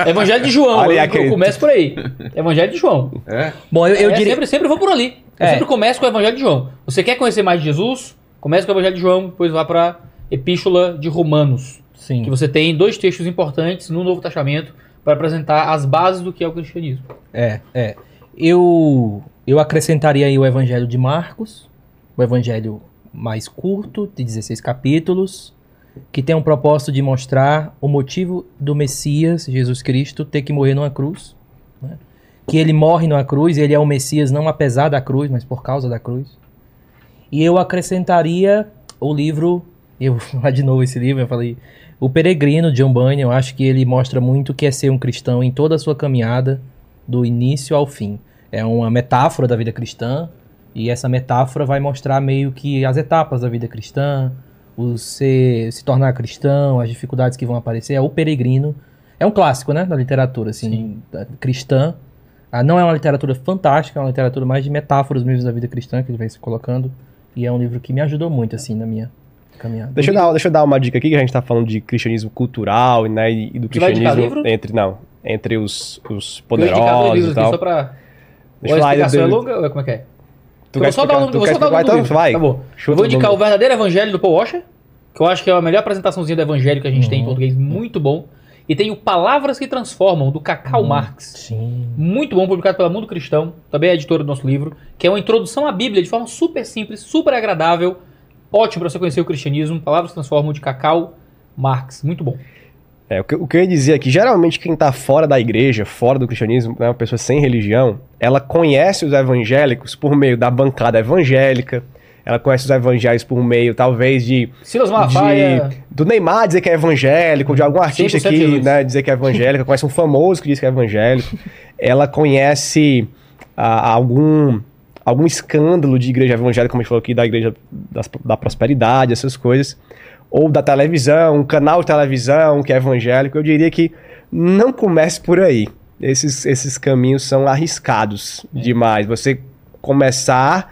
Evangelho de João. Olha eu, eu começo por aí. Evangelho de João. É? Bom, eu, eu É, diria. sempre, sempre vou por ali. Eu É. sempre começo com o Evangelho de João. Você quer conhecer mais de Jesus? Começa com o Evangelho de João, depois vá para Epístola de Romanos. Sim. Que você tem dois textos importantes no Novo Testamento para apresentar as bases do que é o cristianismo. É, é. Eu, eu acrescentaria aí o Evangelho de Marcos, o Evangelho mais curto, de 16 capítulos, que tem um propósito de mostrar o motivo do Messias, Jesus Cristo, ter que morrer numa cruz. né? Que ele morre numa cruz, ele é o Messias não apesar da cruz, mas por causa da cruz. E eu acrescentaria o livro, eu vou de novo esse livro, eu falei, O Peregrino, de John Bunyan, eu acho que ele mostra muito que é ser um cristão em toda a sua caminhada, do início ao fim. É uma metáfora da vida cristã, e essa metáfora vai mostrar meio que as etapas da vida cristã, o ser, se tornar cristão, as dificuldades que vão aparecer. É o Peregrino. É um clássico, né, da literatura, assim, da- cristã. Ah, não é uma literatura fantástica, é uma literatura mais de metáforas mesmo da vida cristã que ele vai se colocando. E é um livro que me ajudou muito, assim, na minha caminhada. Deixa eu, dar, deixa eu dar uma dica aqui, que a gente tá falando de cristianismo cultural né, e, e do Você cristianismo livro? entre. Não. entre os, os Eu poderosos livros e aqui só tal. pra. Deixa eu lá, explicação é eu- longa ou como é que é? Tu eu vou só dar um, vou quer só dar nome do Então livro. vai. Tá bom. Chuta Eu vou o indicar nome. o Verdadeiro Evangelho do Paul Washer, que eu acho que é a melhor apresentaçãozinha do Evangelho que a gente tem em Uhum. português, muito bom. E tem o Palavras que Transformam, do Cacau Marx. Sim. Muito bom, publicado pela Mundo Cristão, também é editora do nosso livro, que é uma introdução à Bíblia de forma super simples, super agradável, ótimo para você conhecer o cristianismo. Palavras que Transformam, de Cacau Marx. Muito bom. É, o, que, o que eu ia dizer aqui, geralmente quem tá fora da igreja, fora do cristianismo, né, uma pessoa sem religião, ela conhece os evangélicos por meio da bancada evangélica, ela conhece os evangélicos por meio, talvez, de Silas Malafaia. de- do Neymar dizer que é evangélico, de algum artista 100% que Jesus. né, dizer que é evangélico, conhece um famoso que diz que é evangélico, ela conhece ah, algum algum escândalo de igreja evangélica, como a gente falou aqui, da igreja das- da prosperidade, essas coisas, ou da televisão, um canal de televisão que é evangélico, eu diria que não comece por aí. Esses, esses caminhos são arriscados demais. Você começar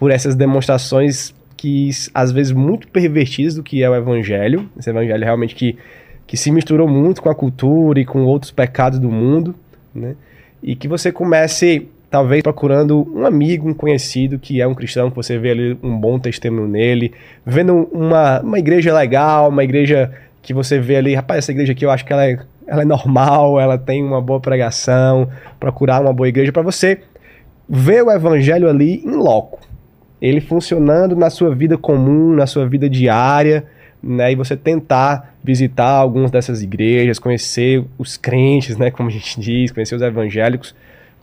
por essas demonstrações que às vezes muito pervertidas do que é o evangelho, esse evangelho realmente que, que se misturou muito com a cultura e com outros pecados do mundo, né? E que você comece talvez procurando um amigo, um conhecido que é um cristão, que você vê ali um bom testemunho nele, vendo uma, uma igreja legal, uma igreja que você vê ali, rapaz, essa igreja aqui eu acho que ela é, ela é normal, ela tem uma boa pregação, procurar uma boa igreja para você ver o evangelho ali em loco. Ele funcionando na sua vida comum, na sua vida diária, né? E você tentar visitar algumas dessas igrejas, conhecer os crentes, né? Como a gente diz, conhecer os evangélicos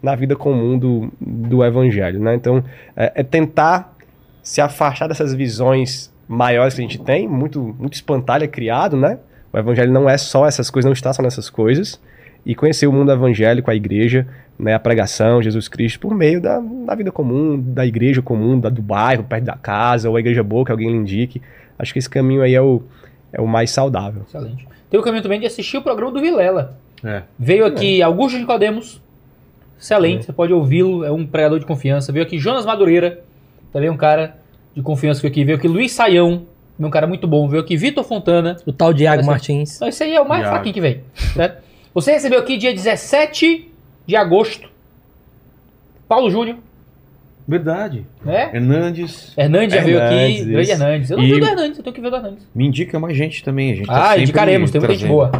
na vida comum do, do evangelho, né? Então, é, é tentar se afastar dessas visões maiores que a gente tem, muito, muito espantalho criado, né? O evangelho não é só essas coisas, não está só nessas coisas. E conhecer o mundo evangélico, a igreja, né, a pregação, Jesus Cristo, por meio da, da vida comum, da igreja comum, da, do bairro, perto da casa, ou a igreja boa que alguém lhe indique. Acho que esse caminho aí é o, é o mais saudável. Excelente. Tem o caminho também de assistir o programa do Vilela. É. Veio aqui Augusto Nicodemos, excelente, você pode ouvi-lo, é um pregador de confiança. Veio aqui Jonas Madureira, também um cara de confiança que veio aqui. Veio aqui Luiz Saião, um cara muito bom. Veio aqui Vitor Fontana. O tal Diago Essa- Martins. Não, esse aí é o mais Iago. fraquinho que vem. Né? Você recebeu aqui dia 17 de agosto. Paulo Júnior, Verdade. né? Hernandes. Hernandes já veio aqui. Grande. Hernandes. Eu não E- vi o do Hernandes, eu tenho que ver o do Hernandes. Me indica mais gente também. A gente tá Ah, indicaremos, tem muita gente boa.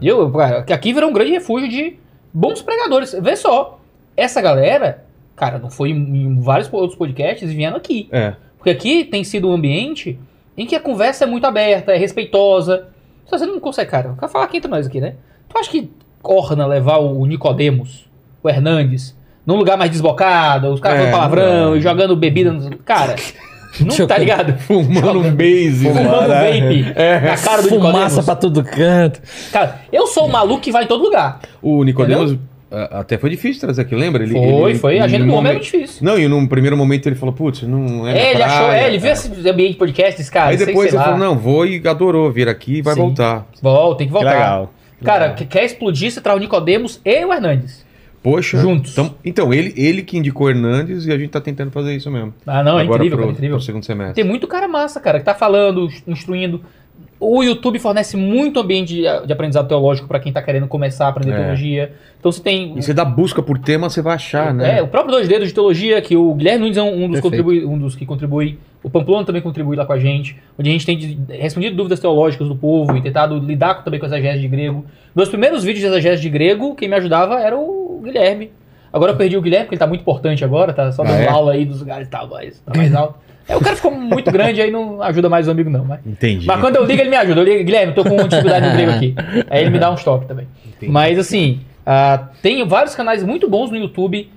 E eu, aqui virou um grande refúgio de bons pregadores. Vê só, essa galera, cara, não foi em, vários outros podcasts e vieram aqui. É. Porque aqui tem sido um ambiente em que a conversa é muito aberta, é respeitosa. Você não consegue, cara, eu quero falar aqui entre nós aqui, né? Tu acha que orna levar o Nicodemos, o Hernandes, num lugar mais desbocado, os caras É, falando palavrão não. e jogando bebida nos... Cara, não tá ligado? Fumando um base. Fumando vape na cara do Fumaça pra todo canto. Cara, eu sou o maluco que vai em todo lugar. O Nicodemos a- até foi difícil trazer aqui, lembra? Ele, Foi, ele- foi. A agenda do homem é muito difícil. Não, e num primeiro momento ele falou, putz, não é É, ele achou, praia. é, ele viu esse ambiente de podcast, esse cara, Aí sei, depois sei ele lá. falou, não, vou e adorou vir aqui e vai Sim. voltar. Volta, tem que Que voltar. legal. Cara, que quer explodir, você traz o Nicodemos e o Hernandes. Poxa. Juntos. Então, então ele, ele que indicou o Hernandes e a gente tá tentando fazer isso mesmo. Ah, não, é Agora incrível, pro, cara, incrível. pro segundo semestre. Tem muito cara massa, cara, que tá falando, instruindo. O YouTube fornece muito ambiente de, de aprendizado teológico pra quem tá querendo começar a aprender É. teologia. Então você tem. E você dá busca por tema, você vai achar, né? É, o próprio Dois Dedos de Teologia, que o Guilherme Nunes é um, um dos, contribui, um dos que contribui. O Pamplona também contribui lá com a gente. Onde a gente tem respondido dúvidas teológicas do povo e tentado lidar também com exegese de grego. Meus primeiros vídeos de exegese de grego, quem me ajudava era o Guilherme. Agora eu perdi o Guilherme, porque ele tá muito importante agora, tá só Ah, dando é? aula aí dos lugares e tal, mas tá mais alto. É, o cara ficou muito grande, aí não ajuda mais o amigo não, mas... Entendi. Mas quando eu ligo, ele me ajuda. Eu ligo, Guilherme, tô com dificuldade no grego aqui. Aí ele me dá uns toques também. Entendi. Mas assim, ah, tem vários canais muito bons no YouTube.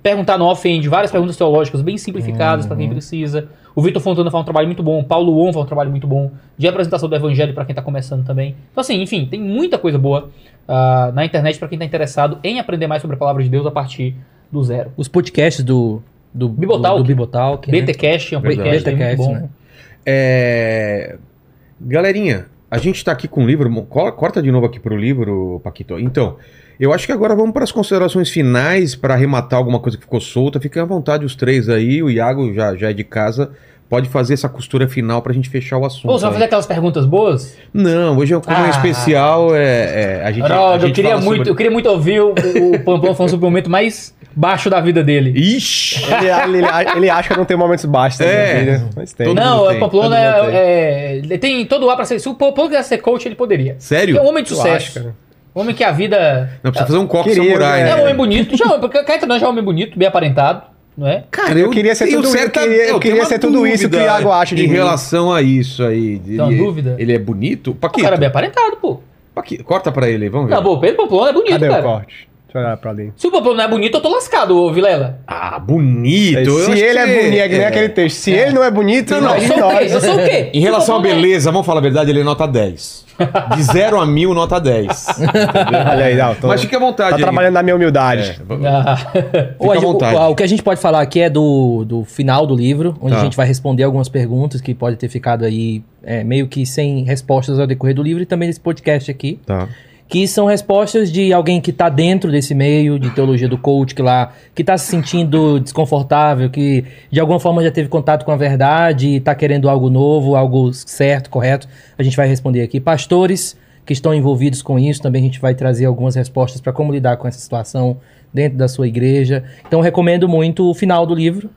Perguntar não ofende, várias perguntas teológicas bem simplificadas pra quem precisa. O Vitor Fontana faz um trabalho muito bom, o Paulo On faz um trabalho muito bom, de apresentação do evangelho pra quem tá começando também. Então assim, enfim, tem muita coisa boa ah, na internet pra quem tá interessado em aprender mais sobre a palavra de Deus a partir do zero. Os podcasts do. Do Bibotalk. Do, do Bibotalk. né? BTcast é um podcast bom. né? É... Galerinha, a gente tá aqui com o livro. co- Corta de novo aqui pro livro, Paquito. Então, eu acho que agora vamos para as considerações finais para arrematar alguma coisa que ficou solta. Fiquem à vontade os três aí. O Iago já, já é de casa pode fazer essa costura final pra gente fechar o assunto. Pô, você vai fazer aquelas perguntas boas? Não, hoje, como é Ah. especial, é, é, a gente. a Ronaldo, eu gente queria, muito, sobre- eu queria muito ouvir o, o Pampão falando sobre o momento mais baixo da vida dele. Ixi! Ele, ele, ele acha que eu não tenho momentos baixos na É. minha vida, mas tem. Todo não, o tem, Pamplona é, é- ele tem todo o ar pra ser. Se o Pamplona quisesse ser coach, ele poderia. Sério? É um homem de Eu sucesso. acho, cara. Um homem que a vida. Não, precisa fazer um copo Queria, samurai. né? É um homem bonito. Já, porque cá entre nós já é um homem bonito, bem aparentado, não é? Cara, Eu queria ser tudo- eu certa- queria- eu queria ser tudo isso que o Iago acha de Em mim. relação a isso aí. Tem uma ele, dúvida? Ele é bonito? O Paquito, cara é bem aparentado, pô. Paquito, corta pra ele aí, vamos ver. Não, pô, o Pedro Pamplona é bonito, Cadê o cara. corte? Deixa eu olhar pra ali. Se o Pamplona não é bonito, eu tô lascado, ô Vilela. Ah, bonito. eu se ele é que- bonito, é que nem aquele texto. Se ele não é bonito, Não, não, eu imagine sou o quê? Eu sou o quê? Em relação à Se o Pamplona é- beleza, vamos falar a verdade, ele é nota 10. De 0 a 1000, nota 10. Olha aí, não, tô, Mas fique à vontade. tá aí. trabalhando na minha humildade. É, Ah, a à gente- vontade. O, o que a gente pode falar aqui é do, do final do livro, onde Tá. a gente vai responder algumas perguntas que podem ter ficado aí é, meio que sem respostas ao decorrer do livro e também desse podcast aqui. Tá. Que são respostas de alguém que está dentro desse meio de teologia do coach, que lá que está se sentindo desconfortável, que de alguma forma já teve contato com a verdade e está querendo algo novo, algo certo, correto. A gente vai responder aqui. Pastores que estão envolvidos com isso, também a gente vai trazer algumas respostas para como lidar com essa situação dentro da sua igreja. Então recomendo muito o final do livro.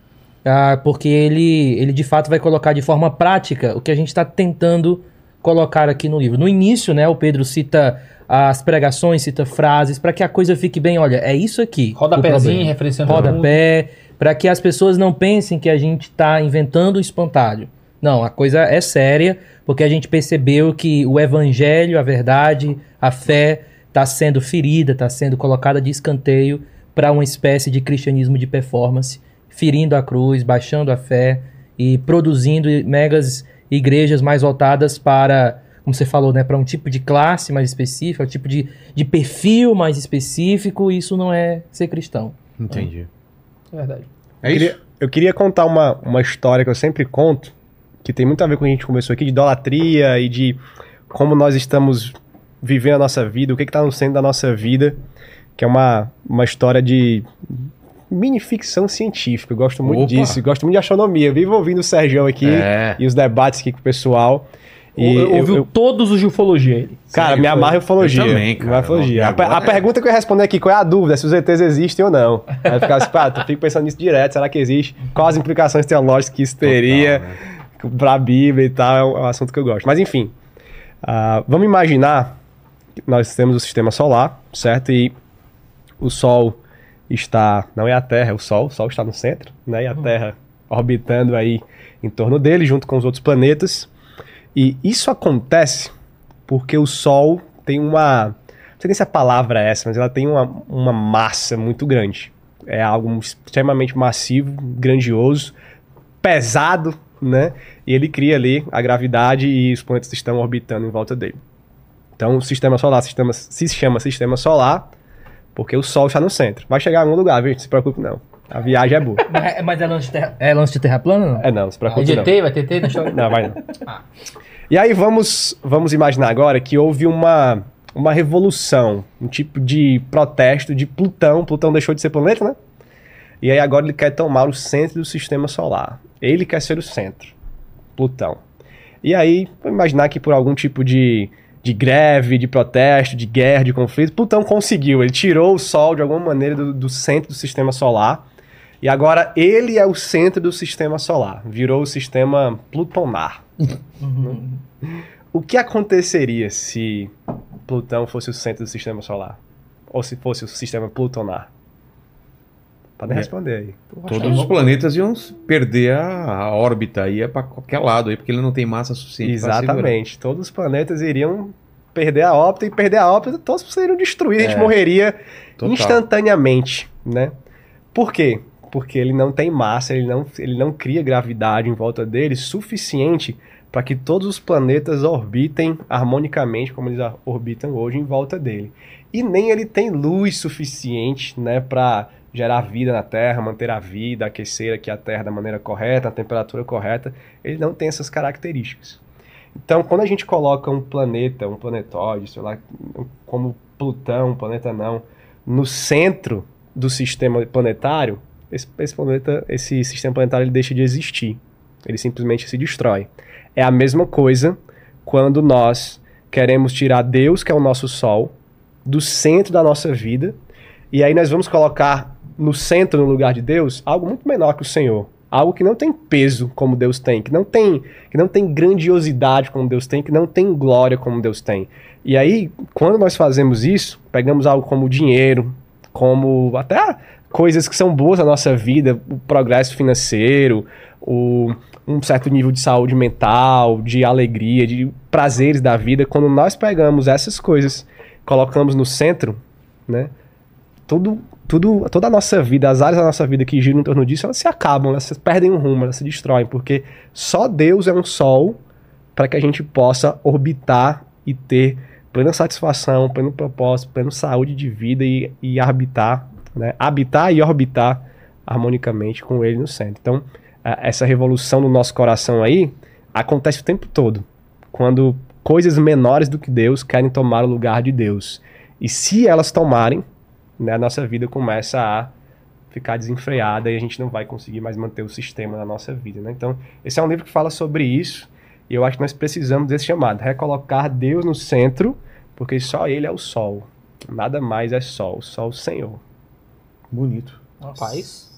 ah, porque ele, ele de fato vai colocar de forma prática o que a gente está tentando colocar aqui no livro. No início, né, o Pedro cita as pregações, cita frases, para que a coisa fique bem, olha, é isso aqui. o Rodapézinho, referenciando. Rodapé, para que as pessoas não pensem que a gente está inventando o espantalho. Não, a coisa é séria, porque a gente percebeu que o evangelho, a verdade, a fé está sendo ferida, está sendo colocada de escanteio para uma espécie de cristianismo de performance, ferindo a cruz, baixando a fé e produzindo megas igrejas mais voltadas para, como você falou, né, para um tipo de classe mais específica, um tipo de, de perfil mais específico. Isso não é ser cristão. Entendi. É verdade. É eu, queria, eu queria contar uma, uma história que eu sempre conto, que tem muito a ver com o que a gente começou aqui, de idolatria e de como nós estamos vivendo a nossa vida, o que está no centro da nossa vida, que é uma, uma história de mini ficção científica. Eu gosto muito Opa. disso, gosto muito de astronomia. Vivo ouvindo o Sérgio aqui É. e os debates aqui com o pessoal. E eu- ouviu eu- todos os de ufologia ele. Cara, Sério, me amarra ufologia. Eu também, cara. ufologia. A, a pergunta que eu ia responder aqui, qual é a dúvida? Se os ETs existem ou não. Aí eu ficava assim, pá, eu fico pensando nisso direto, será que existe? Quais as implicações teológicas que isso teria Total, né? pra Bíblia e tal, é um, é um assunto que eu gosto. Mas enfim, ah, vamos imaginar que nós temos o sistema solar, certo? E o Sol está, não é a Terra, é o Sol, o Sol está no centro, né? E a Terra orbitando aí em torno dele, junto com os outros planetas. E isso acontece porque o Sol tem uma. Não sei nem se a palavra é essa, mas ela tem uma, uma massa muito grande. É algo extremamente massivo, grandioso, pesado, né? E ele cria ali a gravidade e os planetas estão orbitando em volta dele. Então o sistema solar sistema, se chama sistema solar porque o Sol está no centro. Vai chegar em algum lugar, viu? Não se preocupe não. A viagem é boa. Mas, mas é, lance de terra, é lance de terra plana, não? É não, não se preocupe não. GT, vai ter T na história. Não, vai não. E aí vamos, vamos imaginar agora que houve uma, uma revolução, um tipo de protesto de Plutão. Plutão deixou de ser planeta, né? E aí agora ele quer tomar o centro do sistema solar. Ele quer ser o centro. Plutão. E aí, vamos imaginar que por algum tipo de, de greve, de protesto, de guerra, de conflito, Plutão conseguiu. Ele tirou o Sol de alguma maneira do, do centro do sistema solar. E agora ele é o centro do sistema solar. Virou o sistema plutonar. O que aconteceria se Plutão fosse o centro do sistema solar? Ou se fosse o sistema plutonar? Podem É. responder aí. Todos os planetas iam perder a, a órbita, ia pra qualquer lado aí, porque ele não tem massa suficiente. Exatamente. Todos os planetas iriam perder a órbita e perder a órbita, todos seriam destruídos, a gente É. morreria Total. instantaneamente, né? Por quê? Porque ele não tem massa, ele não, ele não cria gravidade em volta dele suficiente para que todos os planetas orbitem harmonicamente como eles orbitam hoje em volta dele. E nem ele tem luz suficiente, né, para gerar vida na Terra, manter a vida, aquecer aqui a Terra da maneira correta, a temperatura correta. Ele não tem essas características. Então, quando a gente coloca um planeta, um planetóide, sei lá, como Plutão, um planeta não, no centro do sistema planetário, esse, esse planeta, esse sistema planetário ele deixa de existir, Ele simplesmente se destrói. É a mesma coisa quando nós queremos tirar Deus, que é o nosso sol, do centro da nossa vida, e aí nós vamos colocar no centro, no lugar de Deus, algo muito menor que o Senhor. Algo que não tem peso como Deus tem, que não tem, que não tem grandiosidade como Deus tem, que não tem glória como Deus tem. E aí, quando nós fazemos isso, pegamos algo como dinheiro, como até coisas que são boas na nossa vida, o progresso financeiro, o, um certo nível de saúde mental, de alegria, de prazeres da vida, quando nós pegamos essas coisas, colocamos no centro, né? Tudo, tudo, toda a nossa vida, as áreas da nossa vida que giram em torno disso, elas se acabam, elas se perdem o rumo, elas se destroem, porque só Deus é um sol para que a gente possa orbitar e ter plena satisfação, pleno propósito, plena saúde de vida e, e habitar, né? habitar e orbitar harmonicamente com Ele no centro. Então, essa revolução no nosso coração aí acontece o tempo todo, quando coisas menores do que Deus querem tomar o lugar de Deus. E se elas tomarem, né, a nossa vida começa a ficar desenfreada e a gente não vai conseguir mais manter o sistema na nossa vida. Né? Então, esse é um livro que fala sobre isso e eu acho que nós precisamos desse chamado, recolocar Deus no centro, porque só Ele é o sol. Nada mais é sol, só o Senhor. Bonito. Rapaz.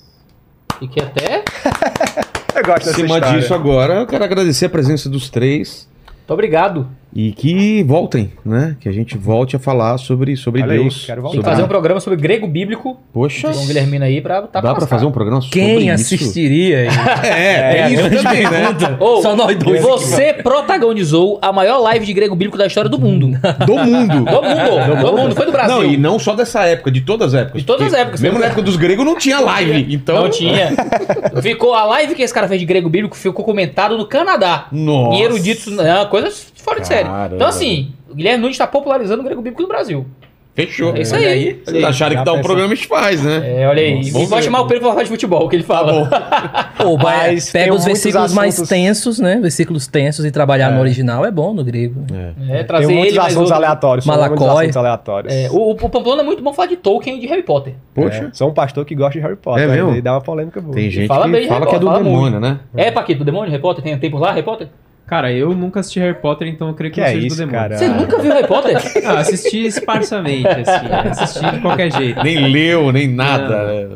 E que até. Eu gosto Acima disso agora, eu quero agradecer a presença dos três Muito obrigado. E que voltem, né? Que a gente volte a falar sobre, sobre Olha aí, Deus. quero Tem que fazer um programa sobre grego bíblico Poxa, com Guilhermino aí pra tá dá pra fazer um programa sobre Quem isso? assistiria? hein? É, é, isso também, né? Ô, Só nós dois. Você protagonizou a maior live de grego bíblico da história do mundo. Do mundo. Do mundo. Do mundo. Foi do Brasil. Não, e não só dessa época, de todas as épocas. De todas as épocas. Mesmo na época dos gregos não tinha live, então... Não tinha. Ficou a live que esse cara fez de grego bíblico ficou comentado no Canadá. Nossa. Em eruditos, não, coisas fora de série. Caramba. Então, assim, o Guilherme Nunes está popularizando o grego bíblico no Brasil. Fechou. É isso aí. Vocês acharam que dá um programa, a gente faz, né? É, olha aí. Nossa. Vai chamar o Pedro pra falar de futebol, que ele fala. Pô, vai, Mas pega os versículos mais assuntos- tensos, né? Versículos tensos e trabalhar no original é bom no grego. É, trazer Tem muitos ele mais assuntos outro. aleatórios. só muitos Malacói. assuntos aleatórios. É, o, o Pamplona é muito bom falar de Tolkien e de Harry Potter. Poxa, É, sou um pastor que gosta de Harry Potter. É mesmo? E dá uma polêmica boa. tem gente fala que bem de fala que é do Potter, demônio, né? É, Paquito, do demônio, Harry Potter? Tem, tem por lá, Harry Potter? Cara, eu nunca assisti Harry Potter, então eu creio que, Que não é seja isso, do demônio. cara? Você nunca viu Harry Potter? Ah, assisti esparsamente, assim. Assisti de qualquer jeito. Nem leu, nem nada. né?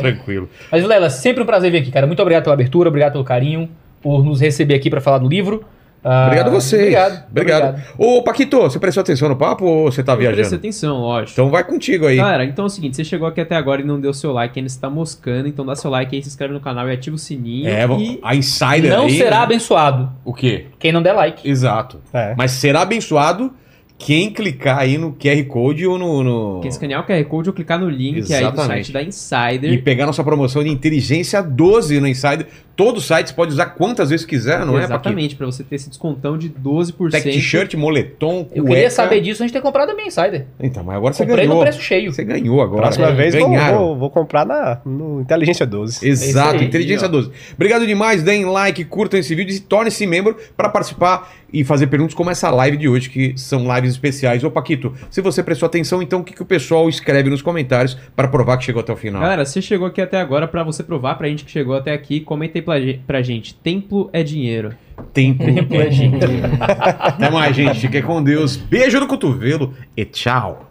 Tranquilo. Mas, Lela, sempre um prazer vir aqui, cara. Muito obrigado pela abertura, obrigado pelo carinho, por nos receber aqui pra falar do livro. Ah, Obrigado a vocês. Obrigado. Obrigado. Ô, Paquito, você prestou atenção no papo ou você tá Preste viajando? atenção, lógico. Então vai contigo aí. Galera, então é o seguinte, você chegou aqui até agora e não deu seu like, ainda está moscando, então dá seu like aí, se inscreve no canal e ativa o sininho. É, e... a insider Não aí, será né? abençoado O quê? quem não der like. Exato. É. Mas será abençoado quem clicar aí no QR Code ou no... no- Quem escanear o QR Code ou clicar no link aí do Exatamente. site da Insider. E pegar nossa promoção de inteligência 12 no Insider. Todo site você pode usar quantas vezes quiser, não é, Paquito? Exatamente, pra você ter esse descontão de 12%. Tech t-shirt, moletom, Eu cueca. queria saber disso antes de ter comprado a minha Insider. Então, mas agora você Comprei ganhou. no preço cheio. Você ganhou agora. Próxima É, vez vou, ganharam. vou, vou comprar na, no Inteligência 12. Exato, É aí, Inteligência ó. 12. Obrigado demais, deem like, curtam esse vídeo e tornem-se membro para participar e fazer perguntas como essa live de hoje, que são lives especiais. Ô Paquito, se você prestou atenção, então o que, que o pessoal escreve nos comentários para provar que chegou até o final? Galera, você chegou aqui até agora, pra você provar pra gente que chegou até aqui, comenta aí pra, pra gente. Templo é dinheiro. Tempo é dinheiro. Até mais, gente. Fiquem com Deus. Beijo no cotovelo e tchau.